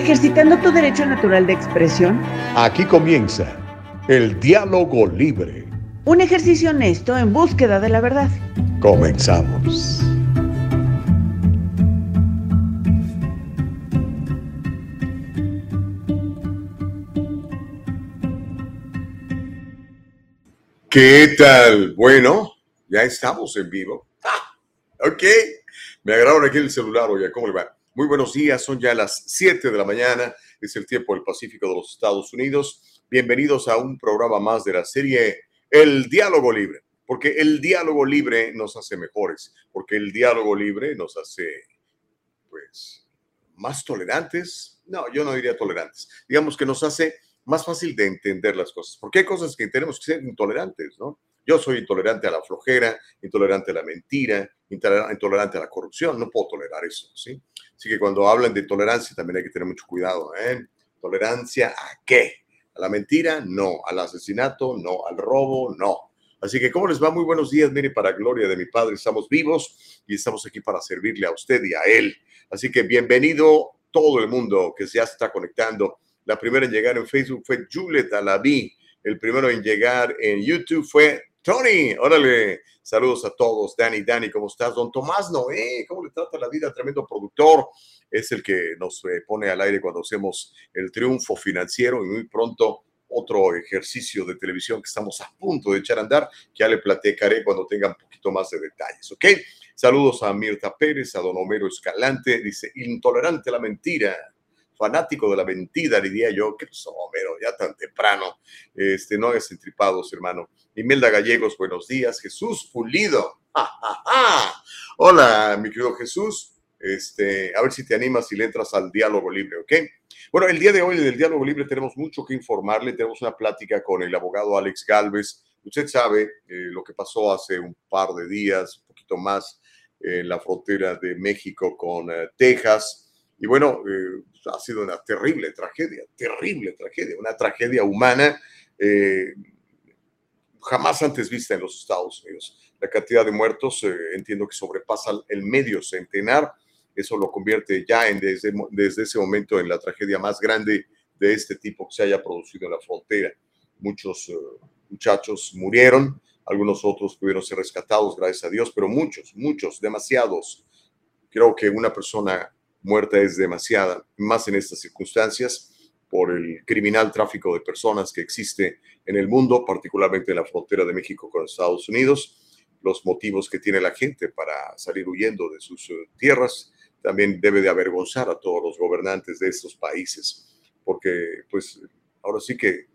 ejercitando tu derecho natural de expresión. Aquí comienza el diálogo libre. Un ejercicio honesto en búsqueda de la verdad. Comenzamos. ¿Qué tal? Bueno, ya estamos en vivo. Ah, ok. Me agarraron aquí el celular, oye, ¿cómo le va? Muy buenos días, son ya las 7 de la mañana, es el tiempo del Pacífico de los Estados Unidos. Bienvenidos a un programa más de la serie El Diálogo Libre, porque el diálogo libre nos hace mejores, porque el diálogo libre nos hace, pues, más tolerantes. No, yo no diría tolerantes. Digamos que nos hace más fácil de entender las cosas, porque hay cosas que tenemos que ser intolerantes, ¿no? Yo soy intolerante a la flojera, intolerante a la mentira, intolerante a la corrupción, no puedo tolerar eso, ¿sí? Así que cuando hablan de tolerancia también hay que tener mucho cuidado, ¿eh? ¿Tolerancia a qué? ¿A la mentira? No. ¿Al asesinato? No. ¿Al robo? No. Así que, ¿cómo les va? Muy buenos días, mire, para gloria de mi Padre, estamos vivos y estamos aquí para servirle a usted y a Él. Así que bienvenido todo el mundo que ya está conectando. La primera en llegar en Facebook fue Juliet Alaví. El primero en llegar en YouTube fue Tony, órale, saludos a todos. Dani, Dani, ¿cómo estás? Don Tomás Noé, ¿cómo le trata la vida? Tremendo productor. Es el que nos eh, pone al aire cuando hacemos el triunfo financiero y muy pronto otro ejercicio de televisión que estamos a punto de echar a andar, ya le platicaré cuando tenga un poquito más de detalles, ¿ok? Saludos a Mirta Pérez, a don Homero Escalante, dice, intolerante la mentira, fanático de la mentira, diría yo, ¿qué pasó, Homero? Ya tan temprano, este, no hagas entripados, hermano. Imelda Gallegos, buenos días. Jesús Pulido. Hola, mi querido Jesús. Este, a ver si te animas y le entras al diálogo libre, ¿ok? Bueno, el día de hoy en el diálogo libre tenemos mucho que informarle. Tenemos una plática con el abogado Alex Galvez. Usted sabe eh, lo que pasó hace un par de días, un poquito más, en la frontera de México con eh, Texas y bueno, eh, ha sido una terrible tragedia, terrible tragedia, una tragedia humana eh, jamás antes vista en los Estados Unidos. La cantidad de muertos eh, entiendo que sobrepasa el medio centenar. Eso lo convierte ya en desde, desde ese momento en la tragedia más grande de este tipo que se haya producido en la frontera. Muchos muchachos murieron, algunos otros pudieron ser rescatados, gracias a Dios, pero muchos, muchos, demasiados. Creo que una persona muerta es demasiada, más en estas circunstancias, por el criminal tráfico de personas que existe en el mundo, particularmente en la frontera de México con Estados Unidos, los motivos que tiene la gente para salir huyendo de sus eh, tierras, también debe de avergonzar a todos los gobernantes de estos países, porque pues ahora sí que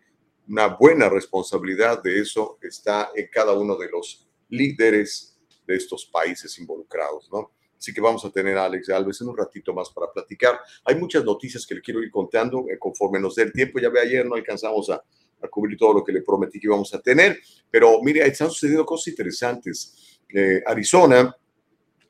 una buena responsabilidad de eso está en cada uno de los líderes de estos países involucrados, ¿no? Así que vamos a tener a Alex Alves en un ratito más para platicar. Hay muchas noticias que le quiero ir contando eh, conforme nos dé el tiempo. Ya ve, ayer no alcanzamos a, cubrir todo lo que le prometí que íbamos a tener, pero mire, están sucediendo cosas interesantes. Eh, Arizona,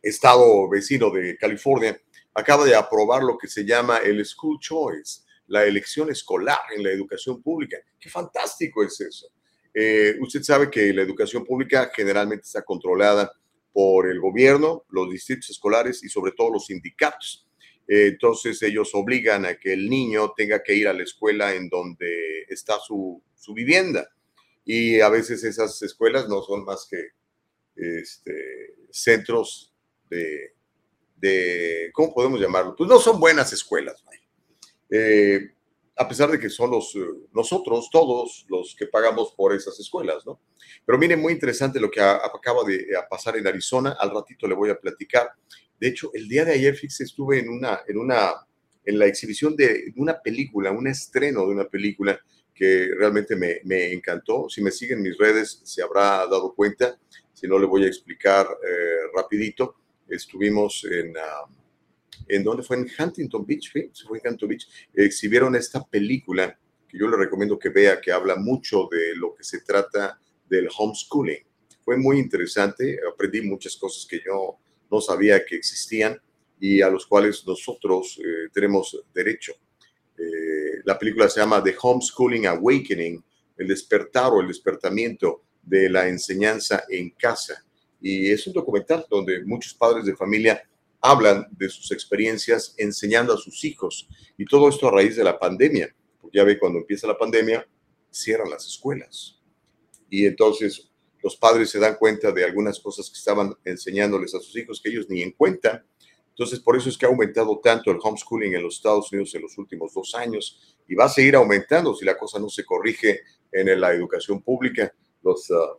estado vecino de California, acaba de aprobar lo que se llama el School Choice, la elección escolar en la educación pública. Qué fantástico es eso. Eh, usted sabe que la educación pública generalmente está controlada por el gobierno, los distritos escolares y sobre todo los sindicatos. entonces ellos obligan a que el niño tenga que ir a la escuela en donde está su, vivienda. Y a veces esas escuelas no son más que este, centros de, de, ¿cómo podemos llamarlo? Pues no son buenas escuelas. Eh, a pesar de que son los, eh, nosotros, todos los que pagamos por esas escuelas, ¿no? Pero miren, muy interesante lo que acaba de pasar en Arizona, al ratito le voy a platicar. De hecho, el día de ayer, fíjese, estuve en una, en una, en la exhibición de una película, un estreno de una película que realmente me, me encantó. Si me siguen mis redes, se habrá dado cuenta. Si no, le voy a explicar eh, rapidito. Estuvimos en... Ah, en donde fue en Huntington Beach, fue en Huntington Beach, exhibieron esta película que yo le recomiendo que vea, que habla mucho de lo que se trata del homeschooling. Fue muy interesante, aprendí muchas cosas que yo no sabía que existían y a los cuales nosotros eh, tenemos derecho. Eh, la película se llama The Homeschooling Awakening, el despertar o el despertamiento de la enseñanza en casa. Y es un documental donde muchos padres de familia hablan de sus experiencias enseñando a sus hijos. Y todo esto a raíz de la pandemia. Porque ya ve, cuando empieza la pandemia, cierran las escuelas. Y entonces los padres se dan cuenta de algunas cosas que estaban enseñándoles a sus hijos que ellos ni en cuenta. Entonces, por eso es que ha aumentado tanto el homeschooling en los Estados Unidos en los últimos dos años y va a seguir aumentando si la cosa no se corrige en la educación pública. Los, ah,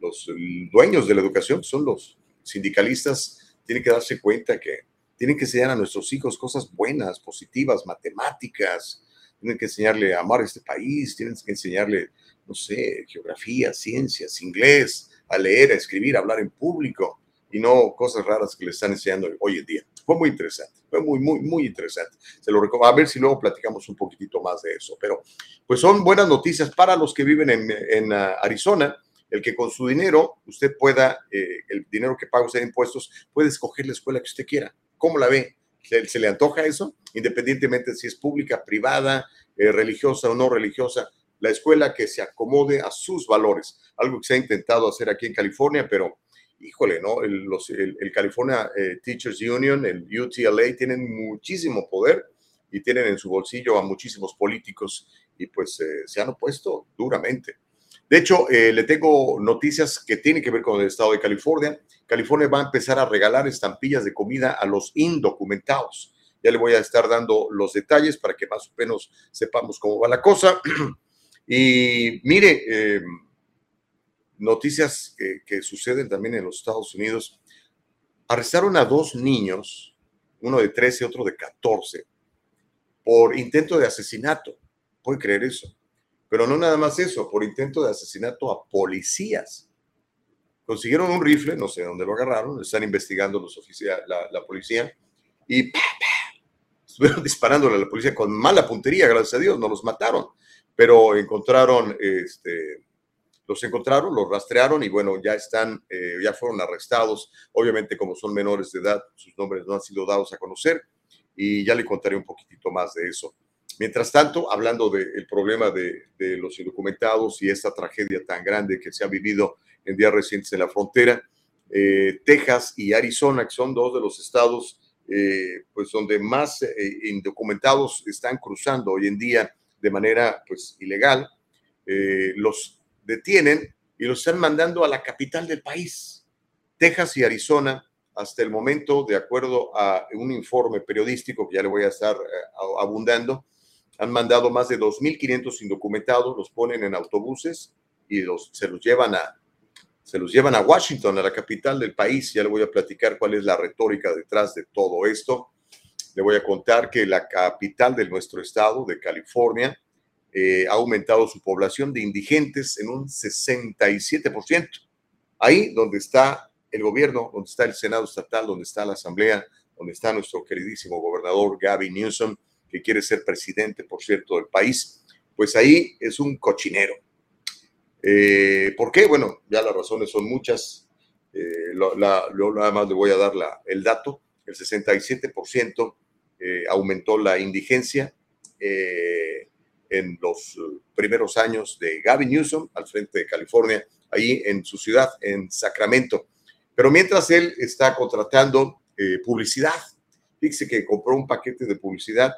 los dueños de la educación son los sindicalistas, tienen que darse cuenta que tienen que enseñar a nuestros hijos cosas buenas, positivas, matemáticas, tienen que enseñarle a amar este país, tienen que enseñarle, no sé, geografía, ciencias, inglés, a leer, a escribir, a hablar en público y no cosas raras que le están enseñando hoy en día. Fue muy interesante, fue muy, muy, muy interesante. Se lo recomiendo. A ver si luego platicamos un poquitito más de eso. Pero, pues son buenas noticias para los que viven en, en uh, Arizona. El que con su dinero usted pueda, eh, el dinero que paga usted de impuestos, puede escoger la escuela que usted quiera. ¿Cómo la ve? ¿Se, le antoja eso? Independientemente si es pública, privada, eh, religiosa o no religiosa, la escuela que se acomode a sus valores. Algo que se ha intentado hacer aquí en California, pero híjole, ¿no? El, California eh, Teachers Union, el UTLA, tienen muchísimo poder y tienen en su bolsillo a muchísimos políticos y pues se han opuesto duramente. De hecho, eh, le tengo noticias que tienen que ver con el estado de California. California va a empezar a regalar estampillas de comida a los indocumentados. Ya le voy a estar dando los detalles para que más o menos sepamos cómo va la cosa. y mire, eh, noticias que, suceden también en los Estados Unidos. Arrestaron a dos niños, uno de 13 y otro de 14, por intento de asesinato. ¿Puede creer eso? Pero no nada más eso, por intento de asesinato a policías. Consiguieron un rifle, no sé dónde lo agarraron, están investigando los oficiales, la, la policía, y estuvieron disparándole a la policía con mala puntería, gracias a Dios, no los mataron, pero encontraron este, los encontraron, los rastrearon y bueno, ya están, eh, ya fueron arrestados. Obviamente, como son menores de edad, sus nombres no han sido dados a conocer y ya le contaré un poquitito más de eso. Mientras tanto, hablando del problema de, de, los indocumentados y esta tragedia tan grande que se ha vivido en días recientes en la frontera, eh, Texas y Arizona, que son dos de los estados eh, pues donde más eh, indocumentados están cruzando hoy en día de manera pues ilegal, los detienen y los están mandando a la capital del país. Texas y Arizona, hasta el momento, de acuerdo a un informe periodístico que ya le voy a estar eh, abundando, han mandado más de 2.500 indocumentados, los ponen en autobuses y los, se los llevan a se los llevan a Washington, a la capital del país. Ya le voy a platicar cuál es la retórica detrás de todo esto. Le voy a contar que la capital de nuestro estado, de California, eh, ha aumentado su población de indigentes en un 67%. Ahí donde está el gobierno, donde está el Senado estatal, donde está la Asamblea, donde está nuestro queridísimo gobernador Gavin Newsom, que quiere ser presidente, por cierto, del país, pues ahí es un cochinero. Eh, ¿Por qué? Bueno, ya las razones son muchas. Eh, lo, la, nada más le voy a dar la, el dato. El 67% eh, aumentó la indigencia. En los primeros años de Gavin Newsom al frente de California, ahí en su ciudad, en Sacramento. Pero mientras él está contratando publicidad, fíjese que compró un paquete de publicidad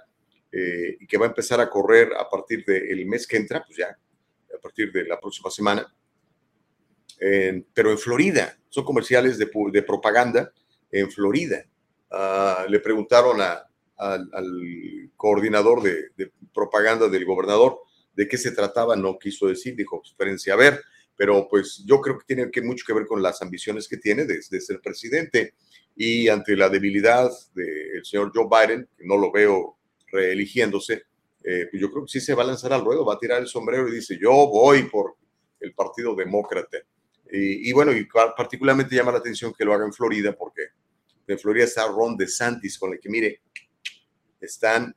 eh, y que va a empezar a correr a partir del mes que entra, pues ya, a partir de la próxima semana, en, pero en Florida, son comerciales de, de propaganda en Florida. Uh, le preguntaron a, al, al coordinador de, de, propaganda del gobernador de qué se trataba, no quiso decir, dijo, espérense a ver, pero pues yo creo que tiene que mucho que ver con las ambiciones que tiene de, de ser presidente. Y ante la debilidad del señor Joe Biden, que no lo veo reeligiéndose, eh, pues yo creo que sí se va a lanzar al ruedo, va a tirar el sombrero y dice, yo voy por el Partido Demócrata. Y, bueno, y particularmente llama la atención que lo haga en Florida, porque en Florida está Ron DeSantis, con el que mire, están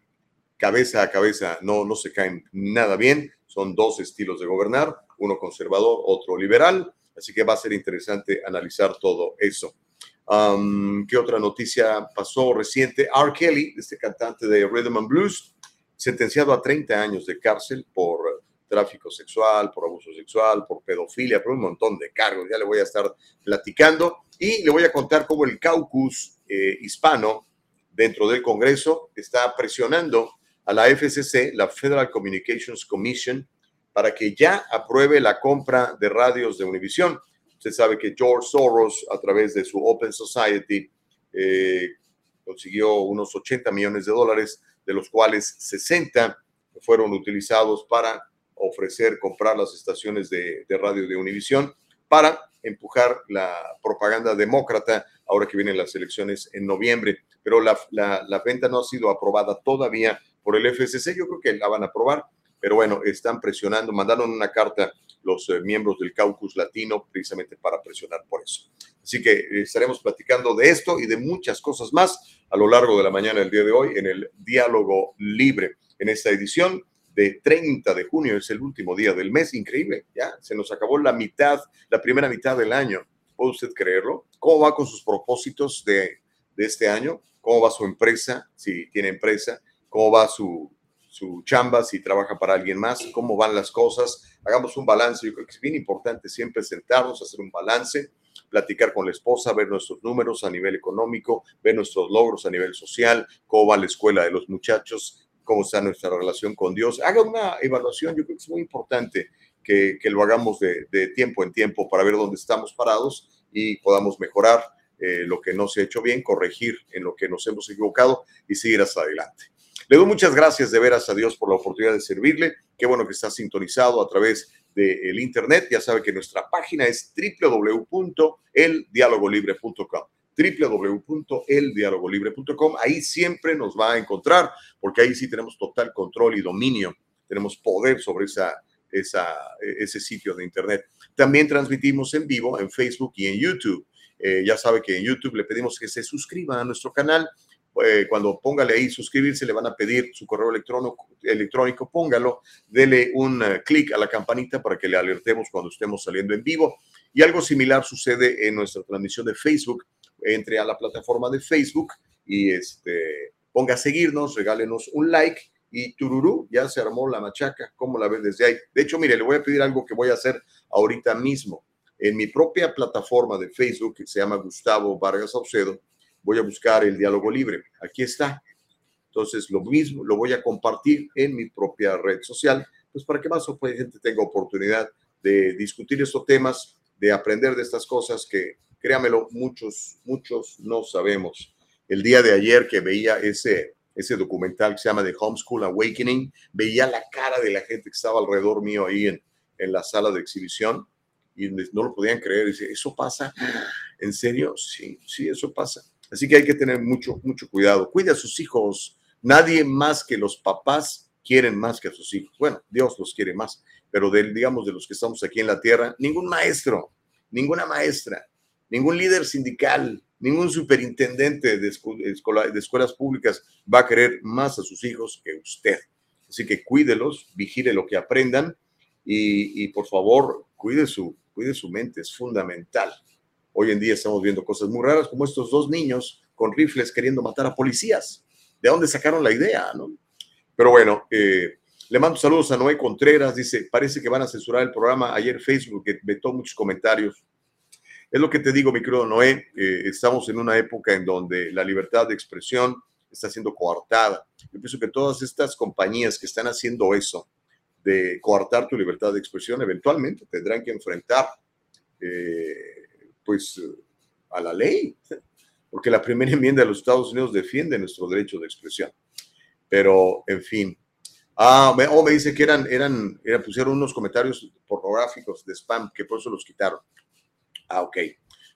cabeza a cabeza, no, no se caen nada bien. Son dos estilos de gobernar, uno conservador, otro liberal. Así que va a ser interesante analizar todo eso. Um, ¿Qué otra noticia pasó reciente? R. Kelly, este cantante de Rhythm and Blues, sentenciado a 30 años de cárcel por tráfico sexual, por abuso sexual, por pedofilia, por un montón de cargos. Ya le voy a estar platicando y le voy a contar cómo el caucus eh, hispano dentro del Congreso está presionando a la FCC, la Federal Communications Commission, para que ya apruebe la compra de radios de Univision. Usted sabe que George Soros, a través de su Open Society, eh, consiguió unos 80 millones de dólares, de los cuales 60 fueron utilizados para ofrecer comprar las estaciones de, radio de Univision para empujar la propaganda demócrata ahora que vienen las elecciones en noviembre. Pero la, la, venta no ha sido aprobada todavía por el FCC. Yo creo que la van a aprobar, pero bueno, están presionando, mandaron una carta los eh, miembros del caucus latino precisamente para presionar por eso. Así que eh, estaremos platicando de esto y de muchas cosas más a lo largo de la mañana del día de hoy en el diálogo libre. En esta edición de 30 de junio, es el último día del mes, increíble, ya se nos acabó la mitad, la primera mitad del año. ¿Puede usted creerlo? ¿Cómo va con sus propósitos de, de este año? ¿Cómo va su empresa, si tiene empresa? ¿Cómo va su, su chamba, si trabaja para alguien más, cómo van las cosas, hagamos un balance. Yo creo que es bien importante siempre sentarnos, hacer un balance, platicar con la esposa, ver nuestros números a nivel económico, ver nuestros logros a nivel social, cómo va la escuela de los muchachos, cómo está nuestra relación con Dios. Haga una evaluación, yo creo que es muy importante que, que lo hagamos de, de, tiempo en tiempo para ver dónde estamos parados y podamos mejorar eh, lo que no se ha hecho bien, corregir en lo que nos hemos equivocado y seguir hacia adelante. Le doy muchas gracias de veras a Dios por la oportunidad de servirle. Qué bueno que está sintonizado a través del Internet. Ya sabe que nuestra página es www.eldialogolibre.com www.eldialogolibre.com. Ahí siempre nos va a encontrar, porque ahí sí tenemos total control y dominio, tenemos poder sobre esa, esa, ese sitio de Internet. También transmitimos en vivo en Facebook y en YouTube. Eh, ya sabe que en YouTube le pedimos que se suscriba a nuestro canal eh, cuando póngale ahí suscribirse, le van a pedir su correo electrónico, electrónico póngalo, dele un uh, clic a la campanita para que le alertemos cuando estemos saliendo en vivo. Y algo similar sucede en nuestra transmisión de Facebook. Entre a la plataforma de Facebook y este, ponga a seguirnos, regálenos un like y tururú, ya se armó la machaca. ¿Cómo la ves desde ahí? De hecho, mire, le voy a pedir algo que voy a hacer ahorita mismo. En mi propia plataforma de Facebook, que se llama Gustavo Vargas Saucedo, voy a buscar el diálogo libre. Aquí está. Entonces, lo mismo, lo voy a compartir en mi propia red social, pues para que más gente tenga oportunidad de discutir estos temas, de aprender de estas cosas que, créamelo, muchos, muchos no sabemos. El día de ayer que veía ese, ese documental que se llama The Homeschool Awakening, veía la cara de la gente que estaba alrededor mío ahí en, en la sala de exhibición y no lo podían creer. Dice, ¿eso pasa? ¿En serio? Sí, sí, eso pasa. Así que hay que tener mucho, mucho cuidado. Cuide a sus hijos. Nadie más que los papás quieren más que a sus hijos. Bueno, Dios los quiere más, pero de, digamos de los que estamos aquí en la tierra, ningún maestro, ninguna maestra, ningún líder sindical, ningún superintendente de, de escuelas públicas va a querer más a sus hijos que usted. Así que cuídelos, vigile lo que aprendan y, y por favor, cuide su, cuide su mente, es fundamental. Hoy en día estamos viendo cosas muy raras como estos dos niños con rifles queriendo matar a policías. ¿De dónde sacaron la idea? ¿no? Pero bueno, eh, le mando saludos a Noé Contreras. Dice, parece que van a censurar el programa. Ayer Facebook vetó muchos comentarios. Es lo que te digo, mi querido Noé. estamos en una época en donde la libertad de expresión está siendo coartada. Yo pienso que todas estas compañías que están haciendo eso, de coartar tu libertad de expresión, eventualmente tendrán que enfrentar eh, pues a la ley, porque la primera enmienda de los Estados Unidos defiende nuestro derecho de expresión. Pero, en fin. Ah, me, oh, me dice que eran, eran, pusieron unos comentarios pornográficos de spam, que por eso los quitaron. Ah, ok.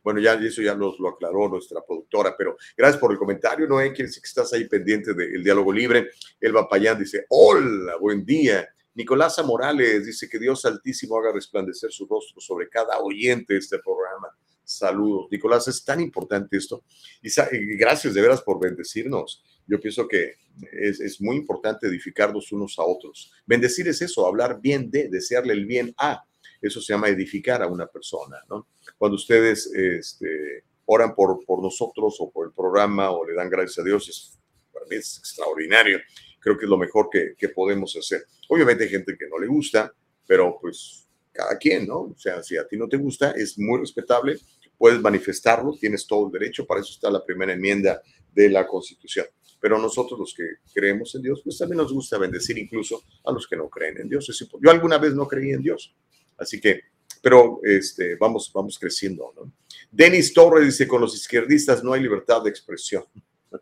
Bueno, ya eso ya nos lo aclaró nuestra productora, pero gracias por el comentario, Noé. Quiere decir que estás ahí pendiente del diálogo libre. Elba Payán dice: Hola, buen día. Nicolás Morales dice que Dios Altísimo haga resplandecer su rostro sobre cada oyente de este programa saludos. Nicolás, es tan importante esto. Y gracias de veras por bendecirnos. Yo pienso que es, muy importante edificarnos unos a otros. Bendecir es eso, hablar bien de, desearle el bien a. Eso se llama edificar a una persona, ¿no? Cuando ustedes este, oran por, nosotros o por el programa o le dan gracias a Dios, para mí es extraordinario. Creo que es lo mejor que, que podemos hacer. Obviamente hay gente que no le gusta, pero pues cada quien, ¿no? O sea, si a ti no te gusta, es muy respetable, puedes manifestarlo, tienes todo el derecho, para eso está la primera enmienda de la Constitución. Pero nosotros los que creemos en Dios, pues también nos gusta bendecir incluso a los que no creen en Dios. Yo alguna vez no creí en Dios, así que, pero este, vamos, vamos creciendo. ¿no? Denis Torres dice, con los izquierdistas no hay libertad de expresión.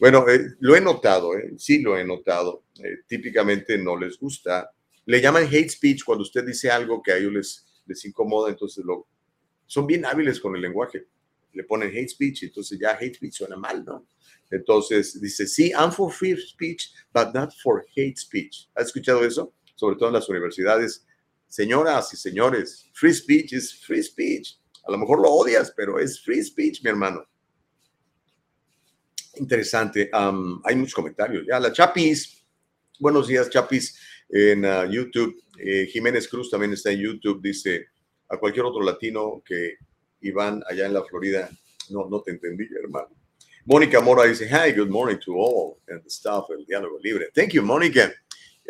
Bueno, eh, lo he notado, eh, sí lo he notado. Eh, típicamente no les gusta. Le llaman hate speech cuando usted dice algo que a ellos les, les incomoda, entonces lo, son bien hábiles con el lenguaje. Le ponen hate speech, entonces ya hate speech suena mal, ¿no? Entonces dice, sí, I'm for free speech, but not for hate speech. ¿Has escuchado eso? Sobre todo en las universidades. Señoras y señores, free speech es free speech. A lo mejor lo odias, pero es free speech, mi hermano. Interesante. hay muchos comentarios. Ya, la Chapis. Buenos días, Chapis, en uh, YouTube. Eh, Jiménez Cruz también está en YouTube. Dice, a cualquier otro latino que Iván allá en la Florida, no, no te entendí, hermano. Mónica Mora dice, hi, good morning to all and the staff del Diálogo Libre. Thank you, Mónica.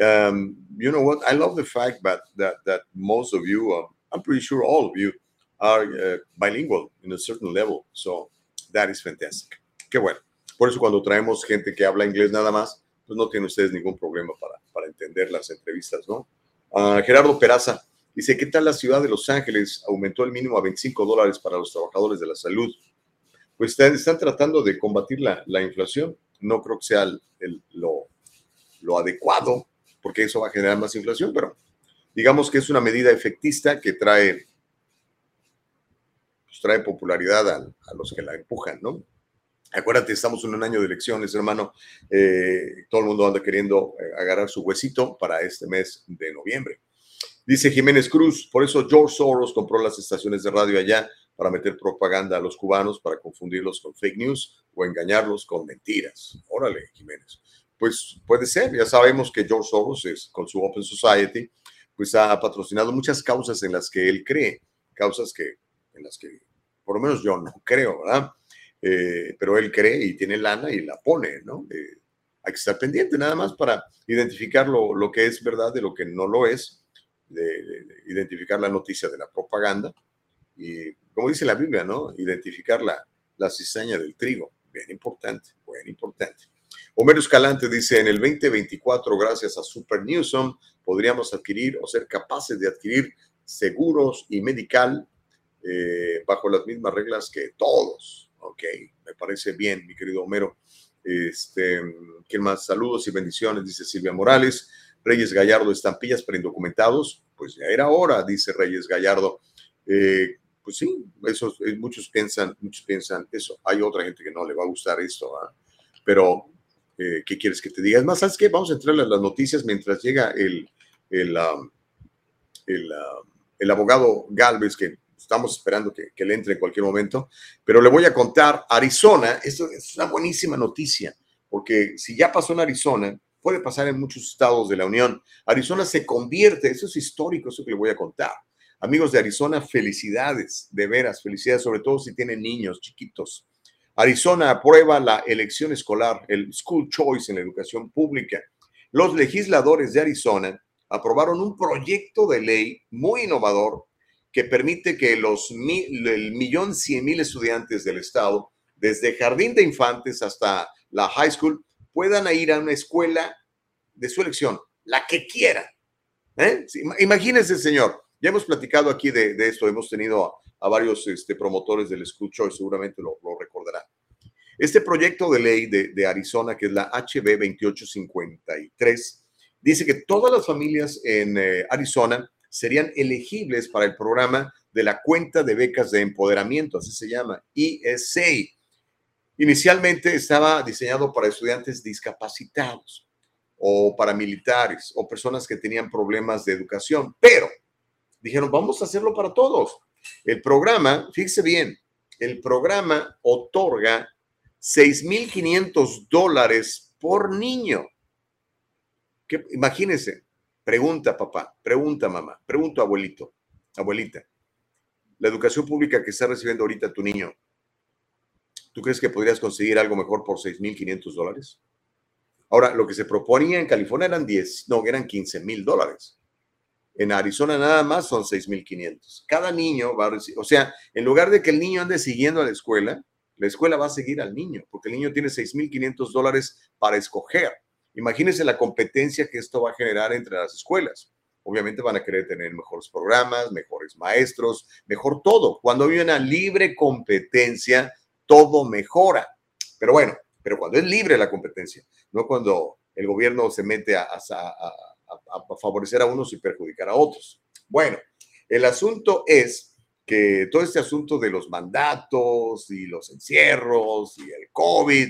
Um, you know what? I love the fact that, that, most of you, uh, I'm pretty sure all of you, are uh, bilingual in a certain level. So that is fantastic. Qué bueno. Por eso cuando traemos gente que habla inglés nada más, pues no tienen ustedes ningún problema para, para entender las entrevistas, ¿no? Uh, Gerardo Peraza dice, ¿qué tal la ciudad de Los Ángeles? Aumentó el mínimo a 25 dólares para los trabajadores de la salud. Pues están, están tratando de combatir la, la, inflación. No creo que sea lo, lo adecuado, porque eso va a generar más inflación, pero digamos que es una medida efectista que trae pues, trae popularidad a, los que la empujan, ¿no? Acuérdate, estamos en un año de elecciones, hermano. Eh, todo el mundo anda queriendo eh, agarrar su huesito para este mes de noviembre. Dice Jiménez Cruz, por eso George Soros compró las estaciones de radio allá para meter propaganda a los cubanos, para confundirlos con fake news o engañarlos con mentiras. Órale, Jiménez. Pues puede ser, ya sabemos que George Soros es, con su Open Society, pues ha patrocinado muchas causas en las que él cree, causas que en las que por lo menos yo no creo, ¿verdad? Eh, pero él cree y tiene lana y la pone, ¿no? Eh, hay que estar pendiente nada más para identificar lo, lo, que es verdad de lo que no lo es, de, identificar la noticia de la propaganda y, como dice la Biblia, ¿no? Identificar la, la cizaña del trigo. Bien importante, bien importante. Homero Escalante dice, en el 2024, gracias a Super Newsom, podríamos adquirir o ser capaces de adquirir seguros y medical eh, bajo las mismas reglas que todos. Ok, me parece bien, mi querido Homero. Este, ¿Quién más? Saludos y bendiciones, dice Silvia Morales. Reyes Gallardo, estampillas para indocumentados. Pues ya era hora, dice Reyes Gallardo. Eh, pues sí, eso, eh, muchos piensan, muchos piensan eso. Hay otra gente que no le va a gustar esto, ¿ah? pero ¿qué quieres que te diga? Es más, ¿sabes qué? Vamos a entrar a las noticias mientras llega el, el, el, um, el abogado Galvez, que estamos esperando que, le entre en cualquier momento, pero le voy a contar, Arizona, esto es una buenísima noticia, porque si ya pasó en Arizona, puede pasar en muchos estados de la Unión. Arizona se convierte, eso es histórico, eso que le voy a contar. Amigos de Arizona, felicidades, de veras, felicidades, sobre todo si tienen niños chiquitos. Arizona aprueba la elección escolar, el School Choice en la educación pública. Los legisladores de Arizona aprobaron un proyecto de ley muy innovador que permite que los el millón cien mil estudiantes del estado, desde jardín de infantes hasta la high school, puedan ir a una escuela de su elección, la que quieran. ¿eh? Imagínense, señor, ya hemos platicado aquí de, esto, hemos tenido a, varios este, promotores del School Choice, seguramente lo, lo recordarán. Este proyecto de ley de, de, Arizona, que es la HB 2853, dice que todas las familias en eh, Arizona serían elegibles para el programa de la cuenta de becas de empoderamiento, así se llama, ESA. Inicialmente estaba diseñado para estudiantes discapacitados o para militares o personas que tenían problemas de educación, pero dijeron, vamos a hacerlo para todos. El programa, fíjese bien, el programa otorga 6.500 dólares por niño. Que, imagínense, Pregunta, papá, pregunta, mamá, pregunta, abuelito, abuelita. La educación pública que está recibiendo ahorita tu niño, ¿tú crees que podrías conseguir algo mejor por 6.500 dólares? Ahora, lo que se proponía en California eran 10, no, eran 15 mil dólares. En Arizona nada más son 6.500. Cada niño va a recibir, o sea, en lugar de que el niño ande siguiendo a la escuela, la escuela va a seguir al niño, porque el niño tiene 6.500 dólares para escoger. Imagínense la competencia que esto va a generar entre las escuelas. Obviamente van a querer tener mejores programas, mejores maestros, mejor todo. Cuando hay una libre competencia, todo mejora. Pero bueno, pero cuando es libre la competencia, no cuando el gobierno se mete a, favorecer a unos y perjudicar a otros. Bueno, el asunto es que todo este asunto de los mandatos y los encierros y el COVID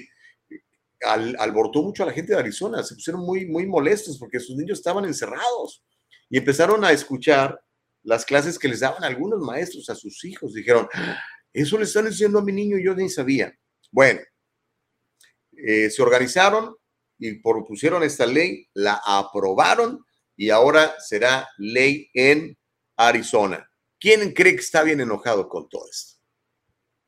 al, alborotó mucho a la gente de Arizona. Se pusieron muy, muy molestos porque sus niños estaban encerrados y empezaron a escuchar las clases que les daban algunos maestros a sus hijos. Dijeron, eso le están diciendo a mi niño yo ni sabía. Bueno, eh, se organizaron y propusieron esta ley, la aprobaron y ahora será ley en Arizona. ¿Quién cree que está bien enojado con todo esto?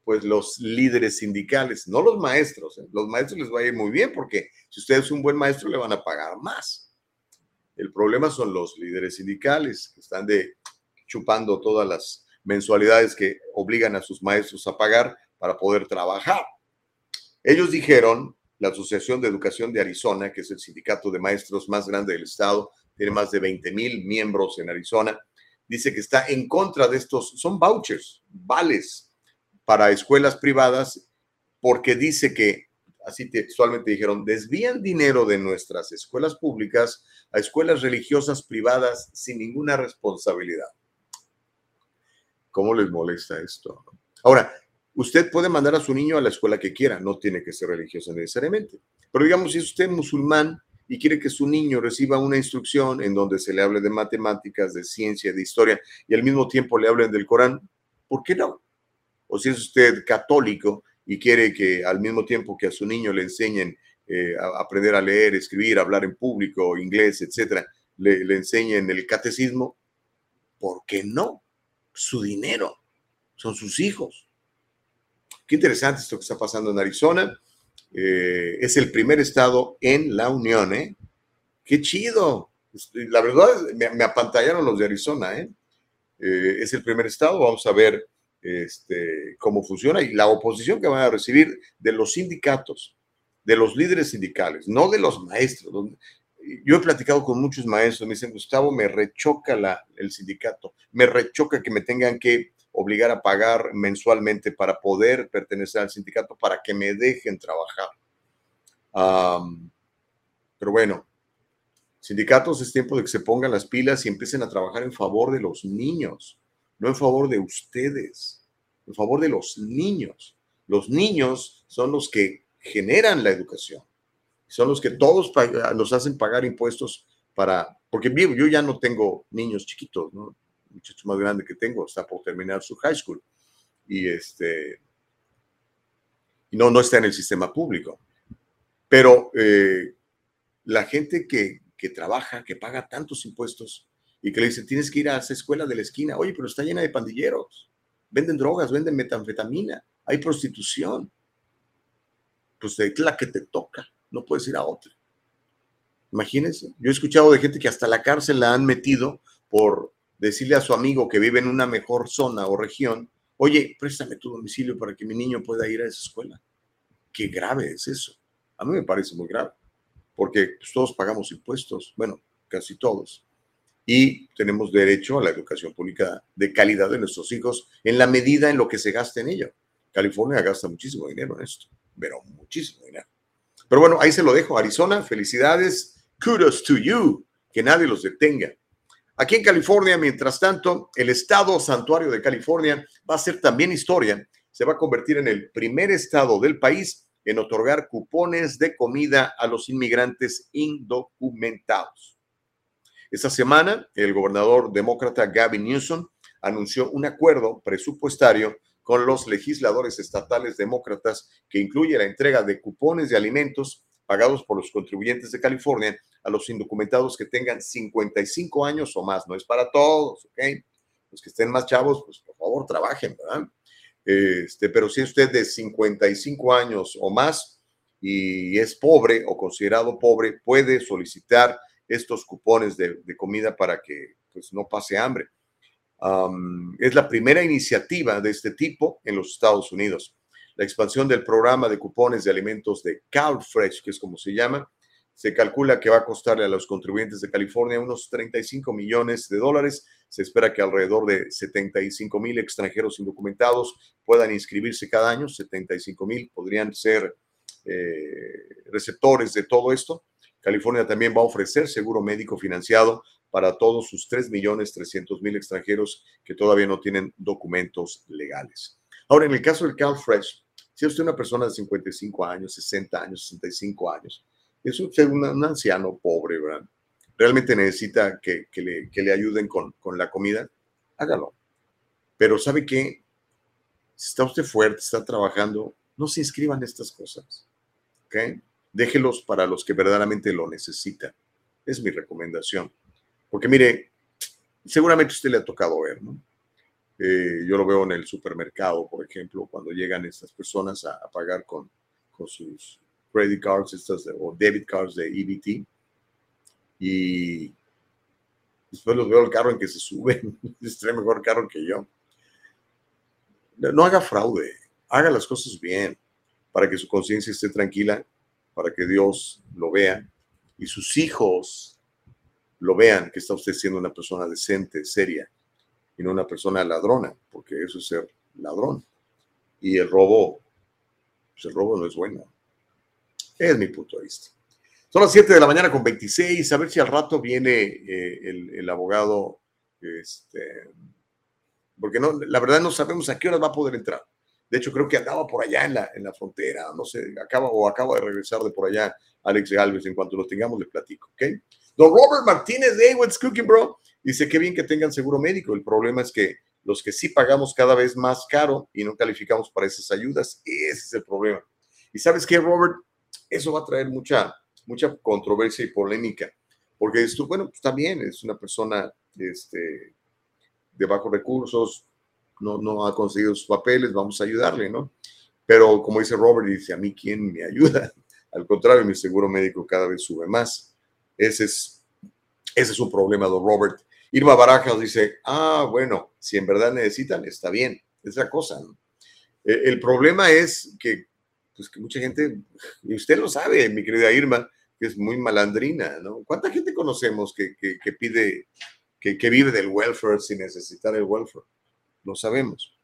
Pues los líderes sindicales, no los maestros. ¿eh? Los maestros les va a ir muy bien porque si usted es un buen maestro le van a pagar más. El problema son los líderes sindicales que están de chupando todas las mensualidades que obligan a sus maestros a pagar para poder trabajar. Ellos dijeron la Asociación de Educación de Arizona, que es el sindicato de maestros más grande del estado, tiene más de 20 mil miembros en Arizona, dice que está en contra de estos, son vouchers, vales para escuelas privadas, porque dice que, así textualmente dijeron, desvían dinero de nuestras escuelas públicas a escuelas religiosas privadas sin ninguna responsabilidad. ¿Cómo les molesta esto? Ahora, Usted puede mandar a su niño a la escuela que quiera, no tiene que ser religioso necesariamente. Pero digamos, si es usted musulmán y quiere que su niño reciba una instrucción en donde se le hable de matemáticas, de ciencia, de historia y al mismo tiempo le hablen del Corán, ¿por qué no? O si es usted católico y quiere que al mismo tiempo que a su niño le enseñen eh, a aprender a leer, escribir, hablar en público, inglés, etcétera, le, le enseñen el catecismo, ¿por qué no? Su dinero, son sus hijos. Qué interesante esto que está pasando en Arizona. Eh, es el primer estado en la Unión, ¿eh? Qué chido. La verdad, me, me apantallaron los de Arizona, ¿eh? ¿eh? Es el primer estado, vamos a ver este, cómo funciona y la oposición que van a recibir de los sindicatos, de los líderes sindicales, no de los maestros. Yo he platicado con muchos maestros, me dicen, Gustavo, me rechoca la, el sindicato, me rechoca que me tengan que obligar a pagar mensualmente para poder pertenecer al sindicato, para que me dejen trabajar. pero bueno, sindicatos es tiempo de que se pongan las pilas y empiecen a trabajar en favor de los niños, no en favor de ustedes, en favor de los niños. Los niños son los que generan la educación, son los que todos nos hacen pagar impuestos para, porque yo ya no tengo niños chiquitos, ¿no? muchacho más grande que tengo, está por terminar su high school. Y este, no, no está en el sistema público. Pero eh, la gente que, que trabaja, que paga tantos impuestos y que le dice, tienes que ir a esa escuela de la esquina, oye, pero está llena de pandilleros, venden drogas, venden metanfetamina, hay prostitución. Pues es la que te toca, no puedes ir a otra. Imagínense, yo he escuchado de gente que hasta la cárcel la han metido por decirle a su amigo que vive en una mejor zona o región, oye, préstame tu domicilio para que mi niño pueda ir a esa escuela. Qué grave es eso. A mí me parece muy grave, porque pues, todos pagamos impuestos, bueno, casi todos, y tenemos derecho a la educación pública de calidad de nuestros hijos en la medida en lo que se gasta en ello. California gasta muchísimo dinero en esto, pero muchísimo dinero. Pero bueno, ahí se lo dejo. Arizona, felicidades. Kudos to you. Que nadie los detenga. Aquí en California, mientras tanto, el estado santuario de California va a ser también historia. Se va a convertir en el primer estado del país en otorgar cupones de comida a los inmigrantes indocumentados. Esta semana, el gobernador demócrata Gavin Newsom anunció un acuerdo presupuestario con los legisladores estatales demócratas que incluye la entrega de cupones de alimentos pagados por los contribuyentes de California a los indocumentados que tengan 55 años o más. No es para todos, ¿ok? Los que estén más chavos, pues por favor trabajen, ¿verdad? Este, pero si usted de 55 años o más y es pobre o considerado pobre, puede solicitar estos cupones de, comida para que pues, no pase hambre. Es la primera iniciativa de este tipo en los Estados Unidos. La expansión del programa de cupones de alimentos de CalFresh, que es como se llama, se calcula que va a costarle a los contribuyentes de California unos 35 millones de dólares. Se espera que alrededor de 75 mil extranjeros indocumentados puedan inscribirse cada año. 75 mil podrían ser eh, receptores de todo esto. California también va a ofrecer seguro médico financiado para todos sus 3 millones 300 mil extranjeros que todavía no tienen documentos legales. Ahora, en el caso del CalFresh, si usted es una persona de 55 años, 60 años, 65 años, es usted un, anciano pobre, ¿verdad? Realmente necesita que, le, ayuden con, la comida, hágalo. Pero ¿sabe qué? Si está usted fuerte, está trabajando, no se inscriban estas cosas. ¿Ok? Déjelos para los que verdaderamente lo necesitan. Es mi recomendación. Porque mire, seguramente usted le ha tocado ver, ¿no? Eh, yo lo veo en el supermercado, por ejemplo, cuando llegan estas personas a, pagar con, sus credit cards estas o debit cards de EBT y después los veo el carro en que se suben, es trae mejor carro que yo. No haga fraude, haga las cosas bien para que su conciencia esté tranquila, para que Dios lo vea y sus hijos lo vean que está usted siendo una persona decente, seria y no una persona ladrona, porque eso es ser ladrón. Y el robo, pues el robo no es bueno. Es mi punto de vista. Son las 7 de la mañana con 26. A ver si al rato viene eh, el, abogado. Este, porque no, la verdad no sabemos a qué hora va a poder entrar. De hecho, creo que andaba por allá en la, en la frontera. No sé, acaba o acaba de regresar de por allá Alex Galvez. En cuanto lo tengamos, le platico. ¿ok? Don Robert Martínez, hey, what's cooking, bro? Dice, qué bien que tengan seguro médico. El problema es que los que sí pagamos cada vez más caro y no calificamos para esas ayudas, ese es el problema. ¿Y sabes qué, Robert? eso va a traer mucha, mucha controversia y polémica, porque esto, bueno, pues también es una persona este, de bajos recursos, no, no ha conseguido sus papeles, vamos a ayudarle, ¿no? Pero como dice Robert, dice, a mí, ¿quién me ayuda? Al contrario, mi seguro médico cada vez sube más. Ese es, ese es un problema, don Robert. Irma Barajas dice, ah, bueno, si en verdad necesitan, está bien, es la cosa. E, el problema es que pues que mucha gente, y usted lo sabe, mi querida Irma, que es muy malandrina, ¿no? ¿Cuánta gente conocemos que, que, pide, que, que, vive del welfare sin necesitar el welfare? Lo sabemos.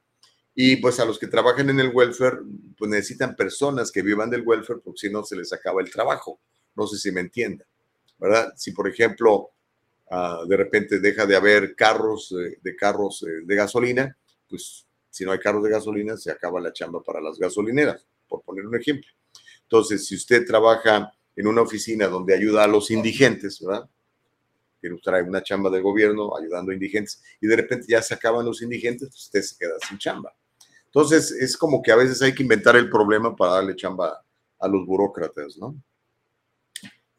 Y pues a los que trabajan en el welfare, pues necesitan personas que vivan del welfare, porque si no se les acaba el trabajo. No sé si me entienda, ¿verdad? Si, por ejemplo, ah, de repente deja de haber carros, de carros eh, de gasolina, pues si no hay carros de gasolina, se acaba la chamba para las gasolineras por poner un ejemplo. Entonces, si usted trabaja en una oficina donde ayuda a los indigentes, ¿verdad? Que trae una chamba del gobierno ayudando a indigentes y de repente ya se acaban los indigentes, pues usted se queda sin chamba. Entonces, es como que a veces hay que inventar el problema para darle chamba a los burócratas, ¿no?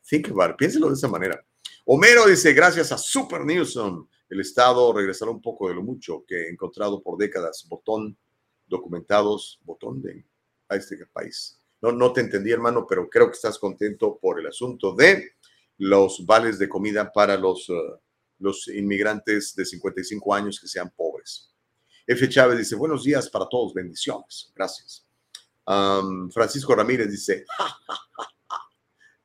Think about it. Piénselo de esa manera. Homero dice, gracias a Super Newsom, el Estado regresará un poco de lo mucho que he encontrado por décadas. Botón, documentados, botón de a este país. No, no te entendí, hermano, pero creo que estás contento por el asunto de los vales de comida para los, uh, los inmigrantes de 55 años que sean pobres. F. Chávez dice, buenos días para todos, bendiciones. Gracias. Francisco Ramírez dice,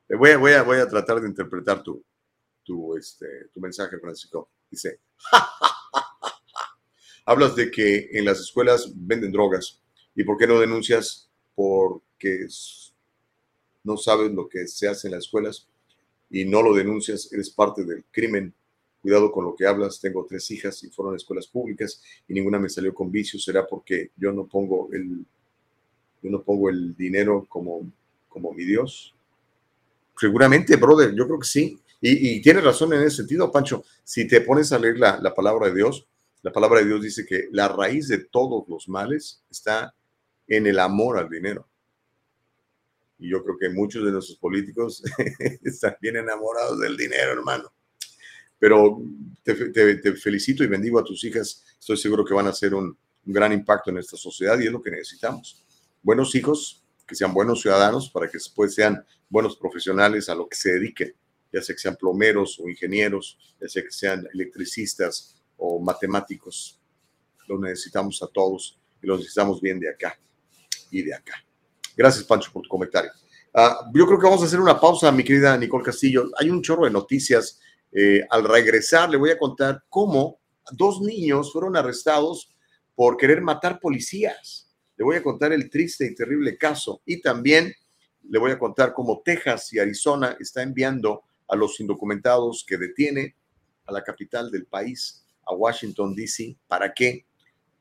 voy, a, voy, a, tratar de interpretar tu, este, mensaje, Francisco. Dice, hablas de que en las escuelas venden drogas. ¿Y por qué no denuncias porque no sabes lo que se hace en las escuelas y no lo denuncias, eres parte del crimen. Cuidado con lo que hablas. Tengo tres hijas y fueron a escuelas públicas y ninguna me salió con vicio. ¿Será porque yo no pongo el, yo no pongo el dinero como mi Dios? Seguramente, brother, yo creo que sí. Y, tienes razón en ese sentido, Pancho. Si te pones a leer la, la palabra de Dios, la palabra de Dios dice que la raíz de todos los males está en el amor al dinero. Y yo creo que muchos de nuestros políticos están bien enamorados del dinero, hermano. Pero te, felicito y bendigo a tus hijas. Estoy seguro que van a hacer un, gran impacto en esta sociedad y es lo que necesitamos. Buenos hijos, que sean buenos ciudadanos para que después sean buenos profesionales a lo que se dediquen. ya sea que sean plomeros o ingenieros, ya sea que sean electricistas o matemáticos. Los necesitamos a todos y los necesitamos bien de acá y de acá. Gracias, Pancho, por tu comentario. Ah, yo creo que vamos a hacer una pausa, mi querida Nicole Castillo. Hay un chorro de noticias. Eh, al regresar, le voy a contar cómo dos niños fueron arrestados por querer matar policías. Le voy a contar el triste y terrible caso. Y también le voy a contar cómo Texas y Arizona está enviando a los indocumentados que detiene a la capital del país, a Washington, D.C. ¿Para qué?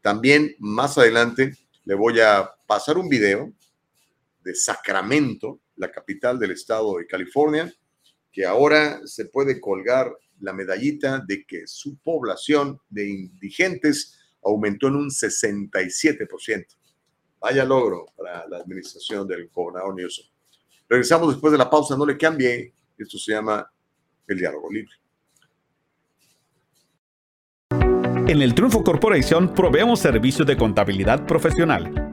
También más adelante le voy a pasar un video de Sacramento, la capital del estado de California, que ahora se puede colgar la medallita de que su población de indigentes aumentó en un 67%. Vaya logro para la administración del gobernador Newsom. Regresamos después de la pausa, no le cambie. Esto se llama el diálogo libre. En el Triunfo Corporation proveemos servicios de contabilidad profesional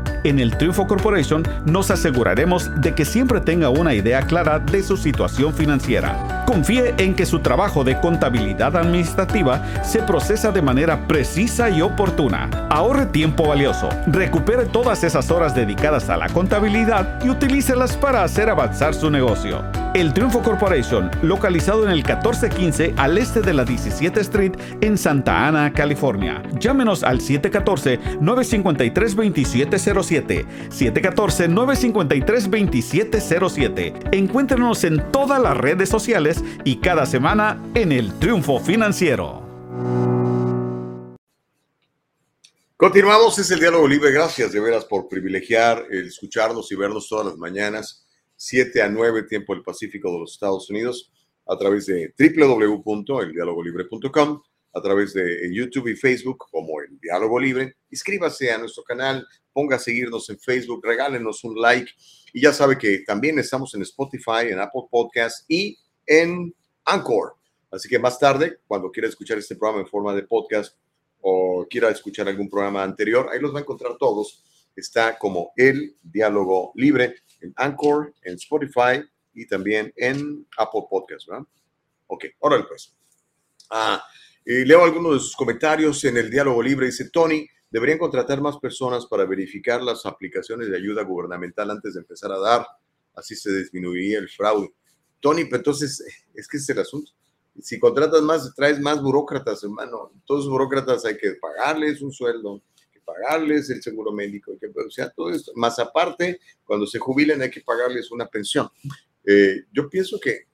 En el Triunfo Corporation nos aseguraremos de que siempre tenga una idea clara de su situación financiera. Confíe en que su trabajo de contabilidad administrativa se procesa de manera precisa y oportuna. Ahorre tiempo valioso, recupere todas esas horas dedicadas a la contabilidad y utilícelas para hacer avanzar su negocio. El Triunfo Corporation, localizado en el 1415 al este de la 17 Street en Santa Ana, California. Llámenos al 714-953-2707. 714-953-2707. Encuéntrenos en todas las redes sociales y cada semana en el Triunfo Financiero. Continuamos, es el diálogo libre. Gracias de veras por privilegiar el escucharnos y vernos todas las mañanas, 7 a 9, tiempo del Pacífico de los Estados Unidos, a través de www.eldialogolibre.com, a través de YouTube y Facebook como El Diálogo Libre. Inscríbase a nuestro canal, ponga a seguirnos en Facebook, regálenos un like. Y ya sabe que también estamos en Spotify, en Apple Podcast y en Anchor. Así que más tarde, cuando quiera escuchar este programa en forma de podcast o quiera escuchar algún programa anterior, ahí los va a encontrar todos. Está como el diálogo libre en Anchor, en Spotify y también en Apple Podcast, ¿verdad? Ok, órale pues. Ah, y leo algunos de sus comentarios en el diálogo libre. Dice Tony, deberían contratar más personas para verificar las aplicaciones de ayuda gubernamental antes de empezar a dar. Así se disminuiría el fraude. Tony, pero entonces, es que ese es el asunto. Si contratas más, traes más burócratas, hermano. Todos los burócratas hay que pagarles un sueldo, pagarles el seguro médico, o sea, todo esto. Más aparte, cuando se jubilen hay que pagarles una pensión. Eh, yo pienso que,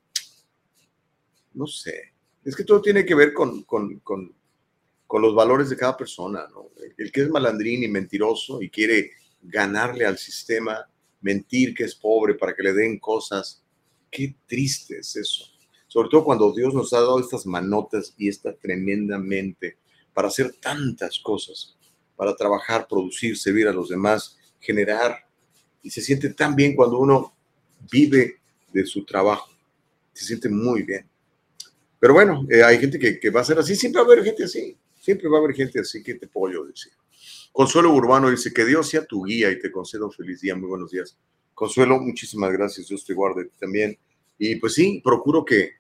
no sé, es que todo tiene que ver con, con, con, con los valores de cada persona, ¿no? El que es malandrín y mentiroso y quiere ganarle al sistema, mentir que es pobre para que le den cosas, Qué triste es eso. Sobre todo cuando Dios nos ha dado estas manotas y esta tremendamente para hacer tantas cosas, para trabajar, producir, servir a los demás, generar. Y se siente tan bien cuando uno vive de su trabajo. Se siente muy bien. Pero bueno, eh, hay gente que, va a ser así. Siempre va a haber gente así. Siempre va a haber gente así que te puedo decir. Consuelo Urbano dice que Dios sea tu guía y te concedo un feliz día. Muy buenos días. Consuelo, muchísimas gracias. Dios te guarde también. Y pues sí, procuro que,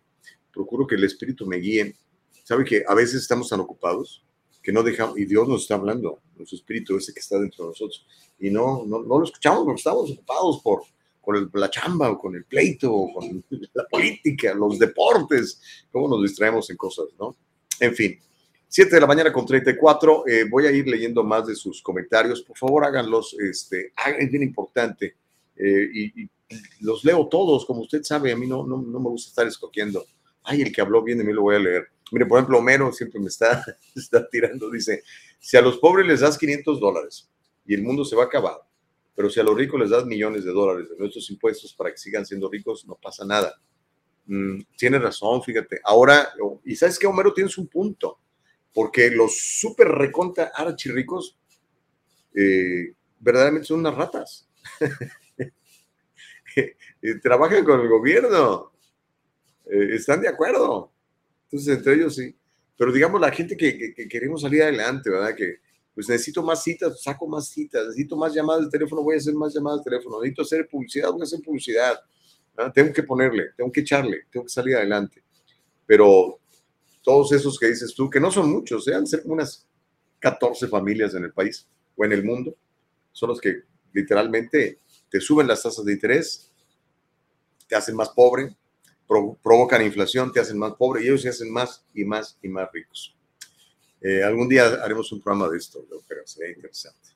procuro que el Espíritu me guíe. Sabe que a veces estamos tan ocupados que no dejamos, y Dios nos está hablando, nuestro Espíritu ese que está dentro de nosotros, y no, no, no lo escuchamos porque estamos ocupados por, con la chamba o con el pleito o con la política, los deportes, cómo nos distraemos en cosas, ¿no? En fin, 7 de la mañana con 34, eh, voy a ir leyendo más de sus comentarios, por favor háganlos, este, es bien importante eh, y, los leo todos, como usted sabe, a mí no, no, me gusta estar escogiendo. Ay, el que habló bien de mí lo voy a leer. Mire, por ejemplo, Homero siempre me está, está tirando, dice, si a los pobres les das 500 dólares y el mundo se va a acabar, pero si a los ricos les das millones de dólares de nuestros impuestos para que sigan siendo ricos, no pasa nada. Mm, tiene razón, fíjate. Ahora, y sabes que Homero tienes un punto, porque los súper reconta archirricos eh, verdaderamente son unas ratas. trabajan con el gobierno, eh, están de acuerdo. Entonces, entre ellos sí. Pero digamos, la gente que, queremos salir adelante, ¿verdad? Que pues necesito más citas, saco más citas, necesito más llamadas de teléfono, voy a hacer más llamadas de teléfono, necesito hacer publicidad, voy a hacer publicidad. Tengo que ponerle, tengo que echarle, tengo que salir adelante. Pero todos esos que dices tú, que no son muchos, sean ¿eh? ser unas 14 familias en el país o en el mundo, son los que literalmente te suben las tasas de interés, te hacen más pobre, provocan inflación, te hacen más pobre y ellos se hacen más y más y más ricos. Eh, algún día haremos un programa de esto, pero sería interesante.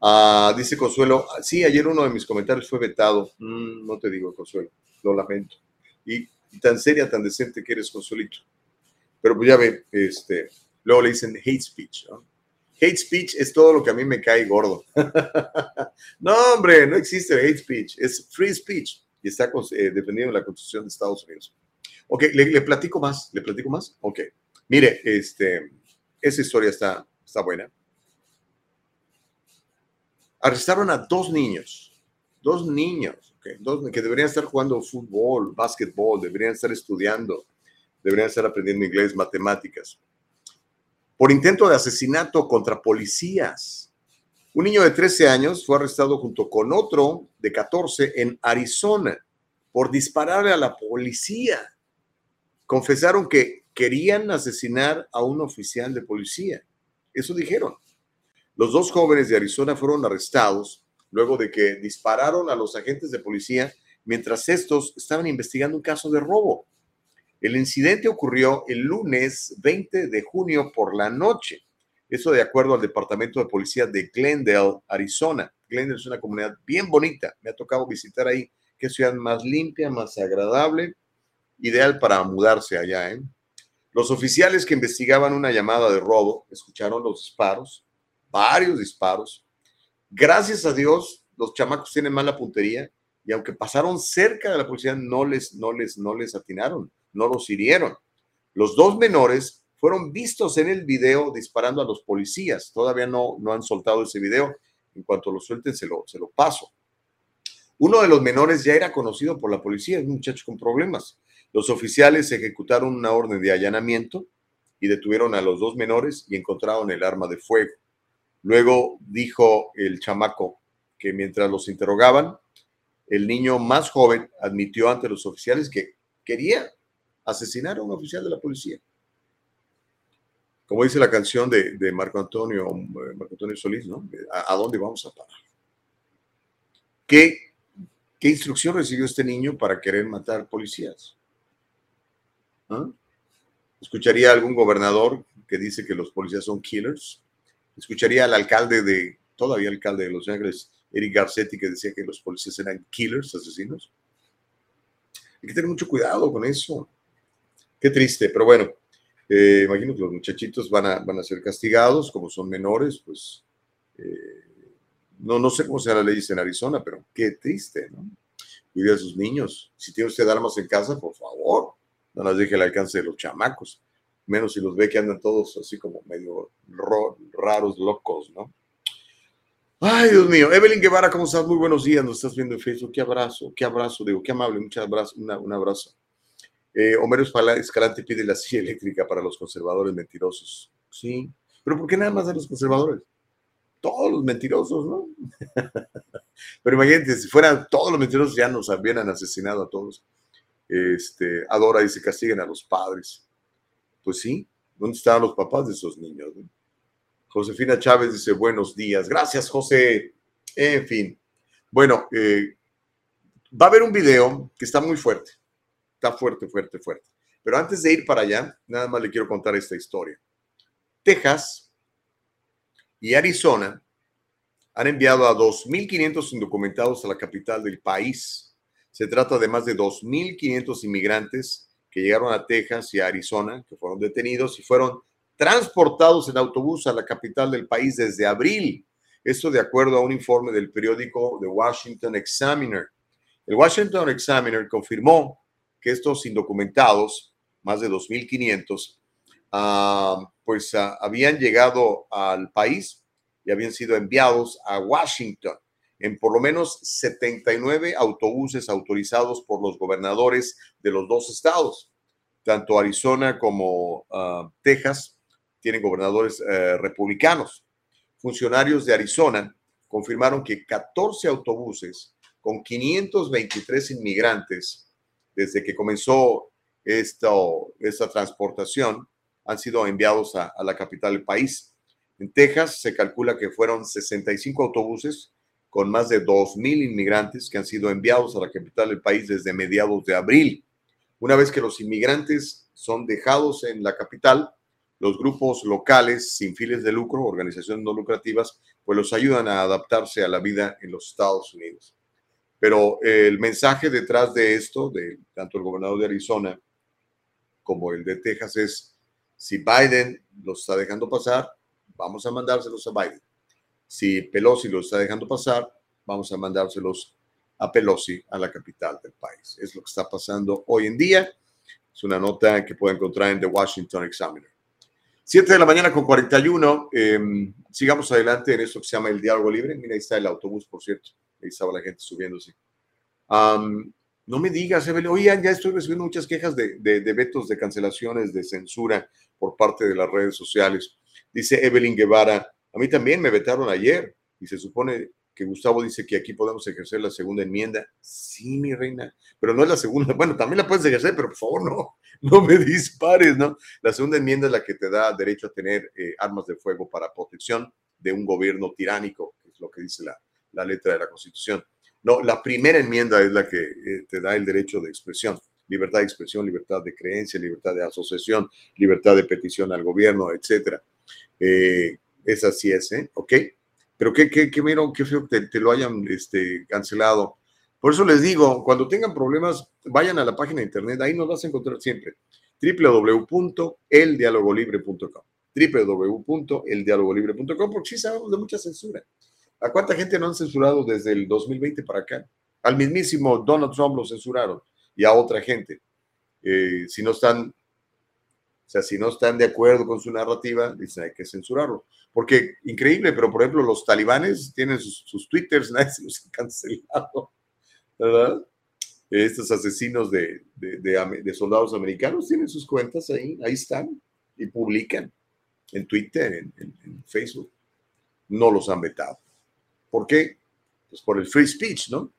Ah, dice Consuelo, sí, ayer uno de mis comentarios fue vetado. Mm, no te digo, Consuelo, lo lamento. Y, tan seria, tan decente que eres, Consuelito. Pero pues ya ve, este, luego le dicen hate speech. Hate speech es todo lo que a mí me cae gordo. no, hombre, no existe hate speech, es free speech y está eh, defendiendo la Constitución de Estados Unidos. Ok, le, platico más, le platico más. Ok, mire, este, esa historia está, está buena. Arrestaron a dos niños, dos niños, okay, dos, que deberían estar jugando fútbol, básquetbol, deberían estar estudiando, deberían estar aprendiendo inglés, matemáticas, por intento de asesinato contra policías. Un niño de 13 años fue arrestado junto con otro de 14 en Arizona por dispararle a la policía. Confesaron que querían asesinar a un oficial de policía. Eso dijeron. Los dos jóvenes de Arizona fueron arrestados luego de que dispararon a los agentes de policía mientras estos estaban investigando un caso de robo. El incidente ocurrió el lunes 20 de junio por la noche. Eso de acuerdo al Departamento de Policía de Glendale, Arizona. Glendale es una comunidad bien bonita. Me ha tocado visitar ahí. Qué ciudad más limpia, más agradable. Ideal para mudarse allá. ¿eh? Los oficiales que investigaban una llamada de robo escucharon los disparos, varios disparos. Gracias a Dios, los chamacos tienen mala puntería y aunque pasaron cerca de la policía, no les, no les, no les atinaron, no los hirieron. Los dos menores fueron vistos en el video disparando a los policías. Todavía no, no han soltado ese video. En cuanto lo suelten, se lo, se lo paso. Uno de los menores ya era conocido por la policía, es un muchacho con problemas. Los oficiales ejecutaron una orden de allanamiento y detuvieron a los dos menores y encontraron el arma de fuego. Luego dijo el chamaco que mientras los interrogaban, el niño más joven admitió ante los oficiales que quería asesinar a un oficial de la policía como dice la canción de, Marco Antonio, eh, Marco Antonio Solís, ¿no? ¿A, dónde vamos a parar? ¿Qué, ¿Qué instrucción recibió este niño para querer matar policías? ¿Ah? ¿Escucharía algún gobernador que dice que los policías son killers? ¿Escucharía al alcalde de, todavía alcalde de Los Ángeles, Eric Garcetti, que decía que los policías eran killers, asesinos? Hay que tener mucho cuidado con eso. Qué triste, pero bueno, eh, imagino que los muchachitos van a, van a ser castigados, como son menores, pues eh, no, no sé cómo sea la ley en Arizona, pero qué triste, ¿no? Cuide a sus niños. Si tiene usted armas en casa, por favor, no las deje al alcance de los chamacos, menos si los ve que andan todos así como medio raros, locos, ¿no? Ay, Dios mío. Evelyn Guevara, ¿cómo estás? Muy buenos días. Nos estás viendo en Facebook. Qué abrazo, qué abrazo, digo, qué amable. Muchas abrazo, un abrazo. Eh, Homero Escalante pide la silla eléctrica para los conservadores mentirosos. Sí, pero ¿por qué nada más a los conservadores? Todos los mentirosos, ¿no? pero imagínate, si fueran todos los mentirosos ya nos habían asesinado a todos. Este, Adora dice, castiguen a los padres. Pues sí, ¿dónde estaban los papás de esos niños? Josefina Chávez dice, buenos días. Gracias, José. En fin. Bueno, eh, va a haber un video que está muy fuerte está fuerte, fuerte, fuerte. Pero antes de ir para allá, nada más le quiero contar esta historia. Texas y Arizona han enviado a 2.500 indocumentados a la capital del país. Se trata de más de 2.500 inmigrantes que llegaron a Texas y a Arizona, que fueron detenidos y fueron transportados en autobús a la capital del país desde abril. Esto de acuerdo a un informe del periódico The Washington Examiner. El Washington Examiner confirmó que estos indocumentados, más de 2.500, ah, pues ah, habían llegado al país y habían sido enviados a Washington. en por lo menos 79 autobuses autorizados por los gobernadores de los dos estados. Tanto Arizona como ah, Texas tienen gobernadores eh, republicanos. Funcionarios de Arizona confirmaron que 14 autobuses con 523 inmigrantes desde que comenzó esta, transportación han sido enviados a, a la capital del país. En Texas se calcula que fueron 65 autobuses con más de 2.000 inmigrantes que han sido enviados a la capital del país desde mediados de abril. Una vez que los inmigrantes son dejados en la capital, los grupos locales sin fines de lucro, organizaciones no lucrativas, pues los ayudan a adaptarse a la vida en los Estados Unidos. Pero el mensaje detrás de esto, de tanto el gobernador de Arizona como el de Texas, es si Biden los está dejando pasar, vamos a mandárselos a Biden. Si Pelosi los está dejando pasar, vamos a mandárselos a Pelosi a la capital del país. Es lo que está pasando hoy en día. Es una nota que puede encontrar en The Washington Examiner. 7 de la mañana con 41. Em, sigamos adelante en esto que se llama el diálogo libre. Mira, ahí está el autobús, por cierto. Ahí estaba la gente subiéndose. no me digas, Evelyn, oye, ya estoy recibiendo muchas quejas de, de, vetos, de cancelaciones, de censura por parte de las redes sociales. Dice Evelyn Guevara, a mí también me vetaron ayer y se supone que Gustavo dice que aquí podemos ejercer la segunda enmienda. Sí, mi reina, pero no es la segunda. Bueno, también la puedes ejercer, pero por favor no, no me dispares, ¿no? La segunda enmienda es la que te da derecho a tener eh, armas de fuego para protección de un gobierno tiránico, es lo que dice la, la letra de la Constitución. No, la primera enmienda es la que eh, te da el derecho de expresión, libertad de expresión, libertad de creencia, libertad de asociación, libertad de petición al gobierno, etcétera. Eh, esa sí es, ¿eh? ¿Ok? Pero qué, qué, qué, mero, qué feo que te, te, lo hayan este, cancelado. Por eso les digo, cuando tengan problemas, vayan a la página de internet, ahí nos vas a encontrar siempre. www.eldialogolibre.com www.eldialogolibre.com porque sí sabemos de mucha censura. ¿A cuánta gente no han censurado desde el 2020 para acá? Al mismísimo Donald Trump lo censuraron y a otra gente. Eh, si no están, o sea, si no están de acuerdo con su narrativa, dicen hay que censurarlo. Porque increíble, pero por ejemplo, los talibanes tienen sus, sus twitters, nadie los ha cancelado, ¿verdad? Estos asesinos de, soldados americanos tienen sus cuentas ahí, ahí están y publican en Twitter, en Facebook. No los han vetado. ¿Por qué? Pues por el free speech, ¿no?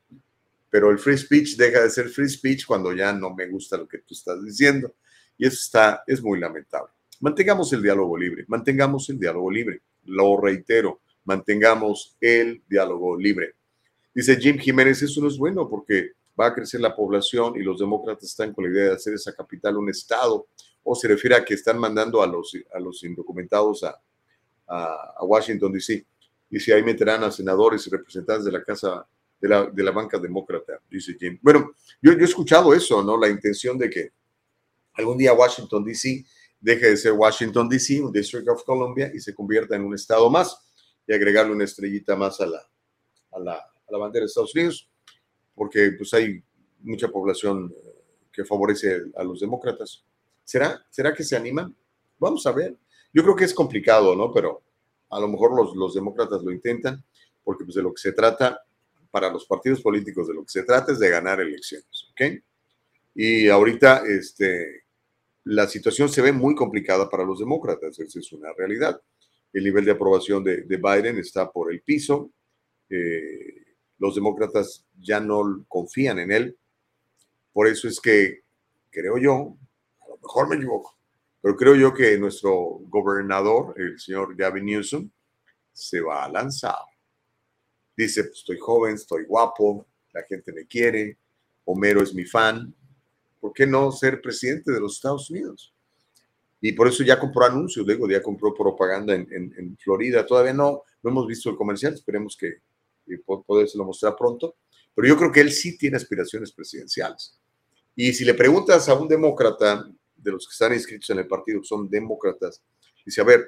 Pero el free speech deja de ser free speech cuando ya no me gusta lo que tú estás diciendo. Y eso está, es muy lamentable. Mantengamos el diálogo libre, mantengamos el diálogo libre. Lo reitero, mantengamos el diálogo libre. Dice Jim Jiménez, eso no es bueno porque va a crecer la población y los demócratas están con la idea de hacer esa capital un estado. O se refiere a que están mandando a los, a los indocumentados a, a, a Washington, D.C si ahí meterán a senadores y representantes de la Casa de la, de la banca demócrata, dice Jim. Bueno, yo, yo he escuchado eso, ¿no? La intención de que algún día Washington, D.C. deje de ser Washington, D.C., un District of Columbia, y se convierta en un estado más y agregarle una estrellita más a la, a la, a la bandera de Estados Unidos, porque pues hay mucha población eh, que favorece a los demócratas. ¿Será? ¿Será que se animan? Vamos a ver. Yo creo que es complicado, ¿no? Pero a lo mejor los, los demócratas lo intentan, porque pues de lo que se trata, para los partidos políticos, de lo que se trata es de ganar elecciones, ¿ok? Y ahorita este, la situación se ve muy complicada para los demócratas, esa es una realidad. El nivel de aprobación de, de Biden está por el piso, eh, los demócratas ya no confían en él, por eso es que, creo yo, a lo mejor me equivoco, pero creo yo que nuestro gobernador, el señor Gavin Newsom, se va a lanzar. Dice, pues, estoy joven, estoy guapo, la gente me quiere, Homero es mi fan, ¿por qué no ser presidente de los Estados Unidos? Y por eso ya compró anuncios, luego ya compró propaganda en, Florida. Todavía no, no hemos visto el comercial, esperemos que, que lo mostrar pronto. Pero yo creo que él sí tiene aspiraciones presidenciales. Y si le preguntas a un demócrata de los que están inscritos en el partido, son demócratas, dice, a ver,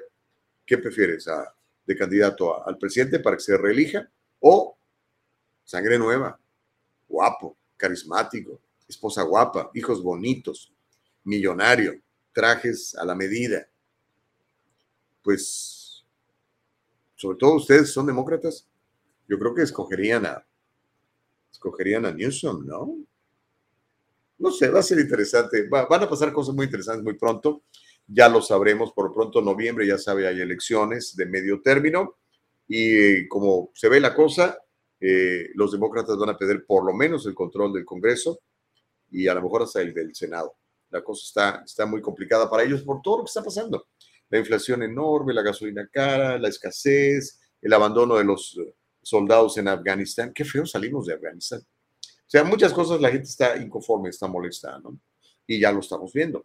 ¿qué prefieres a, de candidato al presidente para que se reelija o sangre nueva, guapo, carismático, esposa guapa, hijos bonitos, millonario, trajes a la medida? Pues, sobre todo ustedes son demócratas, Yo creo que escogerían a, escogerían a Newsom, ¿no? No sé, va a ser interesante. van a pasar cosas muy interesantes muy pronto. Ya lo sabremos. Por pronto, noviembre, ya sabe, hay elecciones de medio término. Y como se ve la cosa, eh, los demócratas van a pedir por lo menos el control del Congreso y a lo mejor hasta el del Senado. La cosa está, está muy complicada para ellos por todo lo que está pasando. La inflación enorme, la gasolina cara, la escasez, el abandono de los soldados en Afganistán. Qué feo salimos de Afganistán. O sea, muchas cosas la gente está inconforme, está molesta, ¿no? Y ya lo estamos viendo.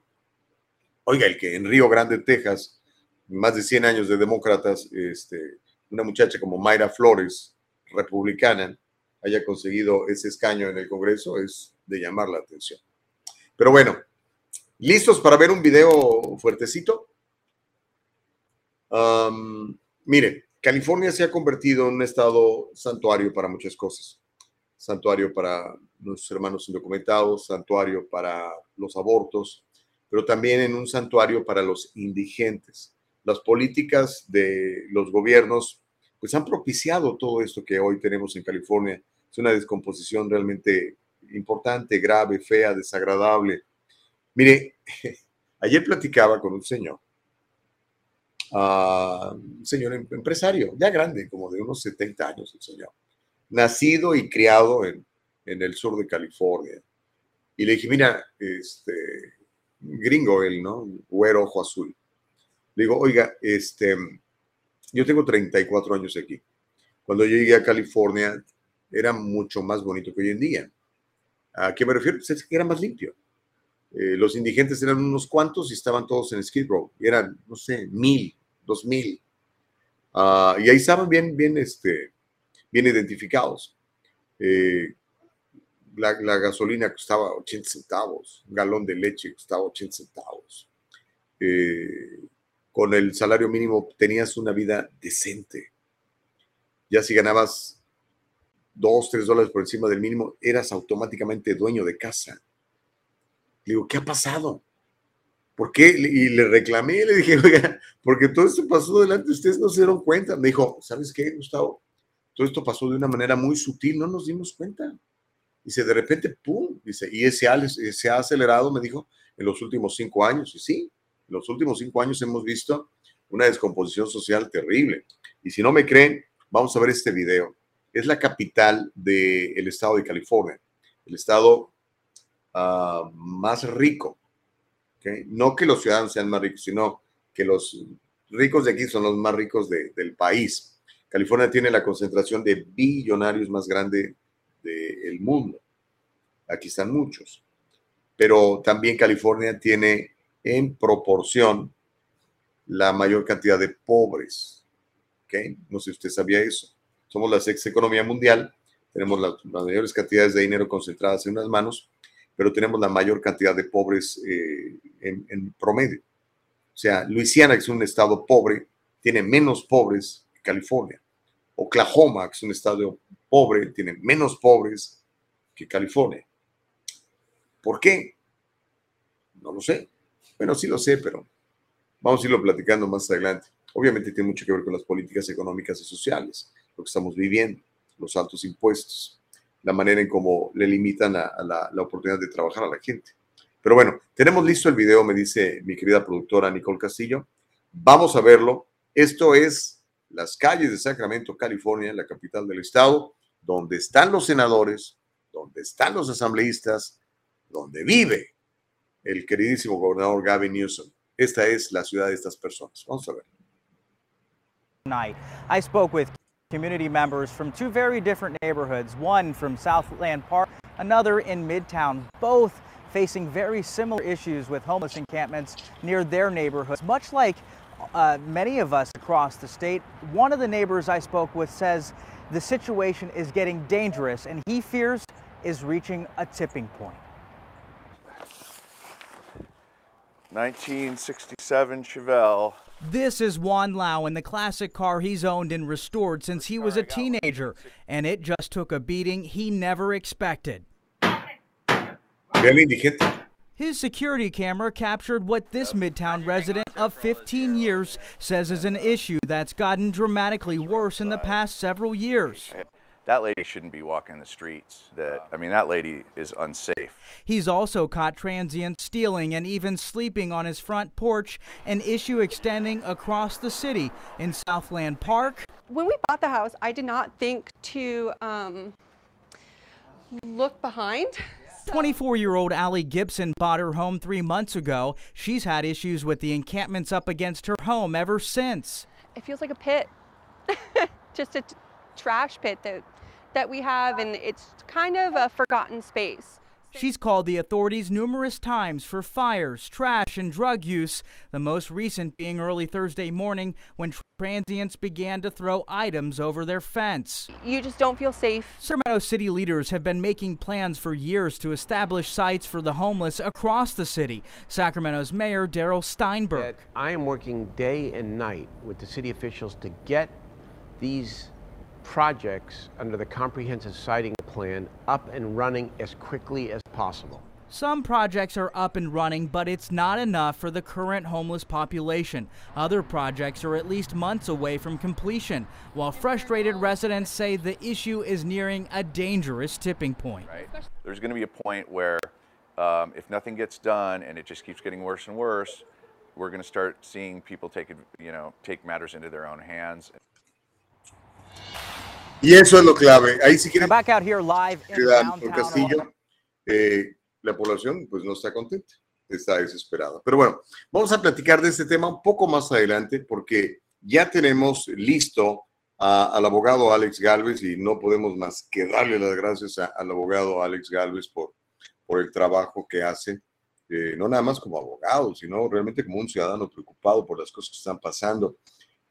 Oiga, el que en Río Grande, Texas, más de 100 años de demócratas, este, una muchacha como Mayra Flores, republicana, haya conseguido ese escaño en el Congreso es de llamar la atención. Pero bueno, ¿listos para ver un video fuertecito? mire, California se ha convertido en un estado santuario para muchas cosas santuario para nuestros hermanos indocumentados, santuario para los abortos, pero también en un santuario para los indigentes. Las políticas de los gobiernos pues han propiciado todo esto que hoy tenemos en California. Es una descomposición realmente importante, grave, fea, desagradable. Mire, ayer platicaba con un señor, uh, un señor em-, empresario, ya grande, como de unos 70 años el señor nacido y criado en, el sur de California. Y le dije, mira, este, gringo él, ¿no? Güero, ojo azul. Le digo, oiga, este, yo tengo 34 años aquí. Cuando yo llegué a California era mucho más bonito que hoy en día. ¿A qué me refiero? Pues era más limpio. Eh, los indigentes eran unos cuantos y estaban todos en Skid Row. Eran, no sé, mil, dos mil. Ah, y ahí estaban bien, bien, este, bien identificados. Eh, la, gasolina costaba 80 centavos, un galón de leche costaba 80 centavos. Eh, con el salario mínimo tenías una vida decente. Ya si ganabas 2, 3 dólares por encima del mínimo, eras automáticamente dueño de casa. Le digo, ¿qué ha pasado? ¿Por qué? Y le reclamé, le dije, oiga, porque todo esto pasó delante, ustedes no se dieron cuenta. Me dijo, ¿sabes qué, Gustavo? Todo esto pasó de una manera muy sutil, no nos dimos cuenta. Dice, de repente, ¡pum! Dice, y ese se ha acelerado, me dijo, en los últimos cinco años. Y sí, en los últimos cinco años hemos visto una descomposición social terrible. Y si no me creen, vamos a ver este video. Es la capital del estado de California, el estado ah, más rico. No que los ciudadanos sean más ricos, sino que los ricos de aquí son los más ricos del país. California tiene la concentración de billonarios más grande del mundo. Aquí están muchos. Pero también California tiene en proporción la mayor cantidad de pobres. ¿Okay? No sé si usted sabía eso. Somos la sexta economía mundial, tenemos las, mayores cantidades de dinero concentradas en unas manos, pero tenemos la mayor cantidad de pobres eh, en, en promedio. O sea, Luisiana, que es un estado pobre, tiene menos pobres que California. Oklahoma, que es un estado pobre, tiene menos pobres que California. ¿Por qué? No lo sé. Bueno, sí lo sé, pero vamos a irlo platicando más adelante. Obviamente tiene mucho que ver con las políticas económicas y sociales, lo que estamos viviendo, los altos impuestos, la manera en cómo le limitan a, la, la oportunidad de trabajar a la gente. Pero bueno, tenemos listo el video, me dice mi querida productora Nicole Castillo. Vamos a verlo. Esto es las calles de Sacramento, California, la capital del estado, donde están los senadores, donde están los asambleístas, donde vive el queridísimo gobernador Gavin Newsom. Esta es la ciudad de estas personas. Vamos a ver. I spoke with community members from two very different neighborhoods, one from Southland Park, another in Midtown, both facing very similar issues with homeless encampments near their neighborhoods, much like uh, many of us across the state. One of the neighbors I spoke with says the situation is getting dangerous and he fears is reaching a tipping point. 1967 Chevelle. This is Juan Lau in the classic car he's owned and restored since he was a teenager, and it just took a beating he never expected. Bien indigente. His security camera captured what this Midtown resident of 15 years says is an issue that's gotten dramatically worse in the past several years. That lady shouldn't be walking the streets. That I mean, that lady is unsafe. He's also caught transients stealing and even sleeping on his front porch, an issue extending across the city in Southland Park. When we bought the house, I did not think to um, look behind. 24 year old Allie Gibson bought her home three months ago. She's had issues with the encampments up against her home ever since. It feels like a pit, just a t- trash pit that, that we have, and it's kind of a forgotten space. She's called the authorities numerous times for fires, trash, and drug use, the most recent being early Thursday morning when transients began to throw items over their fence. You just don't feel safe. Sacramento city leaders have been making plans for years to establish sites for the homeless across the city. Sacramento's Mayor Daryl Steinberg. I am working day and night with the city officials to get these projects under the comprehensive siting plan up and running as quickly as possible. Some projects are up and running, but it's not enough for the current homeless population. Other projects are at least months away from completion, while frustrated residents say the issue is nearing a dangerous tipping point. Right? There's going to be a point where, um, if nothing gets done and it just keeps getting worse and worse, we're going to start seeing people take, you know, take matters into their own hands. Y eso es lo clave. Ahí si Now quieren back out here live in downtown. Castillo, eh, la población pues no está contenta, está desesperada. Pero bueno, vamos a platicar de este tema un poco más adelante porque ya tenemos listo a- al abogado Alex Galvez y no podemos más que darle las gracias a- al abogado Alex Galvez por, por el trabajo que hace, eh, no nada más como abogado, sino realmente como un ciudadano preocupado por las cosas que están pasando.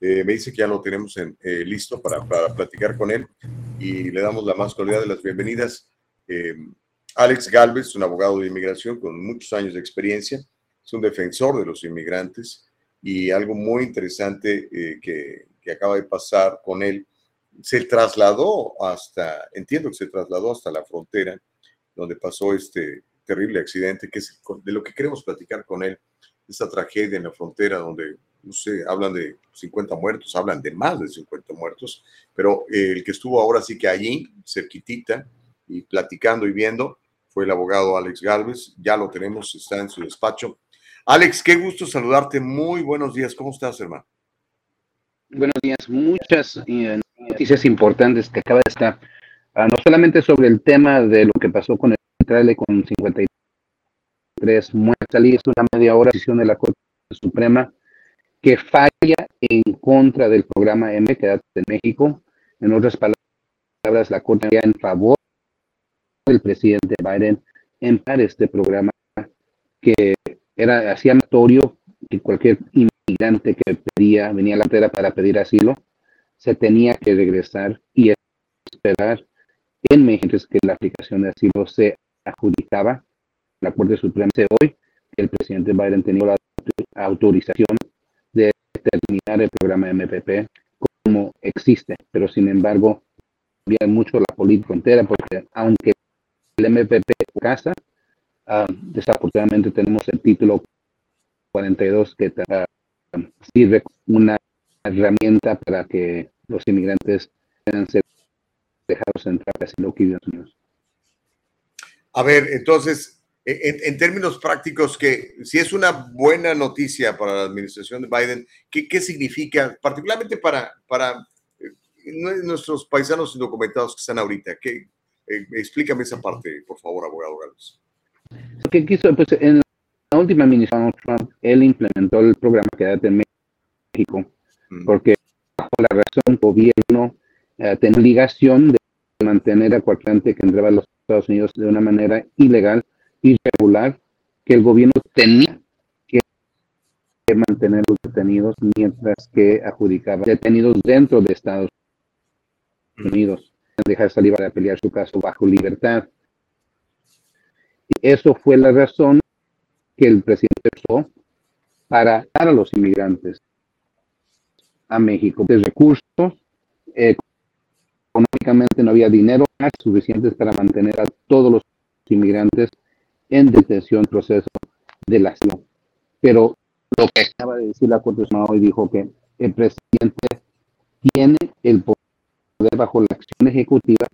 Eh, me dice que ya lo tenemos en, eh, listo para, para platicar con él y le damos la más cordial de las bienvenidas. Alex Galvez, un abogado de inmigración con muchos años de experiencia, es un defensor de los inmigrantes y algo muy interesante eh, que, que acaba de pasar con él, se trasladó hasta, entiendo que se trasladó hasta la frontera, donde pasó este terrible accidente, que es de lo que queremos platicar con él, esa tragedia en la frontera donde, no sé, hablan de 50 muertos, hablan de más de 50 muertos, pero eh, el que estuvo ahora sí que allí, cerquitita, y platicando y viendo, fue el abogado Alex Galvez, ya lo tenemos, está en su despacho. Alex, qué gusto saludarte, muy buenos días, ¿cómo estás, hermano? Buenos días. Muchas eh, noticias importantes que acaba de estar, ah, no solamente sobre el tema de lo que pasó con el trailer con 53 muertes, es una media hora decisión de la Corte Suprema que falla en contra del programa M que da en México. En otras palabras, la Corte en favor del presidente Biden en este programa que era hacía notorio que cualquier inmigrante que pedía, venía a la frontera para pedir asilo, se tenía que regresar y esperar en México que la aplicación de asilo se adjudicaba. La Corte Suprema dice hoy el presidente Biden tenía la autorización de terminar el programa MPP como existe, pero sin embargo cambia mucho la política entera porque aunque el MPP casa, ah, desafortunadamente tenemos el título 42 que ah, sirve como una herramienta para que los inmigrantes puedan ser dejados entrar así lo que. A ver, entonces, en, en términos prácticos, que si es una buena noticia para la administración de Biden, ¿qué, significa, particularmente para, para eh, nue- nuestros paisanos indocumentados que están ahorita? ¿Qué, eh, explícame esa parte, por favor, abogado Gálvez. Lo que quiso, pues en la última administración Trump, él implementó el programa Quédate en México, Mm. porque bajo la razón gobierno eh, tenía obligación de mantener a cualquier que entraba a los Estados Unidos de una manera ilegal, irregular, que el gobierno tenía que mantener los detenidos mientras que adjudicaba detenidos dentro de Estados Unidos, dejar salir para pelear su caso bajo libertad. Y eso fue la razón que el presidente usó para dar a los inmigrantes a México de recursos. eh, económicamente no había dinero suficientes para mantener a todos los inmigrantes en detención proceso del asilo. Pero lo que acaba de decir la Corte Suprema hoy dijo que el presidente tiene el poder bajo la acción ejecutiva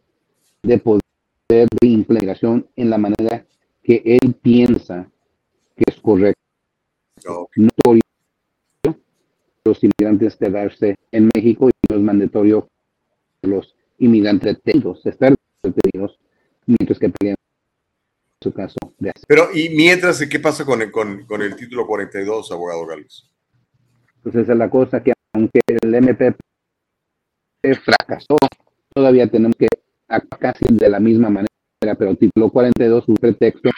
de poder de implementación en la manera que él piensa que es correcto. No los inmigrantes quedarse en México y no es mandatorio los inmigrantes detenidos, estar detenidos mientras que pelean su caso. De Pero, ¿y mientras qué pasa con el, con, con el título 42, abogado Gales? Pues esa es la cosa que aunque el Fracasó, todavía tenemos que casi de la misma manera, pero el título 42 un pretexto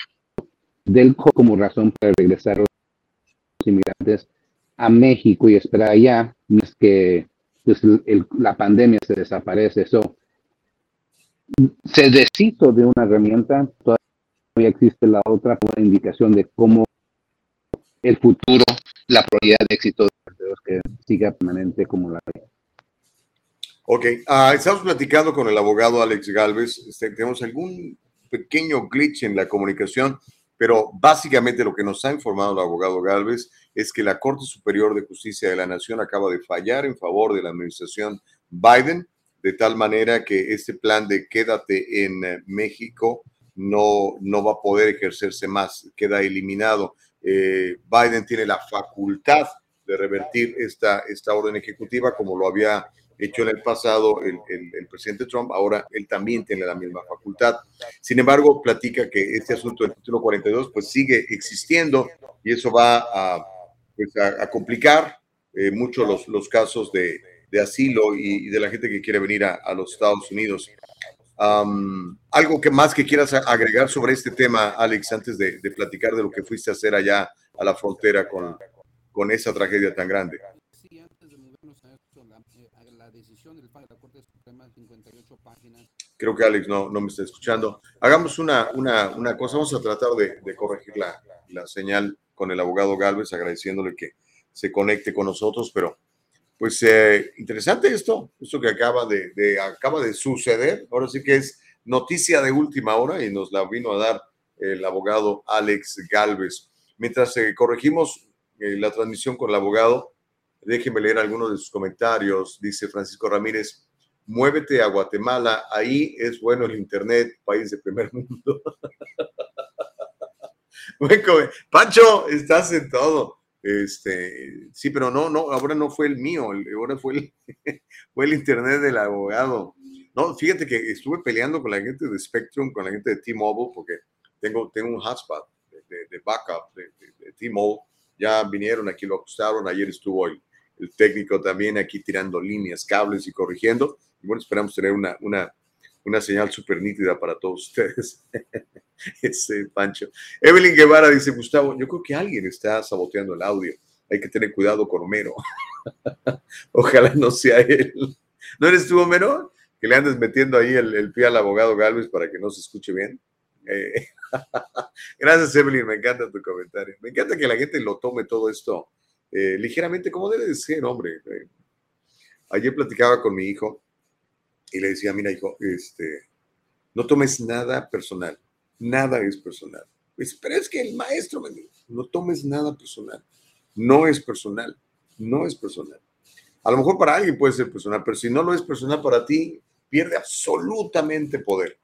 del como razón para regresar los inmigrantes a México y esperar allá, no es que pues, la pandemia se desaparece, eso se deshizo de una herramienta, todavía existe la otra indicación de cómo el futuro, la probabilidad de éxito de los que siga permanente como la Ok, uh, estamos platicando con el abogado Alex Galvez. Este, tenemos algún pequeño glitch en la comunicación, pero básicamente lo que nos ha informado el abogado Galvez es que la Corte Superior de Justicia de la Nación acaba de fallar en favor de la administración Biden, de tal manera que este plan de quédate en eh, México no, no va a poder ejercerse más, queda eliminado. Eh, Biden tiene la facultad de revertir esta, esta orden ejecutiva como lo había hecho en el pasado el, el, presidente Trump, ahora él también tiene la misma facultad. Sin embargo, platica que este asunto del título 42 pues sigue existiendo y eso va a, pues, a, complicar eh, mucho los, los casos de, de asilo y, de la gente que quiere venir a, a los Estados Unidos. algo que más que quieras agregar sobre este tema, Alex, antes de, de, platicar de lo que fuiste a hacer allá a la frontera con, con esa tragedia tan grande. Creo que Alex no, no me está escuchando. Hagamos una, una, una cosa, vamos a tratar de, de corregir la, la, señal con el abogado Galvez, agradeciéndole que se conecte con nosotros, pero pues eh, interesante esto, esto que acaba de, de, acaba de suceder, ahora sí que es noticia de última hora y nos la vino a dar el abogado Alex Galvez. Mientras eh, corregimos eh, la transmisión con el abogado, déjenme leer algunos de sus comentarios, dice Francisco Ramírez muévete a Guatemala, ahí es bueno el Internet, país de primer mundo. Pancho, estás en todo. Este, sí, pero no, no, ahora no fue el mío, ahora fue el, fue el Internet del abogado. No, fíjate que estuve peleando con la gente de Spectrum, con la gente de T-Mobile, porque tengo, tengo un hotspot de, backup de, de T-Mobile. Ya vinieron aquí, lo ajustaron, ayer estuvo el, el técnico también aquí tirando líneas, cables y corrigiendo y bueno, esperamos tener una, una, una señal súper nítida para todos ustedes. Ese Pancho. Evelyn Guevara dice, Gustavo, yo creo que alguien está saboteando el audio. Hay que tener cuidado con Homero. Ojalá no sea él. ¿No eres tú, Homero? Que le andes metiendo ahí el, pie al abogado Galvez para que no se escuche bien. Eh, gracias, Evelyn. Me encanta tu comentario. Me encanta que la gente lo tome todo esto eh, ligeramente como debe de ser, hombre. Eh, ayer platicaba con mi hijo y le decía, mira, hijo, este, no tomes nada personal, nada es personal. Pues, pero es que el maestro me dijo, no tomes nada personal, no es personal, no es personal. A lo mejor para alguien puede ser personal, pero si no lo es personal para ti, pierde absolutamente poder.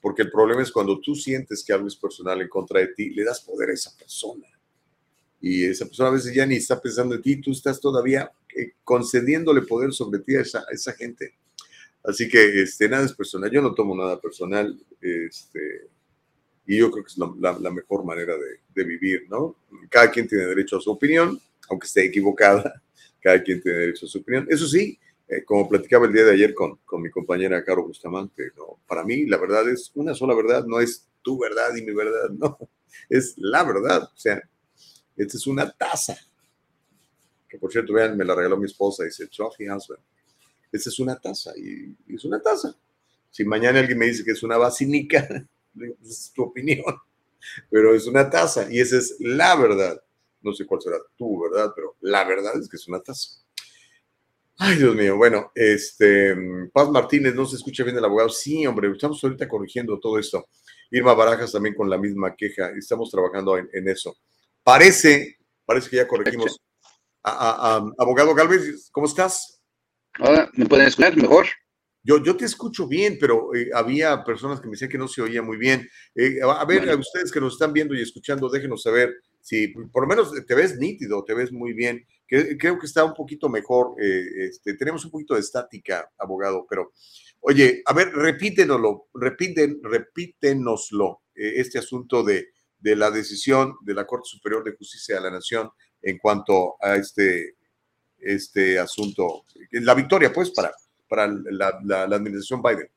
Porque el problema es cuando tú sientes que algo es personal en contra de ti, le das poder a esa persona. Y esa persona a veces ya ni está pensando en ti, tú estás todavía eh, concediéndole poder sobre ti a esa, a esa gente. Así que este, nada es personal. Yo no tomo nada personal. Este, y yo creo que es la, mejor manera de, vivir, ¿no? Cada quien tiene derecho a su opinión, aunque esté equivocada. Cada quien tiene derecho a su opinión. Eso sí, eh, como platicaba el día de ayer con, con mi compañera Caro Bustamante, ¿no? para mí la verdad es una sola verdad, no es tu verdad y mi verdad, no, es la verdad. O sea, esta es una taza. Que por cierto, vean, me la regaló mi esposa, dice Trophy Husband. Esa es una taza y, es una taza. Si mañana alguien me dice que es una vacinica, es tu opinión, pero es una taza y esa es la verdad. No sé cuál será tu verdad, pero la verdad es que es una taza. Ay, Dios mío. Bueno, este, Paz Martínez, no se escucha bien el abogado. Sí, hombre, estamos ahorita corrigiendo todo esto. Irma Barajas también con la misma queja. Estamos trabajando en eso. Parece, parece que ya corregimos. A, a, abogado Galvez, ¿cómo estás? Ahora, ¿me pueden escuchar mejor? Yo, yo te escucho bien, pero eh, había personas que me decían que no se oía muy bien. Eh, a ver, bueno. a ustedes que nos están viendo y escuchando, déjenos saber si por lo menos te ves nítido, te ves muy bien. Que, creo que está un poquito mejor. Eh, este, tenemos un poquito de estática, abogado, pero oye, a ver, repítenoslo, repiten, repítenoslo, este asunto de, de la decisión de la Corte Superior de Justicia de la Nación en cuanto a este, este asunto. La victoria, pues, para, para la, la, la, administración Biden.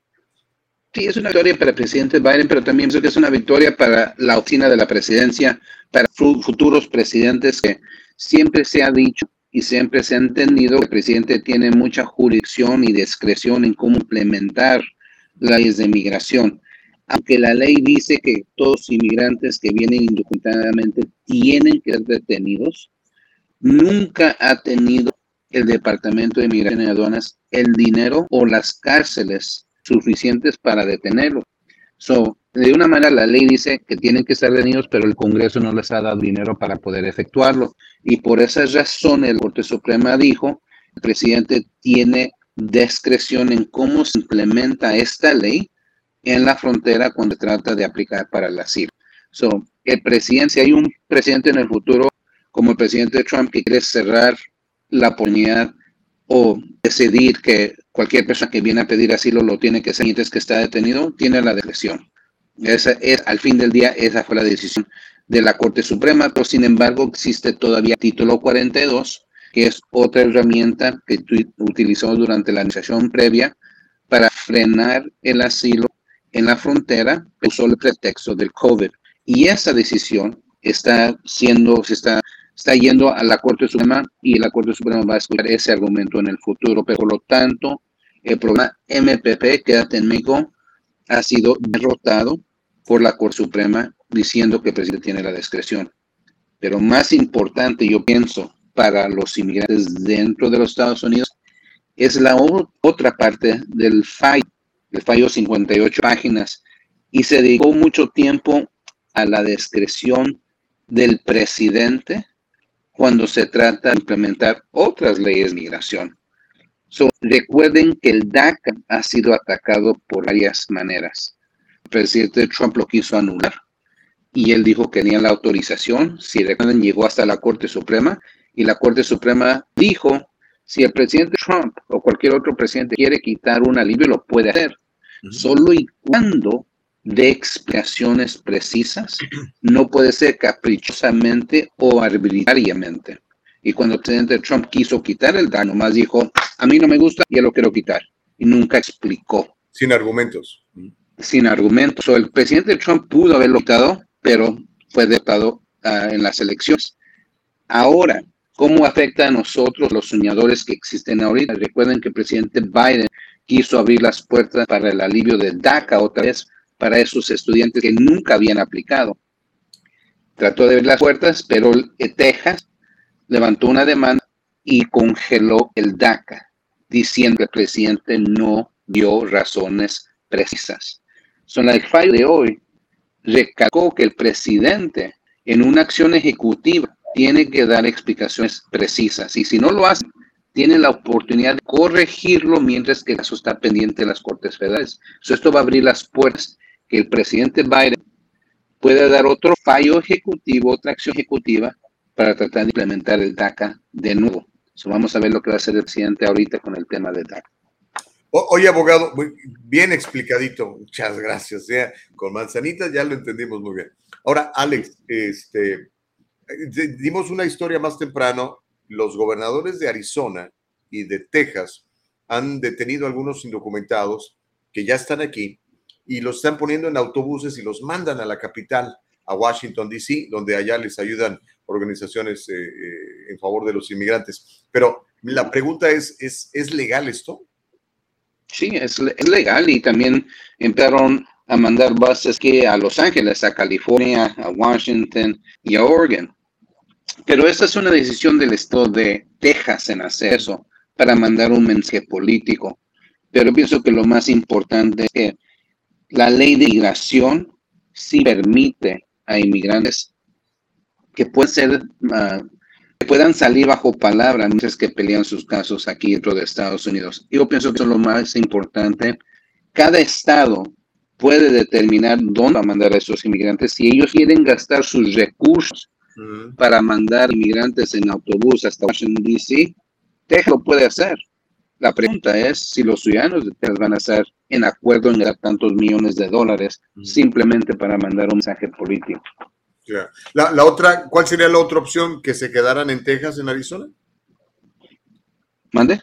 Sí, es una victoria para el presidente Biden, pero también pienso que es una victoria para la oficina de la presidencia, para futuros presidentes que siempre se ha dicho y siempre se ha entendido que el presidente tiene mucha jurisdicción y discreción en cómo implementar leyes de migración. Aunque la ley dice que todos inmigrantes que vienen indocumentadamente tienen que ser detenidos, nunca ha tenido el Departamento de Migración y Aduanas el dinero o las cárceles suficientes para detenerlo. So, de una manera la ley dice que tienen que estar detenidos, pero el Congreso no les ha dado dinero para poder efectuarlo. Y por esa razón el Corte Suprema dijo, el presidente tiene discreción en cómo se implementa esta ley en la frontera cuando trata de aplicar para el asilo. So, el presidente, si hay un presidente en el futuro como el presidente Trump que quiere cerrar la oportunidad o decidir que cualquier persona que viene a pedir asilo lo tiene que hacer mientras que está detenido, tiene la decisión. Esa es, al fin del día, esa fue la decisión de la Corte Suprema, pero sin embargo existe todavía título 42, que es otra herramienta que utilizó durante la administración previa para frenar el asilo en la frontera, usó el pretexto del COVID. Y esa decisión está siendo, se está está yendo a la Corte Suprema y la Corte Suprema va a escuchar ese argumento en el futuro. Pero por lo tanto, el programa MPP, Quédate en México, ha sido derrotado por la Corte Suprema diciendo que el presidente tiene la discreción. Pero más importante, yo pienso, para los inmigrantes dentro de los Estados Unidos, es la otra parte del fallo, el fallo 58 páginas, y se dedicó mucho tiempo a la discreción del presidente cuando se trata de implementar otras leyes de migración. So, recuerden que el DACA ha sido atacado por varias maneras. El presidente Trump lo quiso anular y él dijo que tenía la autorización. Si recuerdan, llegó hasta la Corte Suprema y la Corte Suprema dijo, si el presidente Trump o cualquier otro presidente quiere quitar un alivio, lo puede hacer. Solo y cuando de explicaciones precisas, no puede ser caprichosamente o arbitrariamente. Y cuando el presidente Trump quiso quitar el daño, más dijo, a mí no me gusta, ya lo quiero quitar. Y nunca explicó. Sin argumentos. Sin argumentos. O el presidente Trump pudo haberlo quitado, pero fue derrotado uh, en las elecciones. Ahora, ¿cómo afecta a nosotros los soñadores que existen ahorita? Recuerden que el presidente Biden quiso abrir las puertas para el alivio de DACA otra vez para esos estudiantes que nunca habían aplicado. Trató de ver las puertas, pero Texas levantó una demanda y congeló el DACA, diciendo que el presidente no dio razones precisas. Son el fallo de hoy recalcó que el presidente en una acción ejecutiva tiene que dar explicaciones precisas y si no lo hace, tiene la oportunidad de corregirlo mientras que el caso está pendiente de las Cortes Federales. So, esto va a abrir las puertas que el presidente Biden pueda dar otro fallo ejecutivo, otra acción ejecutiva para tratar de implementar el DACA de nuevo. So, vamos a ver lo que va a hacer el presidente ahorita con el tema del DACA. O, oye, abogado, bien explicadito, muchas gracias. Con manzanitas ya lo entendimos muy bien. Ahora, Alex, este, dimos una historia más temprano. Los gobernadores de Arizona y de Texas han detenido a algunos indocumentados que ya están aquí y los están poniendo en autobuses y los mandan a la capital, a Washington, D.C., donde allá les ayudan organizaciones eh, eh, en favor de los inmigrantes. Pero la pregunta es, ¿es, ¿es legal esto? Sí, es, es, legal y también empezaron a mandar buses que a Los Ángeles, a California, a Washington y a Oregon. Pero esta es una decisión del estado de Texas en hacer eso para mandar un mensaje político. Pero pienso que lo más importante es que la ley de migración sí permite a inmigrantes que pueden ser, ah, que puedan salir bajo palabra mientras que pelean sus casos aquí dentro de Estados Unidos. Yo pienso que eso es lo más importante. Cada estado puede determinar dónde va a mandar a esos inmigrantes. Si ellos quieren gastar sus recursos para mandar inmigrantes en autobús hasta Washington, D.C., Texas lo puede hacer. La pregunta es si los ciudadanos de Texas van a estar en acuerdo en dar tantos millones de dólares simplemente para mandar un mensaje político. La, la, otra, ¿cuál sería la otra opción? ¿Que se quedaran en Texas, en Arizona? ¿Mande?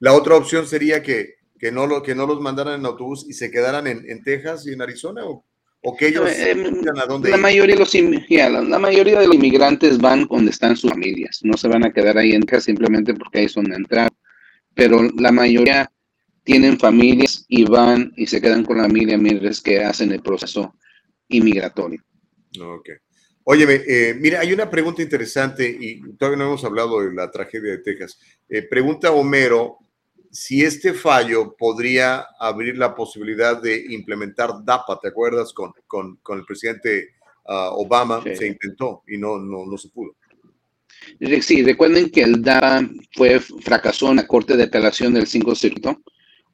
La otra opción sería que, que, no, lo, que no los mandaran en autobús y se quedaran en, en Texas y en Arizona, o, o que ellos eh, a dónde la mayoría de los la, la, mayoría de los inmigrantes van donde están sus familias, no se van a quedar ahí en Texas simplemente porque ahí son de entrada, pero la mayoría tienen familias y van y se quedan con la familia mientras que hacen el proceso inmigratorio. Ok. Óyeme, eh, mira, hay una pregunta interesante y todavía no hemos hablado de la tragedia de Texas. Eh, pregunta Homero si este fallo podría abrir la posibilidad de implementar DAPA, ¿te acuerdas? Con, con, con el presidente uh, Obama se intentó y no, no, no se pudo. Sí, recuerden que el DAPA fue, fracasó en la Corte de Apelación del 5 Circuito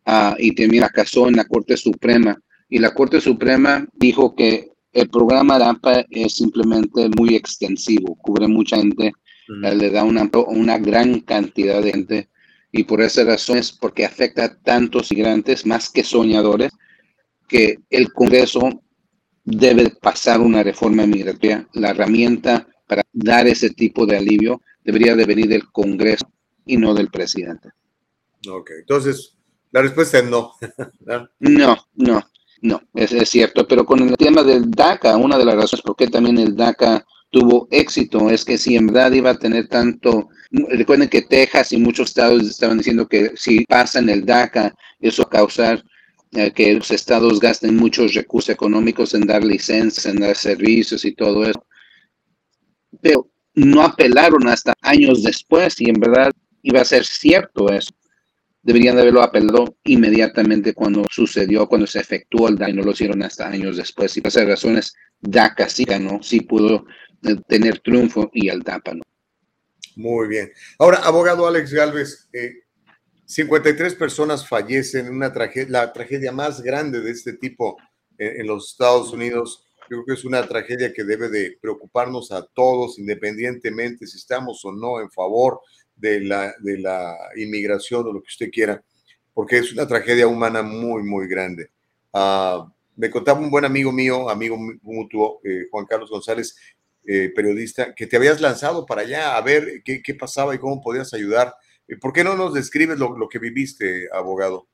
uh, y también fracasó en la Corte Suprema. Y la Corte Suprema dijo que el programa DAPA es simplemente muy extensivo, cubre mucha gente, le da una, una gran cantidad de gente y por esa razón es porque afecta a tantos migrantes más que soñadores que el Congreso debe pasar una reforma migratoria. La herramienta para dar ese tipo de alivio debería de venir del Congreso y no del presidente. Ok, entonces la respuesta es no. no, no, no, es, es, cierto, pero con el tema del DACA, una de las razones por qué también el DACA tuvo éxito es que si en verdad iba a tener tanto, recuerden que Texas y muchos estados estaban diciendo que si pasan el DACA, eso va a causar eh, que los estados gasten muchos recursos económicos en dar licencias, en dar servicios y todo eso. Pero no apelaron hasta años después y en verdad iba a ser cierto eso. Deberían de haberlo apelado inmediatamente cuando sucedió, cuando se efectuó el y no lo hicieron hasta años después. Y por esas razones, DACA sí ganó, sí pudo tener triunfo y el tápano. Muy bien. Ahora, abogado Alex Galvez, 53 eh, personas fallecen en una tragedia, la tragedia más grande de este tipo en, los Estados Unidos. Yo creo que es una tragedia que debe de preocuparnos a todos, independientemente si estamos o no en favor de la, de la inmigración o lo que usted quiera, porque es una tragedia humana muy, muy grande. Uh, me contaba un buen amigo mío, amigo mutuo, eh, Juan Carlos González, eh, periodista, que te habías lanzado para allá a ver qué, qué pasaba y cómo podías ayudar. Eh, ¿Por qué no nos describes lo, lo, que viviste, abogado?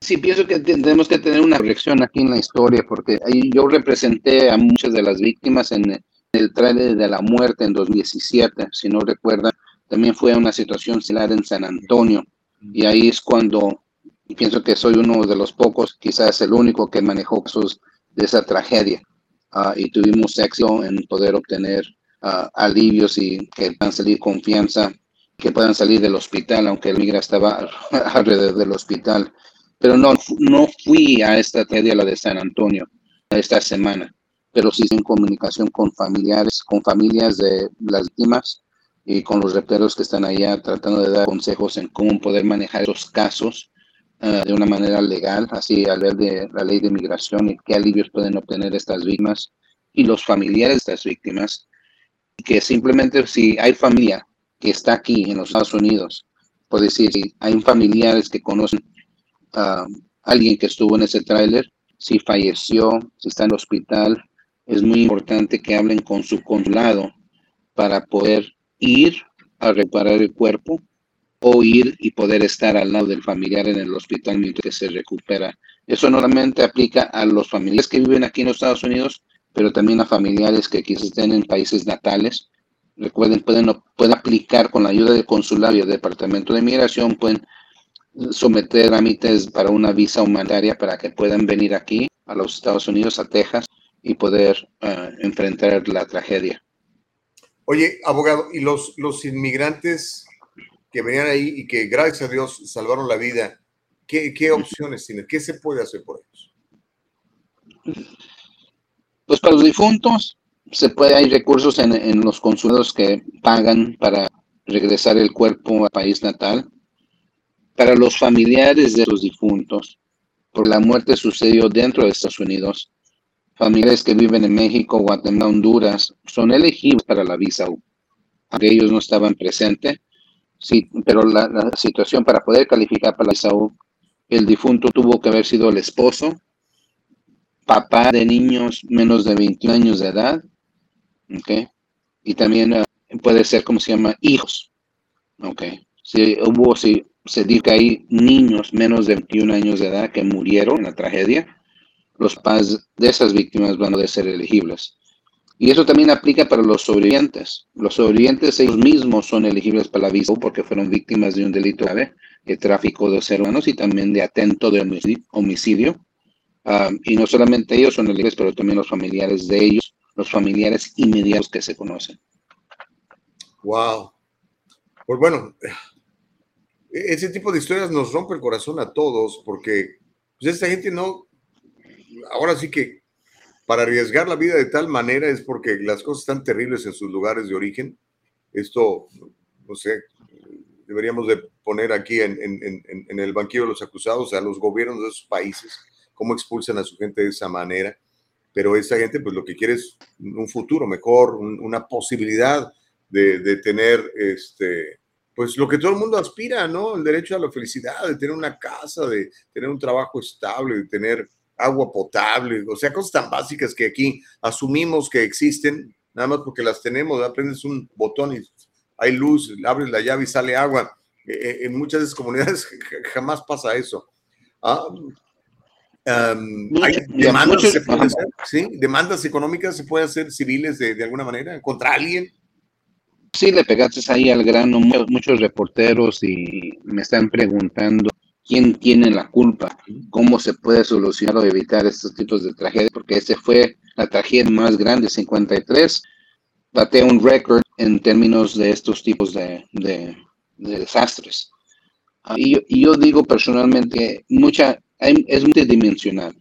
Sí, pienso que tenemos que tener una reflexión aquí en la historia, porque ahí yo representé a muchas de las víctimas en el trailer de la muerte en 2017, si no recuerdan. También fue una situación similar en San Antonio, y ahí es cuando pienso que soy uno de los pocos, quizás el único que manejó casos de esa tragedia. Ah, y tuvimos éxito en poder obtener uh, alivios y que puedan salir confianza, que puedan salir del hospital, aunque el migra estaba alrededor del hospital. Pero no, no fui a esta tragedia, la de San Antonio, esta semana, pero sí en comunicación con familiares, con familias de las víctimas y con los reperos que están allá tratando de dar consejos en cómo poder manejar esos casos eh, de una manera legal, así al ver de la ley de migración y qué alivios pueden obtener estas víctimas y los familiares de estas víctimas, que simplemente si hay familia que está aquí en los Estados Unidos, por decir, si hay familiares que conocen a alguien que estuvo en ese tráiler, si falleció, si está en el hospital, es muy importante que hablen con su consulado para poder ir a reparar el cuerpo o ir y poder estar al lado del familiar en el hospital mientras se recupera. Eso normalmente aplica a los familiares que viven aquí en los Estados Unidos, pero también a familiares que quizás estén en países natales. Recuerden, pueden, pueden aplicar con la ayuda del consulado y del Departamento de Migración, pueden someter trámites para una visa humanitaria para que puedan venir aquí a los Estados Unidos, a Texas, y poder uh, enfrentar la tragedia. Oye, abogado, ¿y los, los inmigrantes que venían ahí y que gracias a Dios salvaron la vida, ¿qué, qué opciones tienen? ¿Qué se puede hacer por ellos? pues para los difuntos se puede, hay recursos en, en los consulados que pagan para regresar el cuerpo al país natal. Para los familiares de los difuntos, por la muerte sucedió dentro de Estados Unidos, familiares que viven en México, Guatemala, Honduras, son elegibles para la visa aunque ellos no estaban presentes. Sí, pero la, situación para poder calificar para la visa U, el difunto tuvo que haber sido el esposo, papá de niños menos de 21 años de edad, ¿ok? Y también uh, puede ser, como se llama? Hijos, ¿ok? Si hubo, si se dice que hay niños menos de 21 años de edad que murieron en la tragedia, los padres de esas víctimas van a ser elegibles. Y eso también aplica para los sobrevivientes. Los sobrevivientes ellos mismos son elegibles para la visa porque fueron víctimas de un delito grave, de tráfico de seres humanos y también de atento de homicidio y no solamente ellos son libres, pero también los familiares de ellos, los familiares inmediatos que se conocen. Wow. Pues bueno, ese tipo de historias nos rompe el corazón a todos porque pues esta gente no, ahora sí que para arriesgar la vida de tal manera es porque las cosas están terribles en sus lugares de origen. Esto, no sé, deberíamos de poner aquí en, el banquillo de los acusados a los gobiernos de esos países cómo expulsan a su gente de esa manera, pero esa gente pues lo que quiere es un futuro mejor, una posibilidad de, de, tener este, pues lo que todo el mundo aspira, ¿no? El derecho a la felicidad, de tener una casa, de tener un trabajo estable, de tener agua potable, o sea, cosas tan básicas que aquí asumimos que existen, nada más porque las tenemos, aprendes un botón y hay luz, abres la llave y sale agua. Eh, eh, en muchas de esas comunidades jamás pasa eso. Ah, hay demandas, se puede hacer, ¿sí? demandas económicas se puede hacer civiles de, de, alguna manera contra alguien. Sí, le pegaste ahí al grano. Muchos reporteros y me están preguntando quién tiene la culpa, cómo se puede solucionar o evitar estos tipos de tragedias, porque ese fue la tragedia más grande, 53, bate un récord en términos de estos tipos de, de, de desastres. Y yo, y yo digo personalmente, mucha es multidimensional.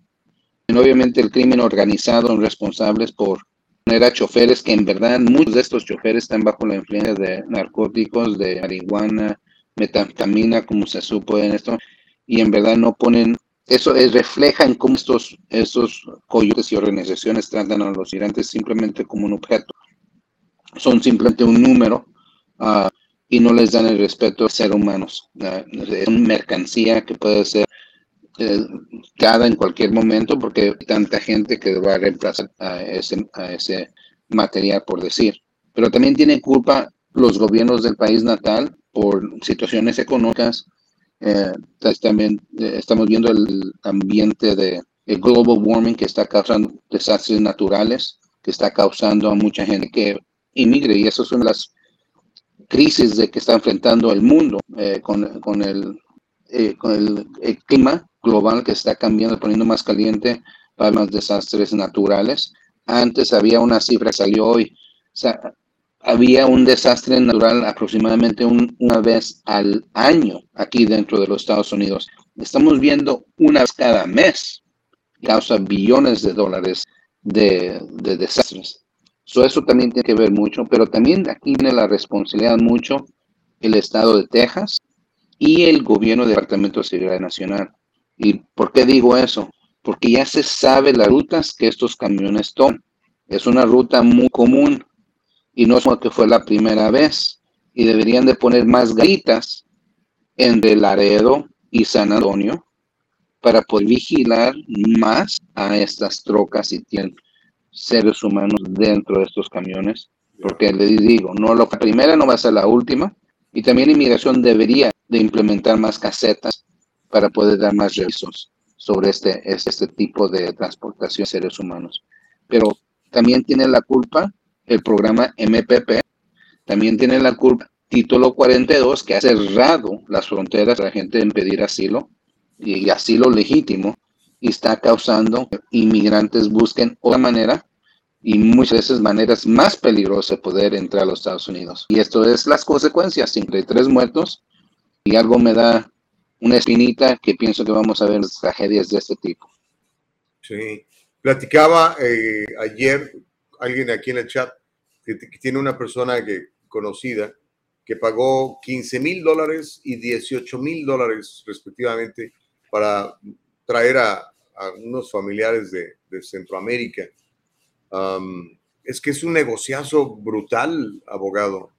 obviamente el crimen organizado responsables por poner a choferes que en verdad muchos de estos choferes están bajo la influencia de narcóticos, de marihuana, metanfetamina, como se supo en esto, y en verdad no ponen, eso es, refleja en cómo estos, estos coyotes y organizaciones tratan a los migrantes simplemente como un objeto. Son simplemente un número uh, y no les dan el respeto a ser humanos. Uh, es una mercancía que puede ser cada en cualquier momento porque hay tanta gente que va a reemplazar a ese, a ese material, por decir. Pero también tienen culpa los gobiernos del país natal por situaciones económicas. Eh, también eh, estamos viendo el ambiente de el global warming que está causando desastres naturales, que está causando a mucha gente que inmigre y esas son las crisis de que está enfrentando el mundo eh, con, con, el, eh, con el, clima global que está cambiando, poniendo más caliente para los desastres naturales. Antes había una cifra salió hoy, sea, había un desastre natural aproximadamente un, una vez al año aquí dentro de los Estados Unidos. Estamos viendo una vez cada mes, causa billones de dólares de, de desastres. So, eso también tiene que ver mucho, pero también aquí tiene la responsabilidad mucho el estado de Texas y el gobierno del Departamento de Seguridad Nacional. ¿Y por qué digo eso? Porque ya se sabe las rutas que estos camiones toman. Es una ruta muy común y no es como que fue la primera vez. Y deberían de poner más garitas entre Laredo y San Antonio para poder vigilar más a estas trocas y tienen seres humanos dentro de estos camiones. Porque les digo, no la primera no va a ser la última. Y también inmigración debería de implementar más casetas para poder dar más revisos sobre este, este tipo de transportación de seres humanos. Pero también tiene la culpa el programa MPP, también tiene la culpa título 42 que ha cerrado las fronteras a la gente en pedir asilo y asilo legítimo y está causando que inmigrantes busquen otra manera y muchas veces maneras más peligrosas de poder entrar a los Estados Unidos. Y esto es las consecuencias, 53 muertos y algo me da una espinita que pienso que vamos a ver tragedias de este tipo. Sí, Platicaba eh, ayer alguien aquí en el chat que, tiene una persona que, conocida que pagó 15 mil dólares y 18 mil dólares respectivamente para traer a, a unos familiares de, de Centroamérica. Um, es que es un negociazo brutal, abogado.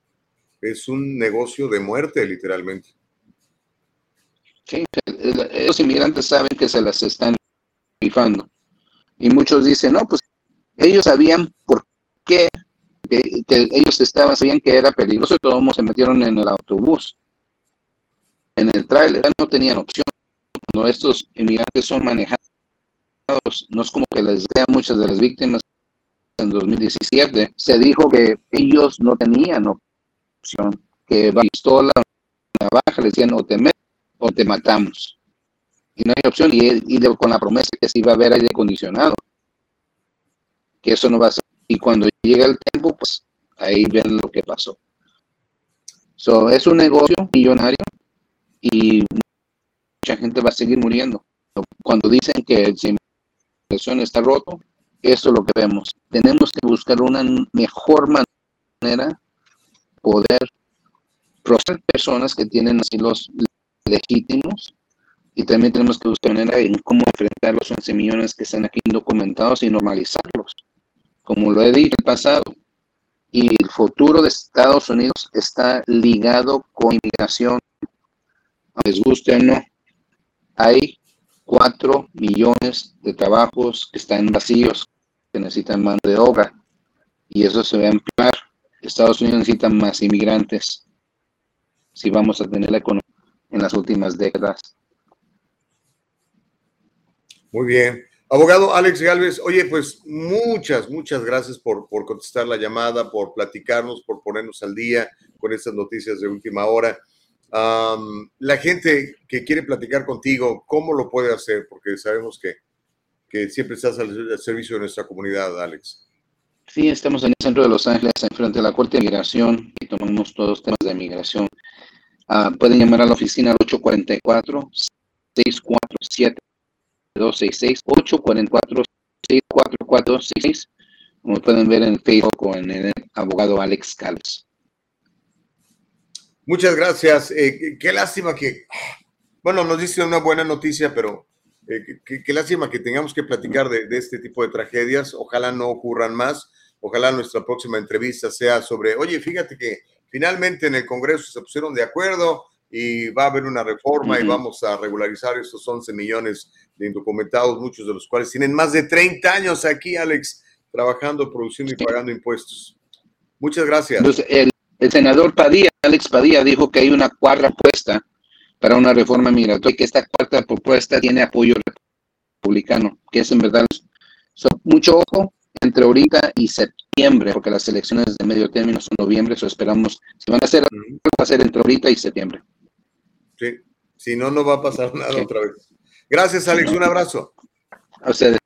Es un negocio de muerte, literalmente. Sí, los inmigrantes saben que se las están rifando. Y muchos dicen, no, pues ellos sabían por qué que, que ellos estaban, sabían que era peligroso y todos se metieron en el autobús, en el tráiler, no tenían opción. Cuando estos inmigrantes son manejados, no es como que les vean muchas de las víctimas en 2017, se dijo que ellos no tenían opción, que pistola, navaja, les decían o te metes o te matamos. Y no hay opción, y, y de, con la promesa que se iba a haber aire acondicionado, que eso no va a ser. Y cuando llega el tiempo, pues ahí ven lo que pasó. So, es un negocio millonario y mucha gente va a seguir muriendo. Cuando dicen que el inversión está roto, eso es lo que vemos. Tenemos que buscar una mejor manera poder procesar personas que tienen asilos legítimos y también tenemos que buscar manera en cómo enfrentar los 11 millones que están aquí indocumentados y normalizarlos. Como lo he dicho en el pasado, y el futuro de Estados Unidos está ligado con inmigración. Les guste o no, hay 4 millones de trabajos que están vacíos, que necesitan mano de obra, y eso se va a ampliar. Estados Unidos necesita más inmigrantes si vamos a tener la economía en las últimas décadas. Muy bien. Abogado Alex Galvez, oye, pues muchas, muchas gracias por, por contestar la llamada, por platicarnos, por ponernos al día con estas noticias de última hora. La gente que quiere platicar contigo, ¿cómo lo puede hacer? Porque sabemos que, que siempre estás al, al, servicio de nuestra comunidad, Alex. Sí, estamos en el centro de Los Ángeles, enfrente de la Corte de Migración, y tomamos todos temas de migración. Uh, pueden llamar a la oficina al 844 647 266 844 64466 como pueden ver en Facebook en el abogado Alex Calves. Muchas gracias. Eh, qué, lástima que, bueno, nos dice una buena noticia, pero eh, qué, qué, lástima que tengamos que platicar de, de, este tipo de tragedias. Ojalá no ocurran más. Ojalá nuestra próxima entrevista sea sobre, oye, fíjate que finalmente en el Congreso se pusieron de acuerdo y va a haber una reforma uh -huh. y vamos a regularizar estos 11 millones de indocumentados, muchos de los cuales tienen más de 30 años aquí, Alex, trabajando, produciendo y pagando impuestos. Muchas gracias. Entonces, el, el senador Padilla, Alex Padilla, dijo que hay una cuarta propuesta para una reforma migratoria y que esta cuarta propuesta tiene apoyo republicano, que es en verdad mucho ojo entre ahorita y septiembre, porque las elecciones de medio término son noviembre, eso esperamos, si van a -huh. va a ser entre ahorita y septiembre. Sí, si no, no va a pasar nada sí. otra vez. Gracias, Alex. Un abrazo. A ustedes.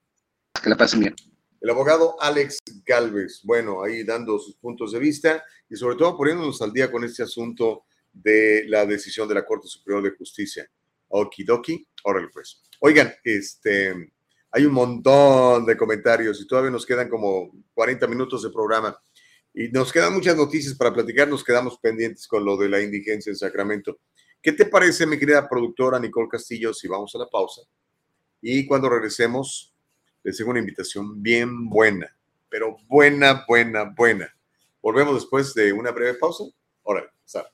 Que la pasen bien. El abogado Alex Galvez, bueno, ahí dando sus puntos de vista y sobre todo poniéndonos al día con este asunto de la decisión de la Corte Superior de Justicia. Okidoki, órale pues. Oigan, este, hay un montón de comentarios y todavía nos quedan como 40 minutos de programa y nos quedan muchas noticias para platicar, nos quedamos pendientes con lo de la indigencia en Sacramento. ¿Qué te parece, mi querida productora Nicole Castillo, si vamos a la pausa? Y cuando regresemos, les tengo una invitación bien buena, pero buena, buena, buena. Volvemos después de una breve pausa. Órale, sale.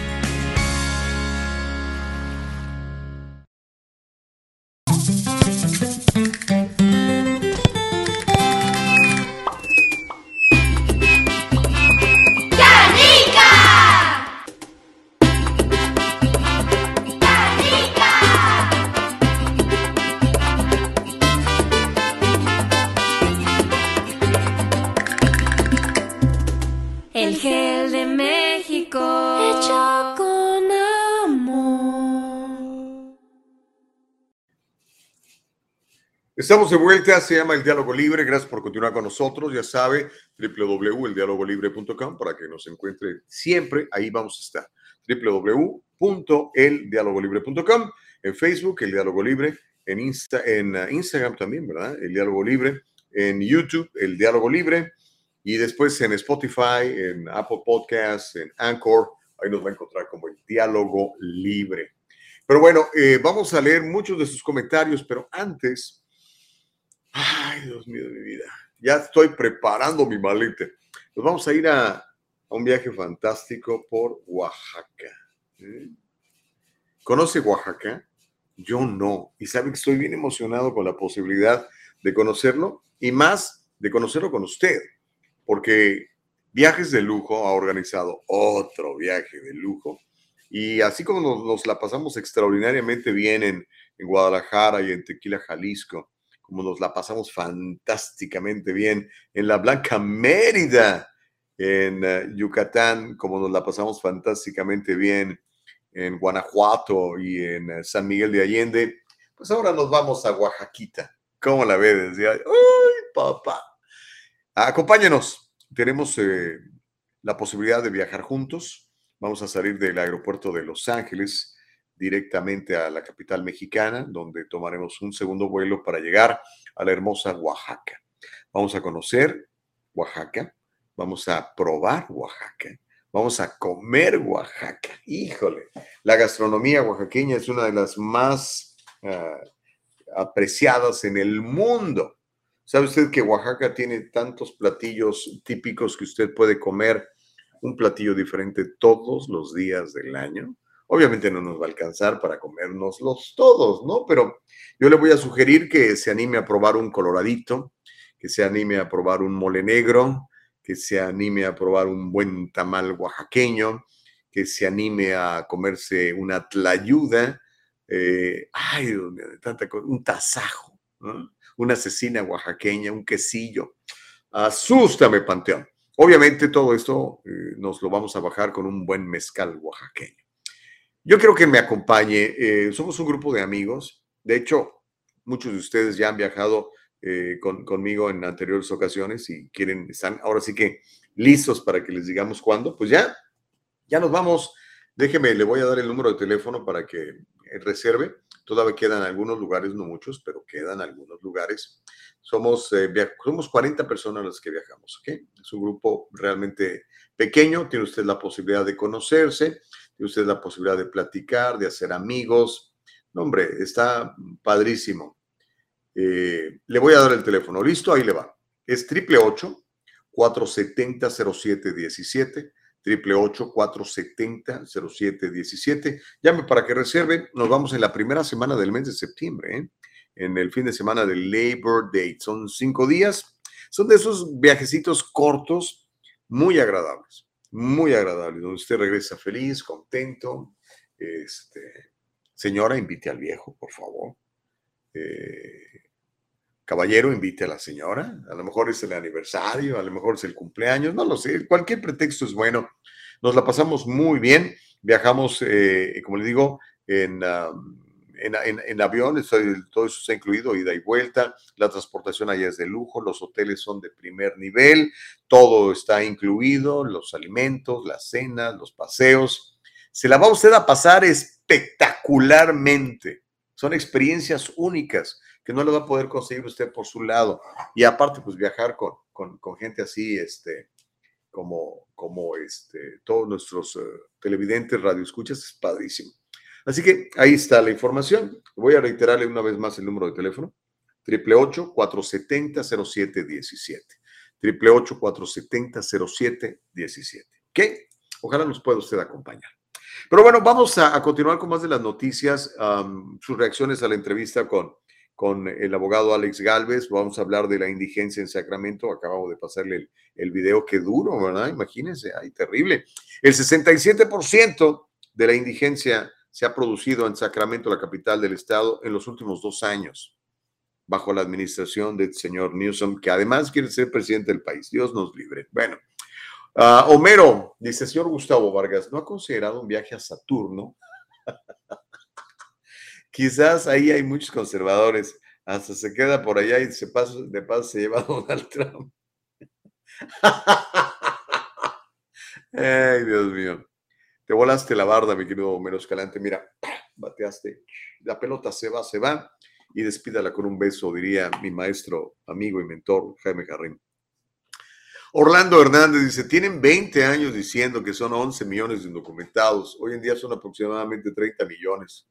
Estamos de vuelta, se llama El Diálogo Libre. Gracias por continuar con nosotros. Ya sabe, www.eldialogolibre.com para que nos encuentre siempre. Ahí vamos a estar. www.eldialogolibre.com. En Facebook, El Diálogo Libre. En, Insta, en uh, Instagram también, ¿verdad? El Diálogo Libre. En YouTube, El Diálogo Libre. Y después en Spotify, en Apple Podcasts, en Anchor. Ahí nos va a encontrar como El Diálogo Libre. Pero bueno, eh, vamos a leer muchos de sus comentarios, pero antes Ay, Dios mío de mi vida. Ya estoy preparando mi maleta. Nos vamos a ir a, un viaje fantástico por Oaxaca. ¿eh? ¿Conoce Oaxaca? Yo no. Y sabe que estoy bien emocionado con la posibilidad de conocerlo y más de conocerlo con usted. Porque Viajes de Lujo ha organizado otro viaje de lujo. Y así como nos, nos la pasamos extraordinariamente bien en, en Guadalajara y en Tequila, Jalisco, como nos la pasamos fantásticamente bien en la Blanca Mérida, en uh, Yucatán, como nos la pasamos fantásticamente bien en Guanajuato y en uh, San Miguel de Allende, pues ahora nos vamos a Oaxaquita. ¿Cómo la ves? Decía, ¡Uy, papá! Acompáñenos. Tenemos eh, la posibilidad de viajar juntos. Vamos a salir del aeropuerto de Los Ángeles directamente a la capital mexicana, donde tomaremos un segundo vuelo para llegar a la hermosa Oaxaca. Vamos a conocer Oaxaca, vamos a probar Oaxaca, vamos a comer Oaxaca. Híjole, la gastronomía oaxaqueña es una de las más uh, apreciadas en el mundo. ¿Sabe usted que Oaxaca tiene tantos platillos típicos que usted puede comer un platillo diferente todos los días del año? Obviamente no nos va a alcanzar para comérnoslos todos, ¿no? Pero yo le voy a sugerir que se anime a probar un coloradito, que se anime a probar un mole negro, que se anime a probar un buen tamal oaxaqueño, que se anime a comerse una tlayuda, eh, ay, tanta cosa, un tasajo, ¿no? una cecina oaxaqueña, un quesillo. Asústame, Panteón. Obviamente todo esto eh, nos lo vamos a bajar con un buen mezcal oaxaqueño. Yo quiero que me acompañe. Eh, somos un grupo de amigos. De hecho, muchos de ustedes ya han viajado eh, con, conmigo en anteriores ocasiones y quieren, están ahora sí que listos para que les digamos cuándo. Pues ya, ya nos vamos. Déjeme, le voy a dar el número de teléfono para que eh, reserve. Todavía quedan algunos lugares, no muchos, pero quedan algunos lugares. Somos, eh, somos 40 personas las que viajamos, ¿ok? Es un grupo realmente pequeño. Tiene usted la posibilidad de conocerse usted la posibilidad de platicar, de hacer amigos. No, hombre, está padrísimo. Eh, le voy a dar el teléfono. ¿Listo? Ahí le va. Es triple 470 0717 triple 470 0717 Llame para que reserve. Nos vamos en la primera semana del mes de septiembre, ¿eh? en el fin de semana del Labor Day. Son cinco días. Son de esos viajecitos cortos, muy agradables muy agradable, donde usted regresa feliz, contento. Este, señora, invite al viejo, por favor. Eh, caballero, invite a la señora. A lo mejor es el aniversario, a lo mejor es el cumpleaños, no lo sé. Cualquier pretexto es bueno. Nos la pasamos muy bien. Viajamos, eh, como le digo, en, en, avión, todo eso está incluido, ida y vuelta, la transportación allá es de lujo, los hoteles son de primer nivel, todo está incluido, los alimentos, las cenas, los paseos. Se la va usted a pasar espectacularmente. Son experiencias únicas que no le va a poder conseguir usted por su lado. Y aparte, pues viajar con, con, gente así, este, como, como este, todos nuestros uh, televidentes, radioescuchas, es padrísimo. Así que ahí está la información. Voy a reiterarle una vez más el número de teléfono. 888-470-0717. 888-470-0717. ¿Ok? Ojalá nos pueda usted acompañar. Pero bueno, vamos a, continuar con más de las noticias, sus reacciones a la entrevista con, con el abogado Alex Galvez. Vamos a hablar de la indigencia en Sacramento. Acabamos de pasarle el, el video. Qué duro, ¿verdad? Imagínense, ay, terrible. El 67% de la indigencia se ha producido en Sacramento, la capital del estado, en los últimos dos años, bajo la administración del señor Newsom, que además quiere ser presidente del país. Dios nos libre. Bueno, Ah, Homero dice, señor Gustavo Vargas, ¿no ha considerado un viaje a Saturno? Quizás ahí hay muchos conservadores. Hasta se queda por allá y se pasa, de paso se lleva a Donald Trump. Ay, Dios mío. Te volaste la barda, mi querido Homero Escalante. Mira, bateaste. La pelota se va, se va. Y despídala con un beso, diría mi maestro, amigo y mentor, Jaime Carrín. Orlando Hernández dice, tienen 20 años diciendo que son 11 millones de indocumentados. Hoy en día son aproximadamente 30 millones.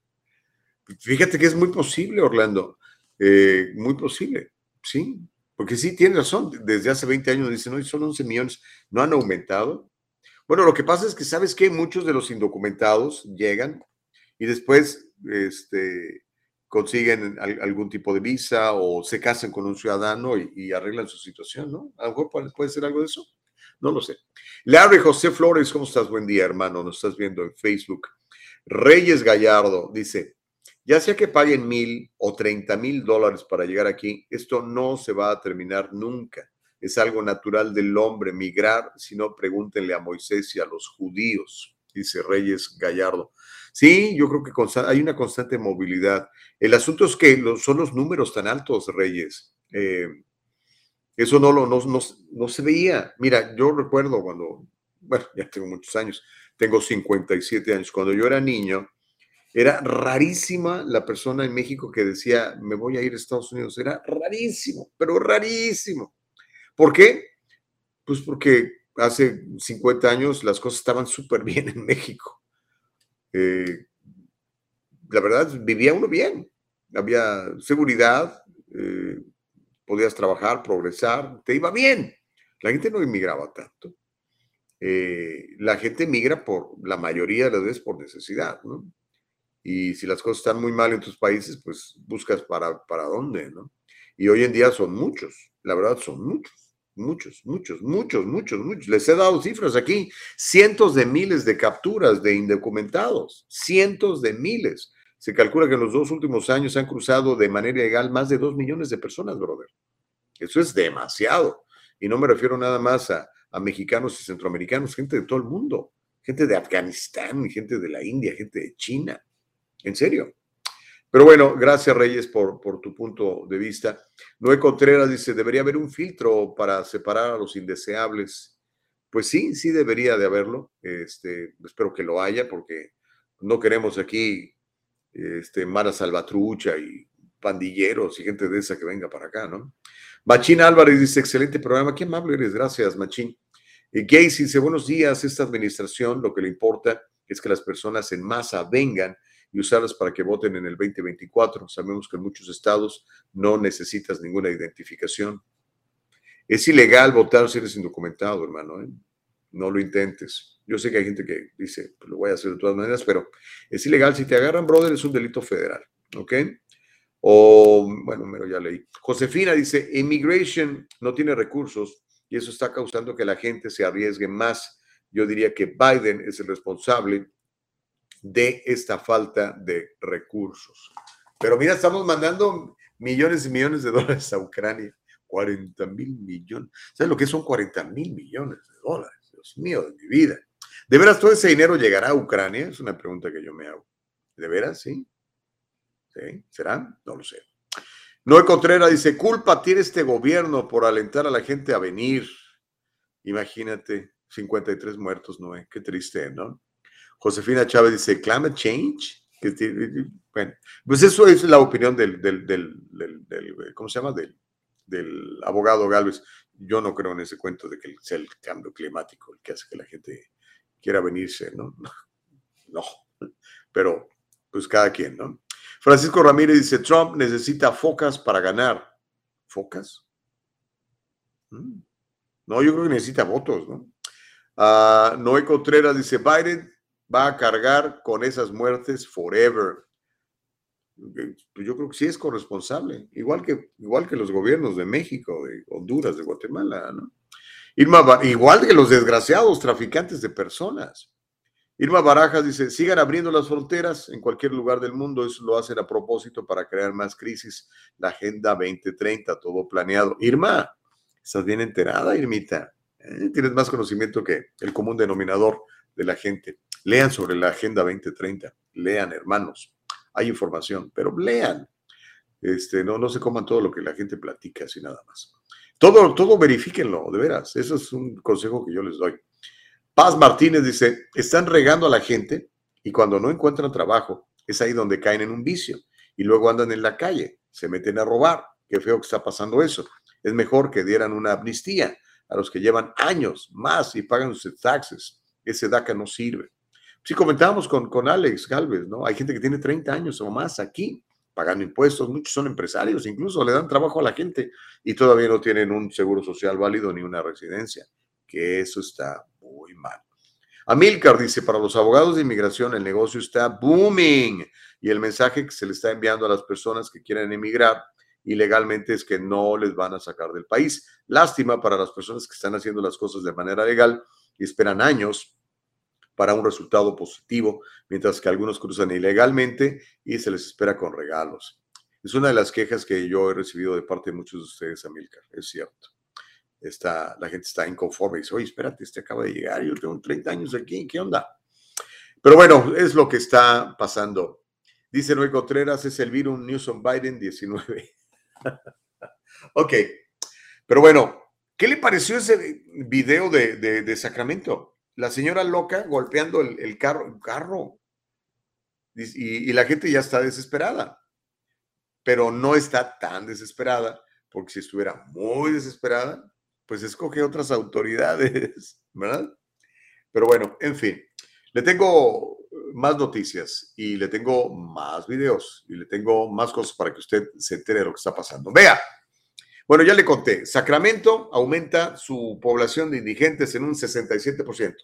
Fíjate que es muy posible, Orlando. Eh, muy posible, sí. Porque sí, tiene razón. Desde hace 20 años dicen, hoy son 11 millones. ¿No han aumentado? Bueno, lo que pasa es que, ¿sabes qué? Muchos de los indocumentados llegan y después este, consiguen algún tipo de visa o se casan con un ciudadano y, arreglan su situación, ¿no? A lo mejor puede, ser algo de eso. No lo sé. Larry José Flores, ¿cómo estás? Buen día, hermano. Nos estás viendo en Facebook. Reyes Gallardo dice, ya sea que paguen mil o treinta mil dólares para llegar aquí, esto no se va a terminar nunca. Es algo natural del hombre migrar, si no, pregúntenle a Moisés y a los judíos, dice Reyes Gallardo. Sí, yo creo que hay una constante movilidad. El asunto es que son los números tan altos, Reyes. Eh, eso no, lo, no, no, se veía. Mira, yo recuerdo cuando, bueno, ya tengo muchos años, tengo 57 años, cuando yo era niño, era rarísima la persona en México que decía, me voy a ir a Estados Unidos. Era rarísimo, pero rarísimo. ¿Por qué? Pues porque hace 50 años las cosas estaban súper bien en México. Eh, la verdad, vivía uno bien. Había seguridad, eh, podías trabajar, progresar, te iba bien. La gente no inmigraba tanto. Eh, la gente migra por, la mayoría de las veces por necesidad, ¿no? Y si las cosas están muy mal en tus países, pues buscas para, para dónde, ¿no? Y hoy en día son muchos, la verdad son muchos. Muchos, muchos, muchos, muchos, muchos. Les he dado cifras aquí. Cientos de miles de capturas de indocumentados. Cientos de miles. Se calcula que en los dos últimos años han cruzado de manera ilegal más de dos millones de personas, brother. Eso es demasiado. Y no me refiero nada más a, a mexicanos y centroamericanos, gente de todo el mundo. Gente de Afganistán, gente de la India, gente de China. En serio. Pero bueno, gracias Reyes por, por tu punto de vista. Noé Contreras dice, debería haber un filtro para separar a los indeseables. Pues sí, sí debería de haberlo. Este, espero que lo haya porque no queremos aquí este, Mara Salvatrucha y pandilleros y gente de esa que venga para acá, ¿no? Machín Álvarez dice, excelente programa, qué amable eres, gracias Machín. Y Gacy dice, buenos días, esta administración lo que le importa es que las personas en masa vengan y usarlas para que voten en el 2024. Sabemos que en muchos estados no necesitas ninguna identificación. Es ilegal votar si eres indocumentado, hermano. ¿eh? No lo intentes. Yo sé que hay gente que dice, pues lo voy a hacer de todas maneras, pero es ilegal. Si te agarran, brother, es un delito federal. ¿Ok? O, bueno, pero ya leí. Josefina dice, immigration no tiene recursos y eso está causando que la gente se arriesgue más. Yo diría que Biden es el responsable de esta falta de recursos. Pero mira, estamos mandando millones y millones de dólares a Ucrania. 40 mil millones. ¿Sabes lo que son 40 mil millones de dólares? Dios mío, de mi vida. ¿De veras todo ese dinero llegará a Ucrania? Es una pregunta que yo me hago. ¿De veras? Sí. ¿Sí? ¿Será? No lo sé. Noé Contreras dice, culpa tiene este gobierno por alentar a la gente a venir. Imagínate, 53 muertos, Noé. Qué triste, ¿no? Josefina Chávez dice, climate change. Bueno, pues eso es la opinión del, del, del, ¿cómo se llama? Del, del abogado Galvez. Yo no creo en ese cuento de que sea el cambio climático el que hace que la gente quiera venirse, ¿no? No, pero pues cada quien, ¿no? Francisco Ramírez dice, Trump necesita focas para ganar. ¿Focas? Mm. No, yo creo que necesita votos, ¿no? Uh, Noé Contreras dice, Biden va a cargar con esas muertes forever. Pues yo creo que sí es corresponsable, igual que, igual que los gobiernos de México, de Honduras, de Guatemala, ¿no? Irma, igual que los desgraciados traficantes de personas. Irma Barajas dice, sigan abriendo las fronteras en cualquier lugar del mundo, eso lo hacen a propósito para crear más crisis. La Agenda 2030, todo planeado. Irma, ¿estás bien enterada, Irmita? Eh, tienes más conocimiento que el común denominador de la gente. Lean sobre la Agenda 2030. Lean, hermanos. Hay información, pero lean. Este, no, no se coman todo lo que la gente platica, así nada más. Todo, todo verifíquenlo, de veras. Eso es un consejo que yo les doy. Paz Martínez dice, están regando a la gente y cuando no encuentran trabajo, es ahí donde caen en un vicio y luego andan en la calle, se meten a robar. Qué feo que está pasando eso. Es mejor que dieran una amnistía a los que llevan años más y pagan sus taxes. Ese DACA no sirve. Sí, comentábamos con, con Alex Galvez, ¿no? Hay gente que tiene 30 años o más aquí pagando impuestos, muchos son empresarios, incluso le dan trabajo a la gente y todavía no tienen un seguro social válido ni una residencia, que eso está muy mal. Amilcar dice, para los abogados de inmigración el negocio está booming y el mensaje que se le está enviando a las personas que quieren emigrar ilegalmente es que no les van a sacar del país. Lástima para las personas que están haciendo las cosas de manera legal y esperan años para un resultado positivo, mientras que algunos cruzan ilegalmente y se les espera con regalos. Es una de las quejas que yo he recibido de parte de muchos de ustedes, Amilcar, es cierto. Está, la gente está inconforme y dice, oye, espérate, este acaba de llegar, yo tengo 30 años aquí, ¿qué onda? Pero bueno, es lo que está pasando. Dice Noé Contreras, es el virus Newsom Biden 19. ok, pero bueno, ¿qué le pareció ese video de, de Sacramento? La señora loca golpeando el, carro, carro. Y, la gente ya está desesperada. Pero no está tan desesperada, porque si estuviera muy desesperada, pues escoge otras autoridades, ¿verdad? Pero bueno, en fin, le tengo más noticias y le tengo más videos y le tengo más cosas para que usted se entere de lo que está pasando. Vea, bueno, ya le conté, Sacramento aumenta su población de indigentes en un 67%.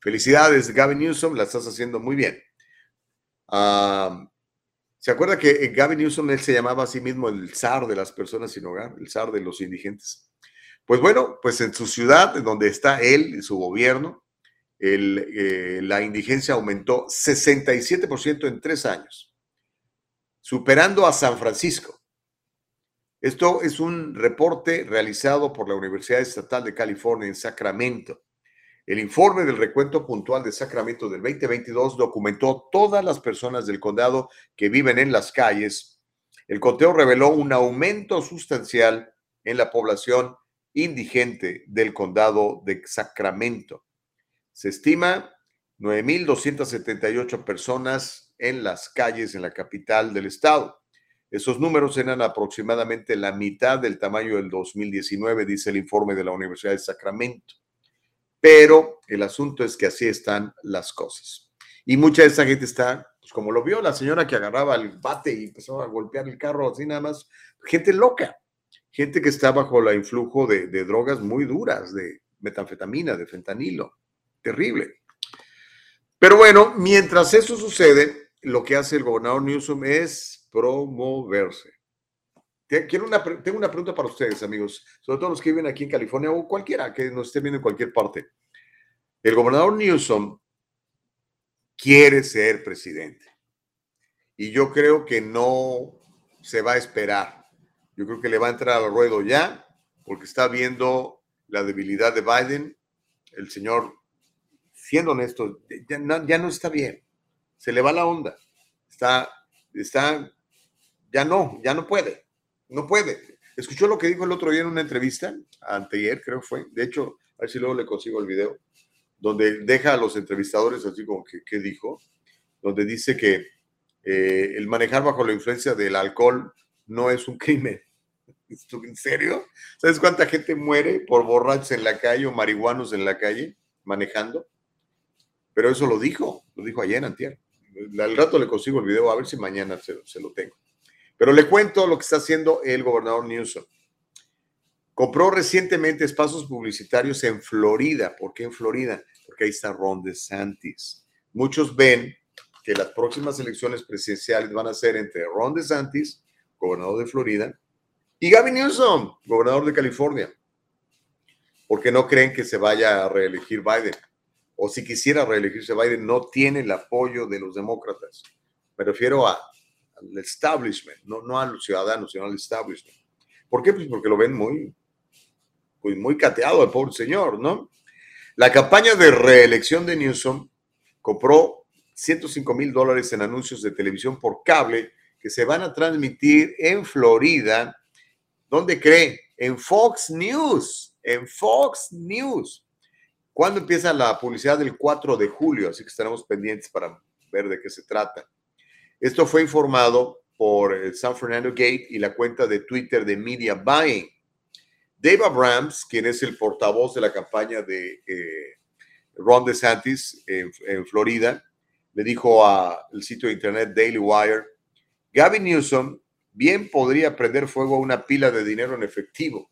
Felicidades, Gavin Newsom, la estás haciendo muy bien. ¿Se acuerda que eh, Gavin Newsom, él se llamaba a sí mismo el zar de las personas sin hogar, el zar de los indigentes? Pues bueno, pues en su ciudad, en donde está él y su gobierno, eh, la indigencia aumentó 67% en tres años, superando a San Francisco. Esto es un reporte realizado por la Universidad Estatal de California en Sacramento. El informe del recuento puntual de Sacramento del 2022 documentó todas las personas del condado que viven en las calles. El conteo reveló un aumento sustancial en la población indigente del condado de Sacramento. Se estima 9.278 personas en las calles en la capital del estado. Esos números eran aproximadamente la mitad del tamaño del 2019, dice el informe de la Universidad de Sacramento. Pero el asunto es que así están las cosas. Y mucha de esa gente está, pues como lo vio la señora que agarraba el bate y empezó a golpear el carro así nada más, gente loca, gente que está bajo el influjo de, de drogas muy duras, de metanfetamina, de fentanilo. Terrible. Pero bueno, mientras eso sucede, lo que hace el gobernador Newsom es promoverse. Quiero una, tengo una pregunta para ustedes, amigos, sobre todo los que viven aquí en California o cualquiera que nos esté viendo en cualquier parte. El gobernador Newsom quiere ser presidente y yo creo que no se va a esperar. Yo creo que le va a entrar al ruedo ya porque está viendo la debilidad de Biden. El señor, siendo honesto, ya no, ya no está bien. Se le va la onda. Está, está ya no, ya no puede, no puede. ¿Escuchó lo que dijo el otro día en una entrevista? Anteayer, creo fue. De hecho, a ver si luego le consigo el video, donde deja a los entrevistadores así como que, ¿qué dijo? Donde dice que eh, el manejar bajo la influencia del alcohol no es un crimen. ¿En serio? ¿Sabes cuánta gente muere por borrachos en la calle o marihuanos en la calle manejando? Pero eso lo dijo, lo dijo ayer, antier. Al rato le consigo el video, a ver si mañana se lo tengo. Pero le cuento lo que está haciendo el gobernador Newsom. Compró recientemente espacios publicitarios en Florida. ¿Por qué en Florida? Porque ahí está Ron DeSantis. Muchos ven que las próximas elecciones presidenciales van a ser entre Ron DeSantis, gobernador de Florida, y Gavin Newsom, gobernador de California. Porque no creen que se vaya a reelegir Biden. O si quisiera reelegirse Biden, no tiene el apoyo de los demócratas. Me refiero a al establishment, no, no a los ciudadanos, sino al establishment. ¿Por qué? Pues porque lo ven muy pues muy cateado el pobre señor, ¿no? La campaña de reelección de Newsom compró 105 mil dólares en anuncios de televisión por cable que se van a transmitir en Florida. ¿Dónde cree? En Fox News. En Fox News. ¿Cuándo empieza la publicidad? del 4 de julio, así que estaremos pendientes para ver de qué se trata. Esto fue informado por el San Fernando Gate y la cuenta de Twitter de Media Buying. Dave Abrams, quien es el portavoz de la campaña de eh, Ron DeSantis en, en Florida, le dijo al sitio de internet Daily Wire, Gavin Newsom bien podría prender fuego a una pila de dinero en efectivo.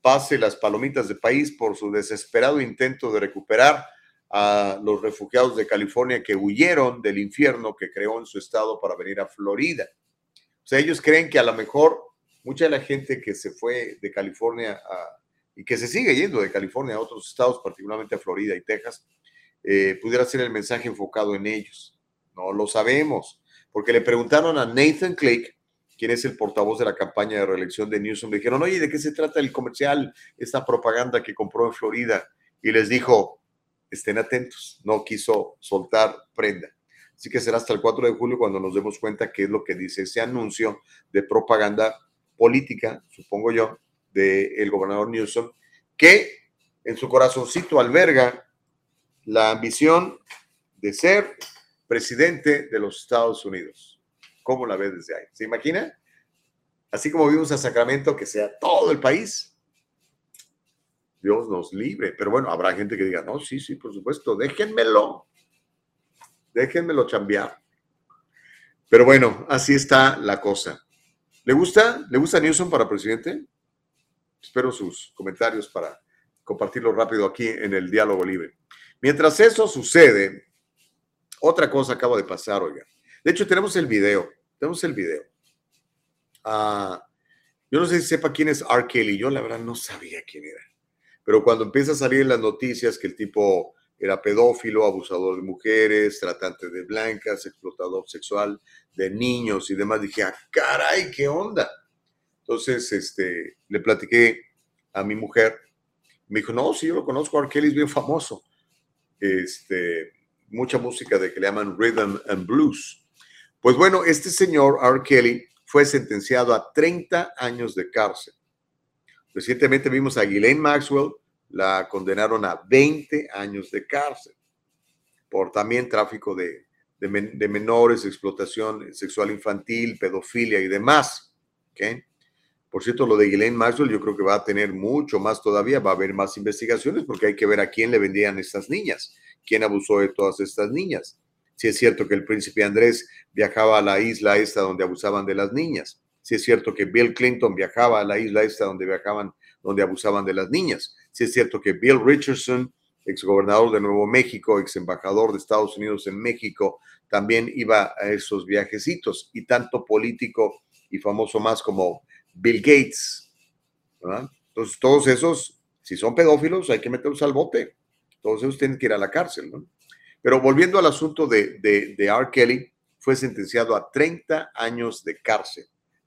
Pase las palomitas de país por su desesperado intento de recuperar a los refugiados de California que huyeron del infierno que creó en su estado para venir a Florida. O sea, ellos creen que a lo mejor mucha de la gente que se fue de California y que se sigue yendo de California a otros estados, particularmente a Florida y Texas, eh, pudiera ser el mensaje enfocado en ellos. No lo sabemos, porque le preguntaron a Nathan Click, quien es el portavoz de la campaña de reelección de Newsom, le dijeron, oye, ¿de qué se trata el comercial, esta propaganda que compró en Florida? Y les dijo, estén atentos, no quiso soltar prenda. Así que será hasta el 4 de julio cuando nos demos cuenta qué es lo que dice ese anuncio de propaganda política, supongo yo, del gobernador Newsom, que en su corazoncito alberga la ambición de ser presidente de los Estados Unidos. ¿Cómo la ve desde ahí? ¿Se imagina? Así como vimos a Sacramento, que sea todo el país. Dios nos libre. Pero bueno, habrá gente que diga, no, sí, sí, por supuesto, déjenmelo. Déjenmelo chambear. Pero bueno, así está la cosa. ¿Le gusta? ¿Le gusta Newsom para presidente? Espero sus comentarios para compartirlo rápido aquí en el diálogo libre. Mientras eso sucede, otra cosa acaba de pasar, oiga. De hecho, tenemos el video. Tenemos el video. Ah, yo no sé si sepa quién es R. Kelly. Yo la verdad no sabía quién era. Pero cuando empieza a salir en las noticias que el tipo era pedófilo, abusador de mujeres, tratante de blancas, explotador sexual de niños y demás, dije, ah, caray, ¿qué onda? Entonces, este, le platiqué a mi mujer. Me dijo, no, sí, yo lo conozco, R. Kelly es bien famoso este, mucha música de que le llaman rhythm and blues. Pues bueno, este señor R. Kelly fue sentenciado a 30 años de cárcel. Recientemente vimos a Ghislaine Maxwell, la condenaron a 20 años de cárcel por también tráfico de, de, menores, explotación sexual infantil, pedofilia y demás. Por cierto, lo de Ghislaine Maxwell yo creo que va a tener mucho más todavía, va a haber más investigaciones porque hay que ver a quién le vendían estas niñas, quién abusó de todas estas niñas. Si es cierto que el príncipe Andrés viajaba a la isla esta donde abusaban de las niñas. Si es cierto que Bill Clinton viajaba a la isla esta donde viajaban, donde abusaban de las niñas. Si es cierto que Bill Richardson, exgobernador de Nuevo México, ex embajador de Estados Unidos en México, también iba a esos viajecitos. Y tanto político y famoso más como Bill Gates. Entonces, todos esos, si son pedófilos, hay que meterlos al bote. Todos esos tienen que ir a la cárcel. ¿no? Pero volviendo al asunto de, de, de R. Kelly, fue sentenciado a 30 años de cárcel.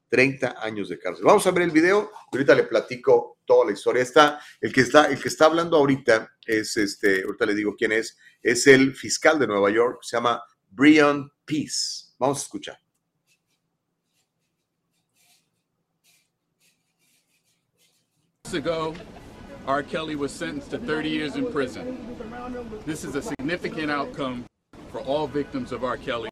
30 años de cárcel. Vamos a ver el video. Ahorita le platico toda la historia. Está, el que está, el que está hablando ahorita es este, ahorita le digo quién es, es el fiscal de Nueva York, se llama Brian Peace. Vamos a escuchar. ago, R. Kelly was sentenced to 30 years in prison. This is a significant outcome for all victims of R. Kelly,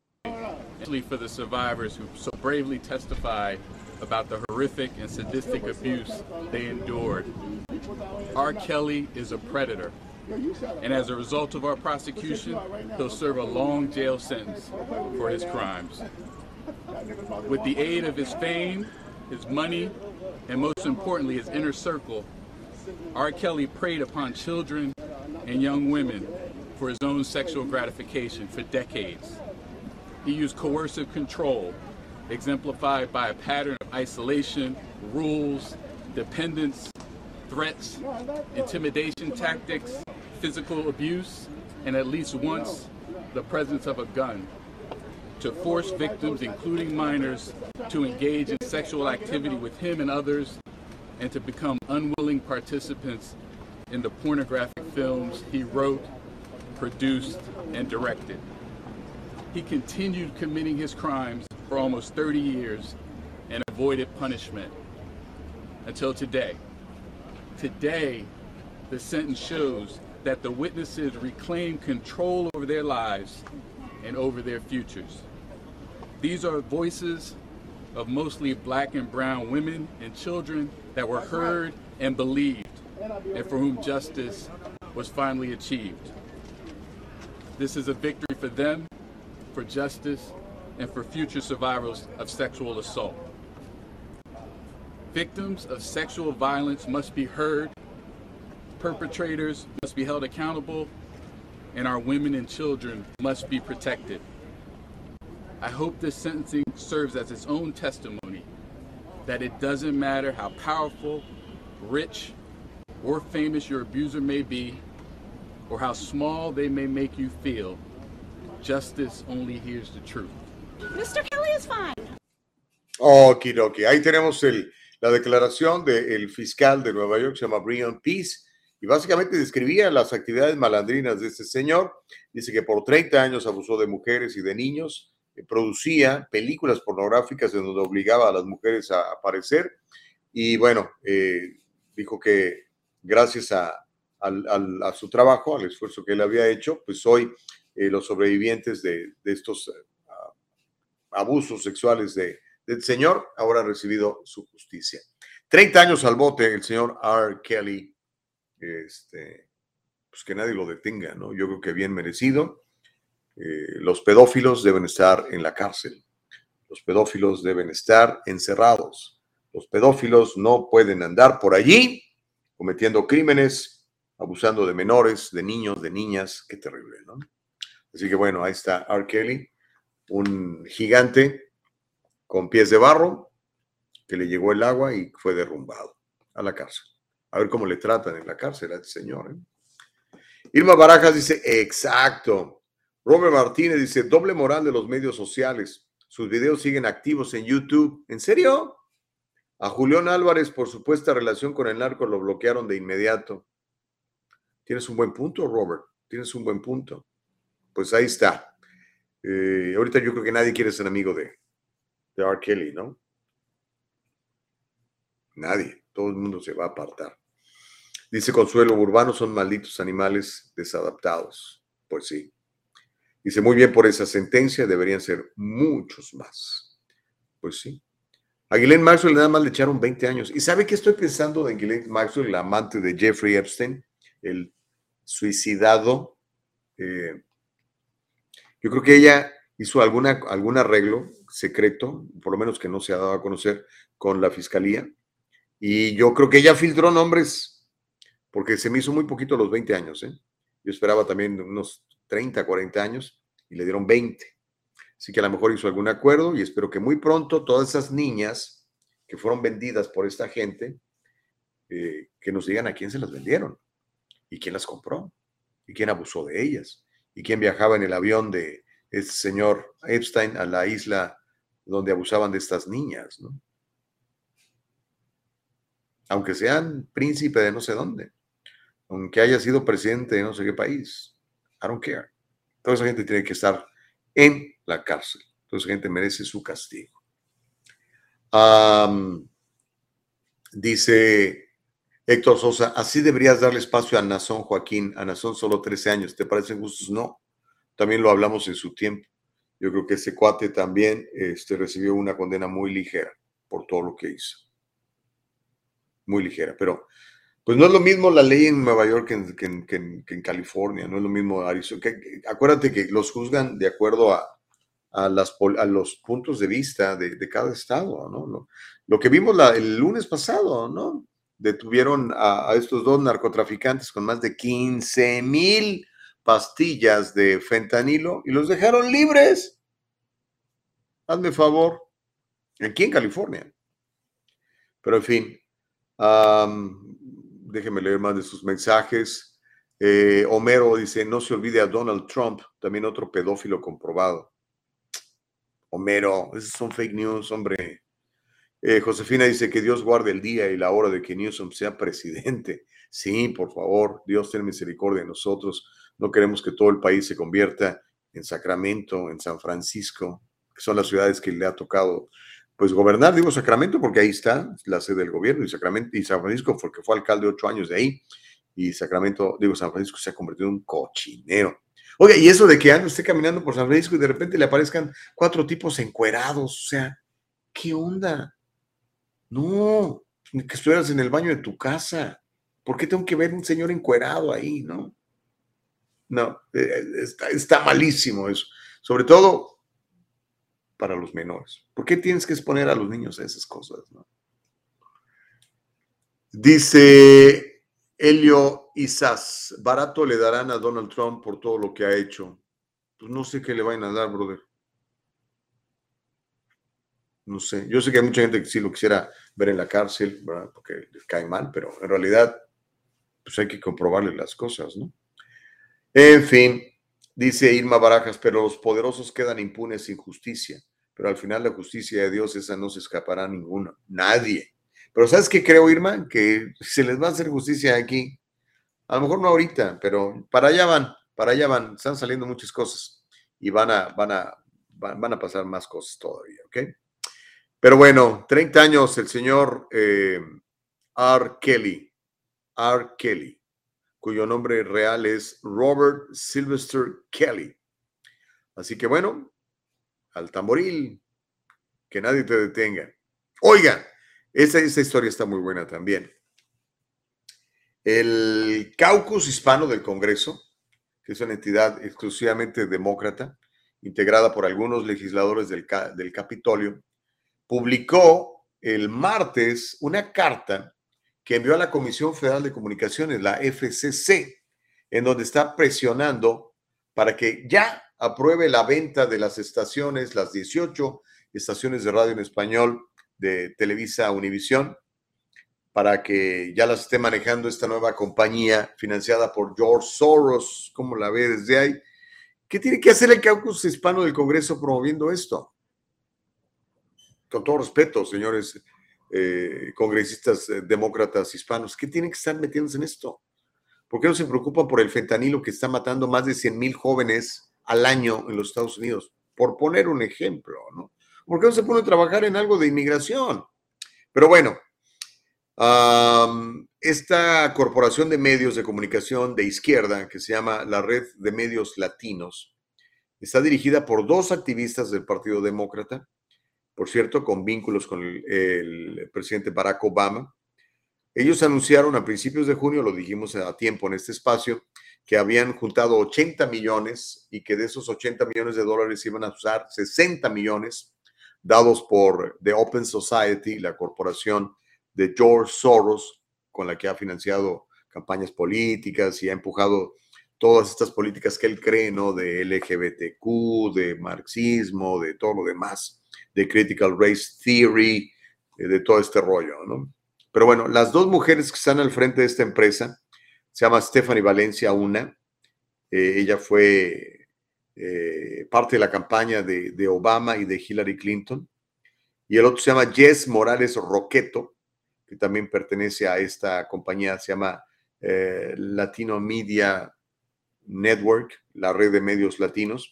especially for the survivors who so bravely testify about the horrific and sadistic abuse they endured. R. Kelly is a predator, and as a result of our prosecution, he'll serve a long jail sentence for his crimes. With the aid of his fame, his money, and most importantly, his inner circle, R. Kelly preyed upon children and young women for his own sexual gratification for decades. He used coercive control, exemplified by a pattern of isolation, rules, dependence, threats, intimidation tactics, physical abuse, and at least once the presence of a gun to force victims, including minors, to engage in sexual activity with him and others, and to become unwilling participants in the pornographic films he wrote, produced, and directed. He continued committing his crimes for almost 30 years and avoided punishment until today. Today, the sentence shows that the witnesses reclaim control over their lives and over their futures. These are voices of mostly black and brown women and children that were heard and believed, and for whom justice was finally achieved. This is a victory for them, for justice, and for future survivors of sexual assault. Victims of sexual violence must be heard, perpetrators must be held accountable, and our women and children must be protected. I hope this sentencing serves as its own testimony that it doesn't matter how powerful, rich, or famous your abuser may be, or how small they may make you feel, justice only hears the truth. Mr. Kelly is fine. Okidoki. Ahí tenemos el, la declaración del fiscal de Nueva York, se llama Brian Peace, y básicamente describía las actividades malandrinas de este señor. Dice que por 30 años abusó de mujeres y de niños, eh, producía películas pornográficas en donde obligaba a las mujeres a aparecer. Y bueno, eh, dijo que gracias a, al- al- a su trabajo, al esfuerzo que él había hecho, pues hoy eh, los sobrevivientes de, estos eh, abusos sexuales de, del señor ahora han recibido su justicia. 30 años al bote el señor R. Kelly, este, pues que nadie lo detenga, ¿no? Yo creo que bien merecido. Eh, los pedófilos deben estar en la cárcel. Los pedófilos deben estar encerrados. Los pedófilos no pueden andar por allí cometiendo crímenes, abusando de menores, de niños, de niñas. Qué terrible, ¿no? Así que bueno, ahí está R. Kelly, un gigante con pies de barro que le llegó el agua y fue derrumbado a la cárcel. A ver cómo le tratan en la cárcel a este señor. ¿eh? Irma Barajas dice, exacto. Robert Martínez dice, doble moral de los medios sociales. Sus videos siguen activos en YouTube. ¿En serio? A Julián Álvarez por supuesta relación con el narco lo bloquearon de inmediato. Tienes un buen punto, Robert. Tienes un buen punto. Pues ahí está. Eh, ahorita yo creo que nadie quiere ser amigo de, de R. Kelly, ¿no? Nadie. Todo el mundo se va a apartar. Dice Consuelo, urbanos son malditos animales desadaptados. Pues sí. Dice, muy bien por esa sentencia, deberían ser muchos más. Pues sí. A Ghislaine Maxwell nada más le echaron 20 años. ¿Y sabe qué estoy pensando de Ghislaine Maxwell, la amante de Jeffrey Epstein, el suicidado? Eh, yo creo que ella hizo alguna, algún arreglo secreto, por lo menos que no se ha dado a conocer, con la fiscalía. Y yo creo que ella filtró nombres, porque se me hizo muy poquito los 20 años. ¿eh? Yo esperaba también unos 30, 40 años y le dieron 20. Así que a lo mejor hizo algún acuerdo y espero que muy pronto todas esas niñas que fueron vendidas por esta gente, eh, que nos digan a quién se las vendieron y quién las compró y quién abusó de ellas y quién viajaba en el avión de este señor Epstein a la isla donde abusaban de estas niñas, ¿no? Aunque sean príncipe de no sé dónde, aunque haya sido presidente de no sé qué país, I don't care. Toda esa gente tiene que estar en la cárcel. Toda esa gente merece su castigo. Dice Héctor Sosa, así deberías darle espacio a Nazón Joaquín. A Nazón solo 13 años. ¿Te parecen justos? No. También lo hablamos en su tiempo. Yo creo que ese cuate también este, recibió una condena muy ligera por todo lo que hizo. Muy ligera. Pero pues no es lo mismo la ley en Nueva York que en, California, no es lo mismo Arizona. acuérdate que los juzgan de acuerdo a, los puntos de vista de, cada estado, ¿no? Lo, lo que vimos el lunes pasado, ¿no? Detuvieron a, estos dos narcotraficantes con más de 15 mil pastillas de fentanilo y los dejaron libres. Hazme favor. Aquí en California. Pero en fin, am, déjenme leer más de sus mensajes. Eh, Homero dice, no se olvide a Donald Trump, también otro pedófilo comprobado. Homero, esos son fake news, hombre. Eh, Josefina dice que Dios guarde el día y la hora de que Newsom sea presidente. Sí, por favor, Dios ten misericordia de nosotros. No queremos que todo el país se convierta en Sacramento, en San Francisco, que son las ciudades que le ha tocado pues gobernar. Digo Sacramento porque ahí está la sede del gobierno y Sacramento y San Francisco porque fue alcalde ocho años de ahí y Sacramento, digo San Francisco se ha convertido en un cochinero. Oye, y eso de que ande usted caminando por San Francisco y de repente le aparezcan cuatro tipos encuerados, o sea, ¿qué onda? No, que estuvieras en el baño de tu casa. ¿Por qué tengo que ver un señor encuerado ahí, no? No, eh, está, está malísimo eso. Sobre todo para los menores. ¿Por qué tienes que exponer a los niños a esas cosas? No? Dice Helio Isas, barato le darán a Donald Trump por todo lo que ha hecho. Pues no sé qué le vayan a dar, brother. No sé, yo sé que hay mucha gente que sí lo quisiera ver en la cárcel, ¿verdad? porque cae mal, pero en realidad pues hay que comprobarle las cosas, ¿no? En fin, dice Irma Barajas, pero los poderosos quedan impunes sin justicia, pero al final la justicia de Dios, esa no se escapará a ninguno, nadie. Pero ¿sabes qué creo, Irma? Que se les va a hacer justicia aquí. A lo mejor no ahorita, pero para allá van, para allá van, están saliendo muchas cosas y van a, van a, van a pasar más cosas todavía, ¿ok? Pero bueno, 30 años el señor eh, R. Kelly, R. Kelly, cuyo nombre real es Robert Sylvester Kelly. Así que bueno, al tamboril, que nadie te detenga. Oigan, esa, esa historia está muy buena también. El caucus hispano del Congreso, que es una entidad exclusivamente demócrata, integrada por algunos legisladores del, del Capitolio, publicó el martes una carta que envió a la Comisión Federal de Comunicaciones, la FCC, en donde está presionando para que ya apruebe la venta de las estaciones, las 18 estaciones de radio en español de Televisa Univisión, para que ya las esté manejando esta nueva compañía financiada por George Soros, como la ve desde ahí. ¿Qué tiene que hacer el caucus hispano del Congreso promoviendo esto? Con todo respeto, señores eh, congresistas eh, demócratas hispanos, ¿qué tienen que estar metiéndose en esto? ¿Por qué no se preocupan por el fentanilo que está matando más de 100 mil jóvenes al año en los Estados Unidos? Por poner un ejemplo, ¿no? ¿Por qué no se pone a trabajar en algo de inmigración? Pero bueno, esta corporación de medios de comunicación de izquierda, que se llama la Red de Medios Latinos, está dirigida por dos activistas del Partido Demócrata, por cierto, con vínculos con el, presidente Barack Obama. Ellos anunciaron a principios de junio, lo dijimos a tiempo en este espacio, que habían juntado 80 millones y que de esos 80 millones de dólares iban a usar 60 millones dados por The Open Society, la corporación de George Soros, con la que ha financiado campañas políticas y ha empujado todas estas políticas que él cree, ¿no? De LGBTQ, de marxismo, de todo lo demás de Critical Race Theory, eh, de todo este rollo, ¿no? Pero bueno, las dos mujeres que están al frente de esta empresa, se llama Stephanie Valencia, una, eh, ella fue eh, parte de la campaña de, de, Obama y de Hillary Clinton, y el otro se llama Jess Morales Roqueto, que también pertenece a esta compañía, se llama Latino Media Network, la red de medios latinos.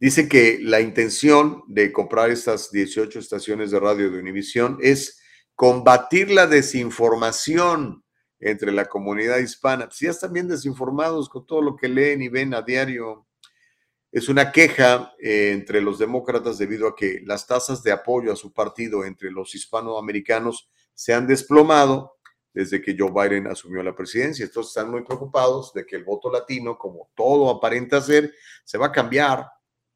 Dice que la intención de comprar estas 18 estaciones de radio de Univisión es combatir la desinformación entre la comunidad hispana. Si ya están bien desinformados con todo lo que leen y ven a diario. Es una queja eh, entre los demócratas debido a que las tasas de apoyo a su partido entre los hispanoamericanos se han desplomado desde que Joe Biden asumió la presidencia. Entonces están muy preocupados de que el voto latino, como todo aparenta ser, se va a cambiar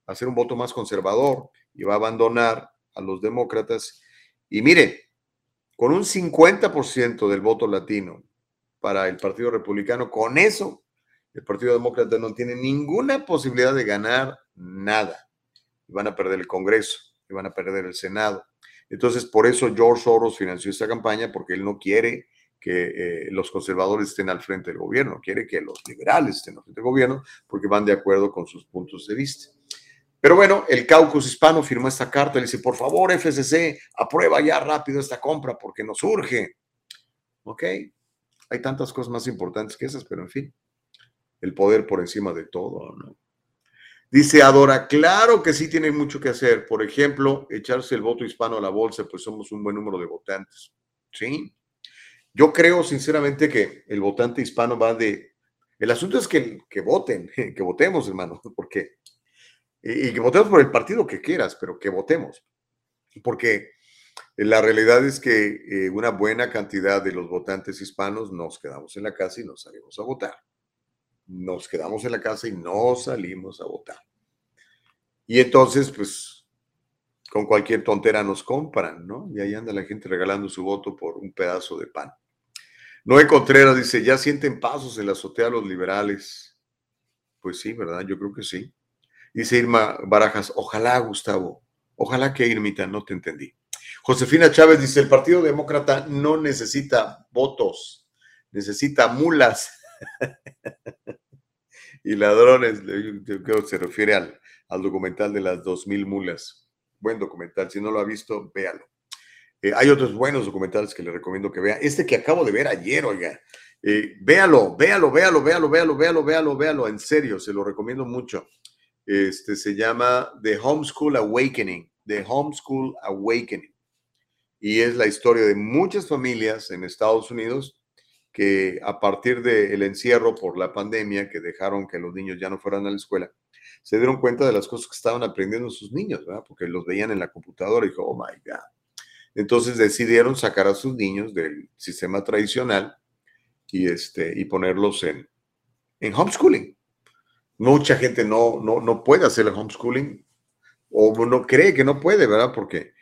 hacer un voto más conservador y va a abandonar a los demócratas. Y mire, con un 50% del voto latino para el Partido Republicano, con eso el Partido Demócrata no tiene ninguna posibilidad de ganar nada. van a perder el Congreso, van a perder el Senado. Entonces, por eso George Soros financió esta campaña, porque él no quiere que eh, los conservadores estén al frente del gobierno, quiere que los liberales estén al frente del gobierno, porque van de acuerdo con sus puntos de vista. Pero bueno, el caucus hispano firmó esta carta le dice, por favor, FCC, aprueba ya rápido esta compra porque nos urge. Ok, hay tantas cosas más importantes que esas, pero en fin, el poder por encima de todo, ¿no? Dice Adora, claro que sí tiene mucho que hacer. Por ejemplo, echarse el voto hispano a la bolsa, pues somos un buen número de votantes. Sí. Yo creo sinceramente que el votante hispano va de... El asunto es que, que voten, que votemos, hermano, porque... Y que votemos por el partido que quieras, pero que votemos. Porque la realidad es que eh, una buena cantidad de los votantes hispanos nos quedamos en la casa y nos salimos a votar nos quedamos en la casa y no salimos a votar. Y entonces, pues, con cualquier tontera nos compran, ¿no? Y ahí anda la gente regalando su voto por un pedazo de pan. Noé Contreras dice, ya sienten pasos en la azotea los liberales. Pues sí, ¿verdad? Yo creo que sí. Dice Irma Barajas, ojalá, Gustavo, ojalá que Irmita, no te entendí. Josefina Chávez dice, el Partido Demócrata no necesita votos, necesita mulas. y ladrones, creo que se refiere al, al documental de las 2000 mulas. Buen documental, si no lo ha visto, véalo. Eh, hay otros buenos documentales que le recomiendo que vea. Este que acabo de ver ayer, oiga. Eh, véalo, véalo, véalo, véalo, véalo, véalo, véalo, véalo, en serio, se lo recomiendo mucho. Este se llama The Homeschool Awakening, The Homeschool Awakening. Y es la historia de muchas familias en Estados Unidos que a partir del encierro por la pandemia, que dejaron que los niños ya no fueran a la escuela, se dieron cuenta de las cosas que estaban aprendiendo sus niños, ¿verdad? Porque los veían en la computadora y dijo, oh my God. Entonces decidieron sacar a sus niños del sistema tradicional y, este, y ponerlos en, en homeschooling. Mucha gente no, no, no puede hacer el homeschooling o no cree que no puede, ¿verdad? Porque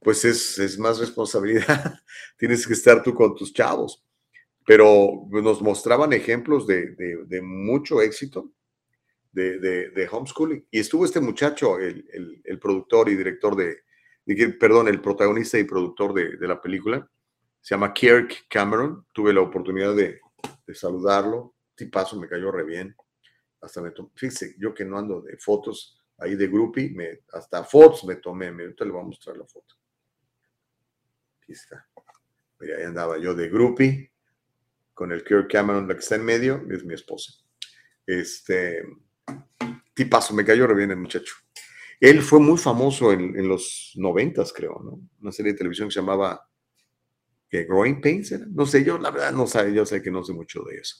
pues es, es más responsabilidad. Tienes que estar tú con tus chavos pero nos mostraban ejemplos de, mucho éxito de, homeschooling. Y estuvo este muchacho, el, productor y director de, perdón, el protagonista y productor de, la película, se llama Kirk Cameron. Tuve la oportunidad de, saludarlo. paso me cayó re bien. Hasta me tomé, fíjese, yo que no ando de fotos ahí de groupie, hasta fotos me tomé. Ahorita le voy a mostrar la foto. Aquí está. Ahí andaba yo de groupie con el Kirk Cameron, la que está en medio, es mi esposa. Este, tipazo, me cayó re bien el muchacho. Él fue muy famoso en, los noventas, creo, ¿no? Una serie de televisión que se llamaba ¿qué, Growing Pains, No sé, yo la verdad no sé, yo sé que no sé mucho de eso.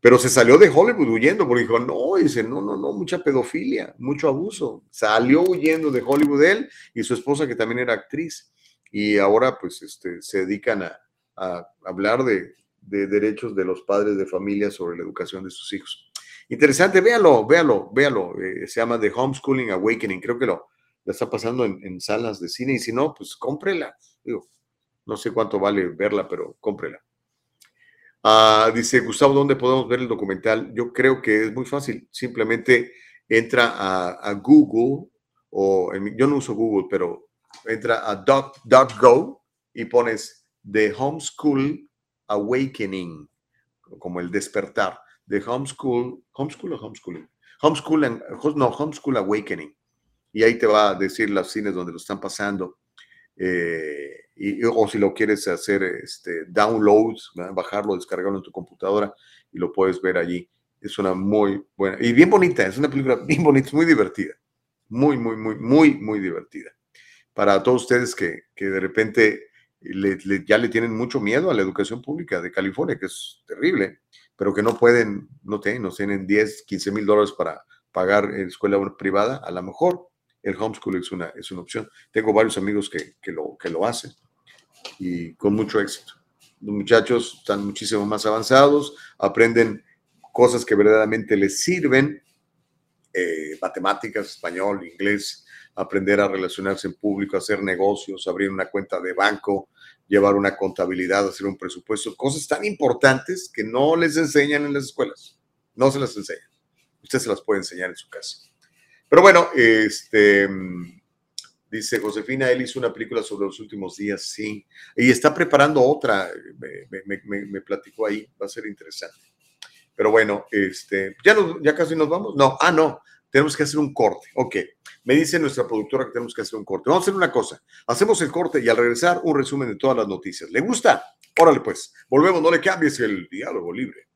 Pero se salió de Hollywood huyendo porque dijo, no, dice, no, no, no, mucha pedofilia, mucho abuso. Salió huyendo de Hollywood él y su esposa que también era actriz. Y ahora pues este, se dedican a, hablar de derechos de los padres de familia sobre la educación de sus hijos. Interesante, véalo, véalo, véalo. Eh, se llama The Homeschooling Awakening. Creo que lo, está pasando en, salas de cine y si no, pues cómprela. No sé cuánto vale verla, pero cómprela. Ah, dice Gustavo, ¿dónde podemos ver el documental? Yo creo que es muy fácil. Simplemente entra a, Google o yo no uso Google, pero entra a .go y pones The Homeschool Awakening, como el despertar, de Homeschool, Homeschool o Homeschooling, Homeschool, no, Homeschool Awakening. Y ahí te va a decir los cines donde lo están pasando. Eh, y, o si lo quieres hacer, este, downloads, bajarlo, descargarlo en tu computadora y lo puedes ver allí. Es una muy buena y bien bonita, es una película bien bonita, muy divertida. Muy, muy, muy, muy, muy divertida. Para todos ustedes que, que de repente ya le tienen mucho miedo a la educación pública de California, que es terrible, pero que no pueden, no tienen, no tienen 10, 15 mil dólares para pagar en escuela privada, a lo mejor el homeschool es una, es una opción. Tengo varios amigos que, que, lo, que lo hacen y con mucho éxito. Los muchachos están muchísimo más avanzados, aprenden cosas que verdaderamente les sirven, eh, matemáticas, español, inglés, aprender a relacionarse en público, hacer negocios, abrir una cuenta de banco, llevar una contabilidad, hacer un presupuesto, cosas tan importantes que no les enseñan en las escuelas. No se las enseñan. Usted se las puede enseñar en su casa. Pero bueno, este, dice Josefina, él hizo una película sobre los últimos días, sí. Y está preparando otra, me, platicó ahí, va a ser interesante. Pero bueno, este, ¿ya, ya casi nos vamos. No, ah, no, tenemos que hacer un corte. Ok, Me dice nuestra productora que tenemos que hacer un corte. Vamos a hacer una cosa. Hacemos el corte y al regresar un resumen de todas las noticias. ¿Le gusta? Órale pues. Volvemos, no le cambies el diálogo libre.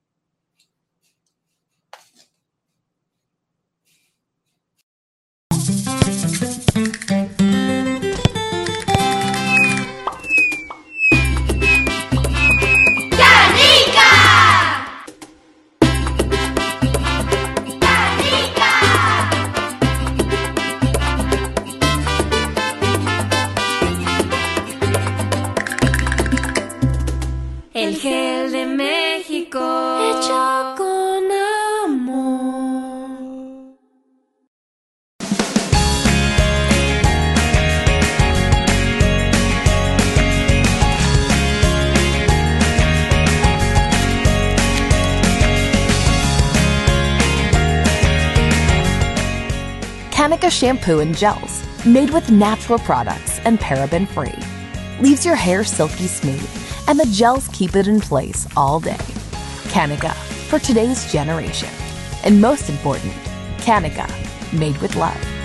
El gel de México. Hecho con amor. Kanika shampoo and gels, made with natural products and paraben free, leaves your hair silky smooth, and the gels keep it in place all day. Kanika, for today's generation. And most important, Kanika, made with love.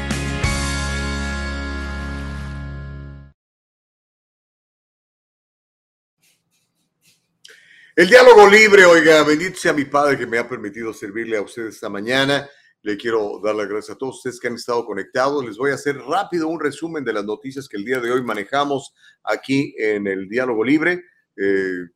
El diálogo libre, oiga, bendito sea mi Padre que me ha permitido servirle a ustedes esta mañana. Le quiero dar las gracias a todos ustedes que han estado conectados. Les voy a hacer rápido un resumen de las noticias que el día de hoy manejamos aquí en el diálogo libre. Eh,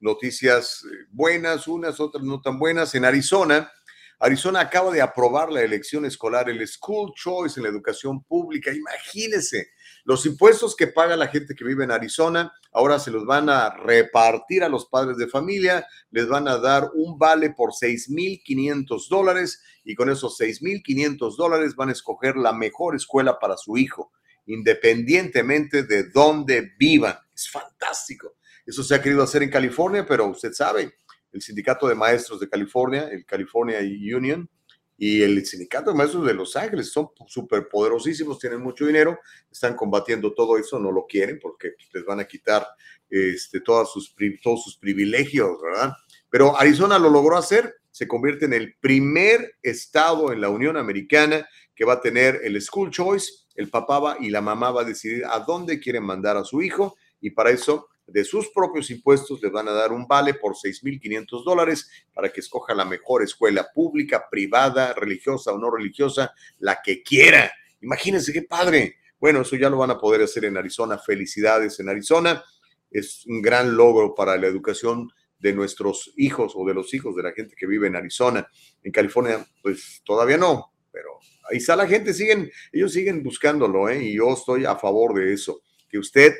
noticias eh, buenas, unas, otras no tan buenas. En Arizona, Arizona acaba de aprobar la elección escolar, el School Choice en la educación pública. Imagínense, los impuestos que paga la gente que vive en Arizona, ahora se los van a repartir a los padres de familia, les van a dar un vale por 6.500 dólares y con esos 6.500 dólares van a escoger la mejor escuela para su hijo, independientemente de dónde vivan. Es fantástico. Eso se ha querido hacer en California, pero usted sabe, el Sindicato de Maestros de California, el California Union, y el Sindicato de Maestros de Los Ángeles son súper poderosísimos, tienen mucho dinero, están combatiendo todo eso, no lo quieren porque les van a quitar este, todas sus, todos sus privilegios, ¿verdad? Pero Arizona lo logró hacer, se convierte en el primer estado en la Unión Americana que va a tener el School Choice, el papá va y la mamá va a decidir a dónde quieren mandar a su hijo y para eso de sus propios impuestos le van a dar un vale por 6.500 dólares para que escoja la mejor escuela pública, privada, religiosa o no religiosa, la que quiera. Imagínense qué padre. Bueno, eso ya lo van a poder hacer en Arizona. Felicidades en Arizona. Es un gran logro para la educación de nuestros hijos o de los hijos de la gente que vive en Arizona. En California, pues todavía no, pero ahí está la gente, siguen, ellos siguen buscándolo, ¿eh? y yo estoy a favor de eso. Que usted,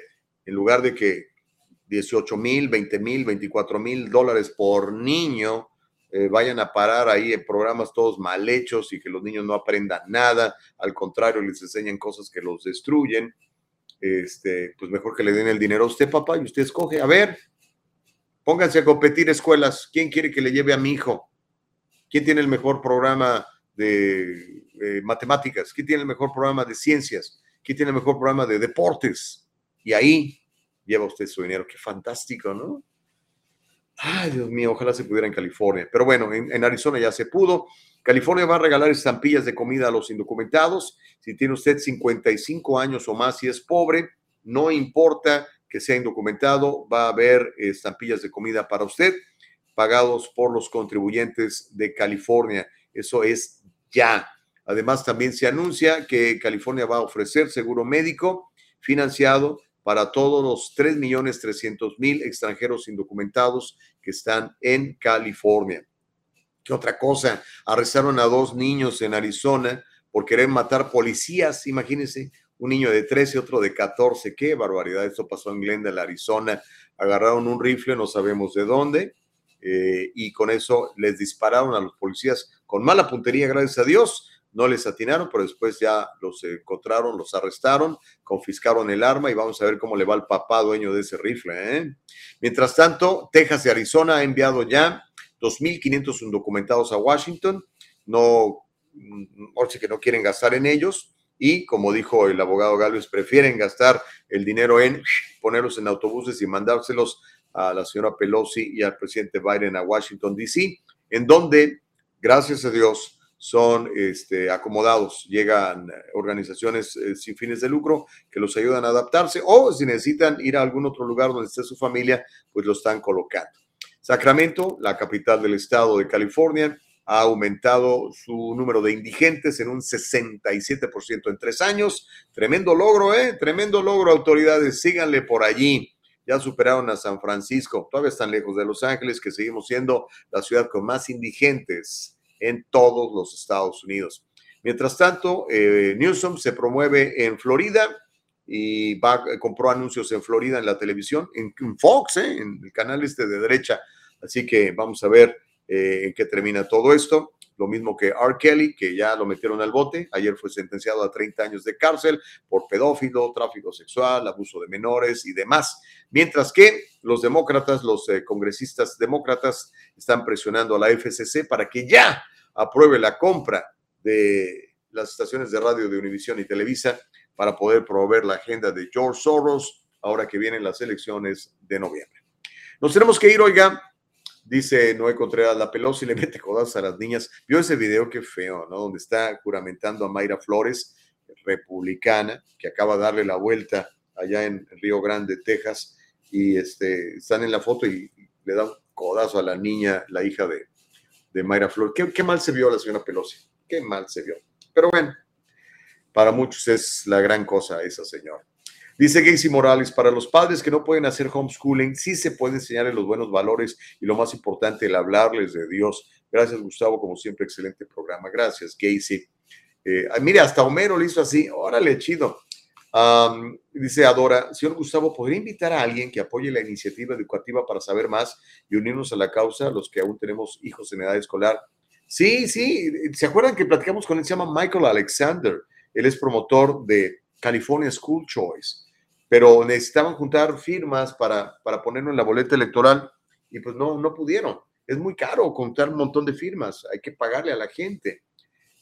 en lugar de que 18 mil, 20 mil, 24 mil dólares por niño eh, vayan a parar ahí en programas todos mal hechos y que los niños no aprendan nada, al contrario, les enseñan cosas que los destruyen, este, pues mejor que le den el dinero a usted, papá, y usted escoge, a ver, pónganse a competir escuelas, ¿quién quiere que le lleve a mi hijo? ¿Quién tiene el mejor programa de matemáticas? ¿Quién tiene el mejor programa de ciencias? ¿Quién tiene el mejor programa de deportes? Y ahí lleva usted su dinero. Qué fantástico, ¿no? Ay, Dios mío, ojalá se pudiera en California. Pero bueno, en, Arizona ya se pudo. California va a regalar estampillas de comida a los indocumentados. Si tiene usted 55 años o más y es pobre, no importa que sea indocumentado, va a haber estampillas de comida para usted pagados por los contribuyentes de California. Eso es ya. Además, también se anuncia que California va a ofrecer seguro médico financiado para todos los 3.300.000 extranjeros indocumentados que están en California. ¿Qué otra cosa? Arrestaron a dos niños en Arizona por querer matar policías. Imagínense, un niño de 13, otro de 14. Qué barbaridad. Esto pasó en Glendale, Arizona. Agarraron un rifle, no sabemos de dónde, eh, y con eso les dispararon a los policías con mala puntería, gracias a Dios no les atinaron, pero después ya los encontraron, los arrestaron, confiscaron el arma y vamos a ver cómo le va al papá dueño de ese rifle. ¿eh? Mientras tanto, Texas y Arizona ha enviado ya 2.500 indocumentados a Washington, no, ahora sí que no quieren gastar en ellos y como dijo el abogado Galvez, prefieren gastar el dinero en ponerlos en autobuses y mandárselos a la señora Pelosi y al presidente Biden a Washington, D.C., en donde, gracias a Dios, son este, acomodados, llegan organizaciones eh, sin fines de lucro que los ayudan a adaptarse o si necesitan ir a algún otro lugar donde esté su familia, pues lo están colocando. Sacramento, la capital del estado de California, ha aumentado su número de indigentes en un 67% en tres años. Tremendo logro, ¿eh? Tremendo logro, autoridades. Síganle por allí. Ya superaron a San Francisco. Todavía están lejos de Los Ángeles, que seguimos siendo la ciudad con más indigentes en todos los Estados Unidos. Mientras tanto, eh, Newsom se promueve en Florida y va, compró anuncios en Florida en la televisión, en, Fox, ¿eh? en el canal este de derecha. Así que vamos a ver eh, en qué termina todo esto. Lo mismo que R. Kelly, que ya lo metieron al bote. Ayer fue sentenciado a 30 años de cárcel por pedófilo, tráfico sexual, abuso de menores y demás. Mientras que los demócratas, los eh, congresistas demócratas, están presionando a la FCC para que ya apruebe la compra de las estaciones de radio de Univisión y Televisa para poder promover la agenda de George Soros ahora que vienen las elecciones de noviembre. Nos tenemos que ir, oiga, dice Noé Contreras, la Pelosi le mete codazos a las niñas. Vio ese video, qué feo, ¿no? Donde está juramentando a Mayra Flores, republicana, que acaba de darle la vuelta allá en Río Grande, Texas, y este, están en la foto y le da un codazo a la niña, la hija de, de Mayra Flores. ¿Qué, qué mal se vio la señora Pelosi, qué mal se vio. Pero bueno, para muchos es la gran cosa esa señora. Dice Gacy Morales, para los padres que no pueden hacer homeschooling, sí se puede enseñarles los buenos valores y lo más importante, el hablarles de Dios. Gracias, Gustavo, como siempre, excelente programa. Gracias, Gacy. Eh, mire, hasta Homero lo hizo así. Órale, chido. dice Adora, señor Gustavo, ¿podría invitar a alguien que apoye la iniciativa educativa para saber más y unirnos a la causa, los que aún tenemos hijos en edad escolar? Sí, sí, ¿se acuerdan que platicamos con él? Se llama Michael Alexander. Él es promotor de California School Choice pero necesitaban juntar firmas para, para ponerlo en la boleta electoral y pues no, no pudieron. Es muy caro contar un montón de firmas, hay que pagarle a la gente.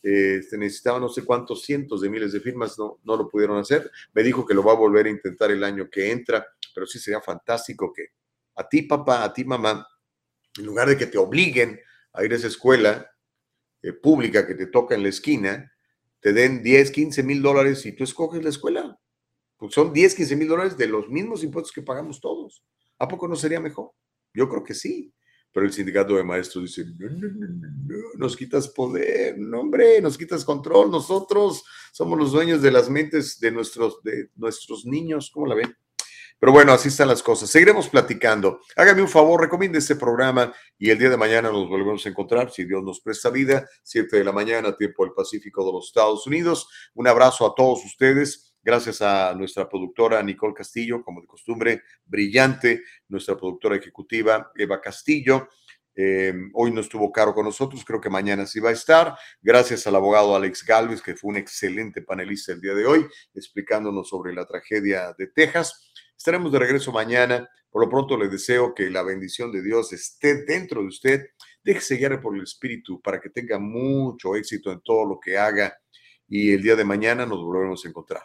Este, necesitaban no sé cuántos cientos de miles de firmas, no, no lo pudieron hacer. Me dijo que lo va a volver a intentar el año que entra, pero sí sería fantástico que a ti papá, a ti mamá, en lugar de que te obliguen a ir a esa escuela eh, pública que te toca en la esquina, te den 10, 15 mil dólares y tú escoges la escuela. Pues son 10, 15 mil dólares de los mismos impuestos que pagamos todos. ¿A poco no sería mejor? Yo creo que sí. Pero el sindicato de maestros dice, no, no, no, no, nos quitas poder, no, hombre, nos quitas control. Nosotros somos los dueños de las mentes de nuestros, de nuestros niños. ¿Cómo la ven? Pero bueno, así están las cosas. Seguiremos platicando. Hágame un favor, recomiende este programa y el día de mañana nos volvemos a encontrar, si Dios nos presta vida, 7 de la mañana, tiempo del Pacífico de los Estados Unidos. Un abrazo a todos ustedes. Gracias a nuestra productora Nicole Castillo, como de costumbre, brillante, nuestra productora ejecutiva Eva Castillo. Eh, hoy no estuvo Caro con nosotros, creo que mañana sí va a estar. Gracias al abogado Alex Galvez, que fue un excelente panelista el día de hoy, explicándonos sobre la tragedia de Texas. Estaremos de regreso mañana. Por lo pronto le deseo que la bendición de Dios esté dentro de usted. Déjese guiar por el Espíritu para que tenga mucho éxito en todo lo que haga. Y el día de mañana nos volveremos a encontrar.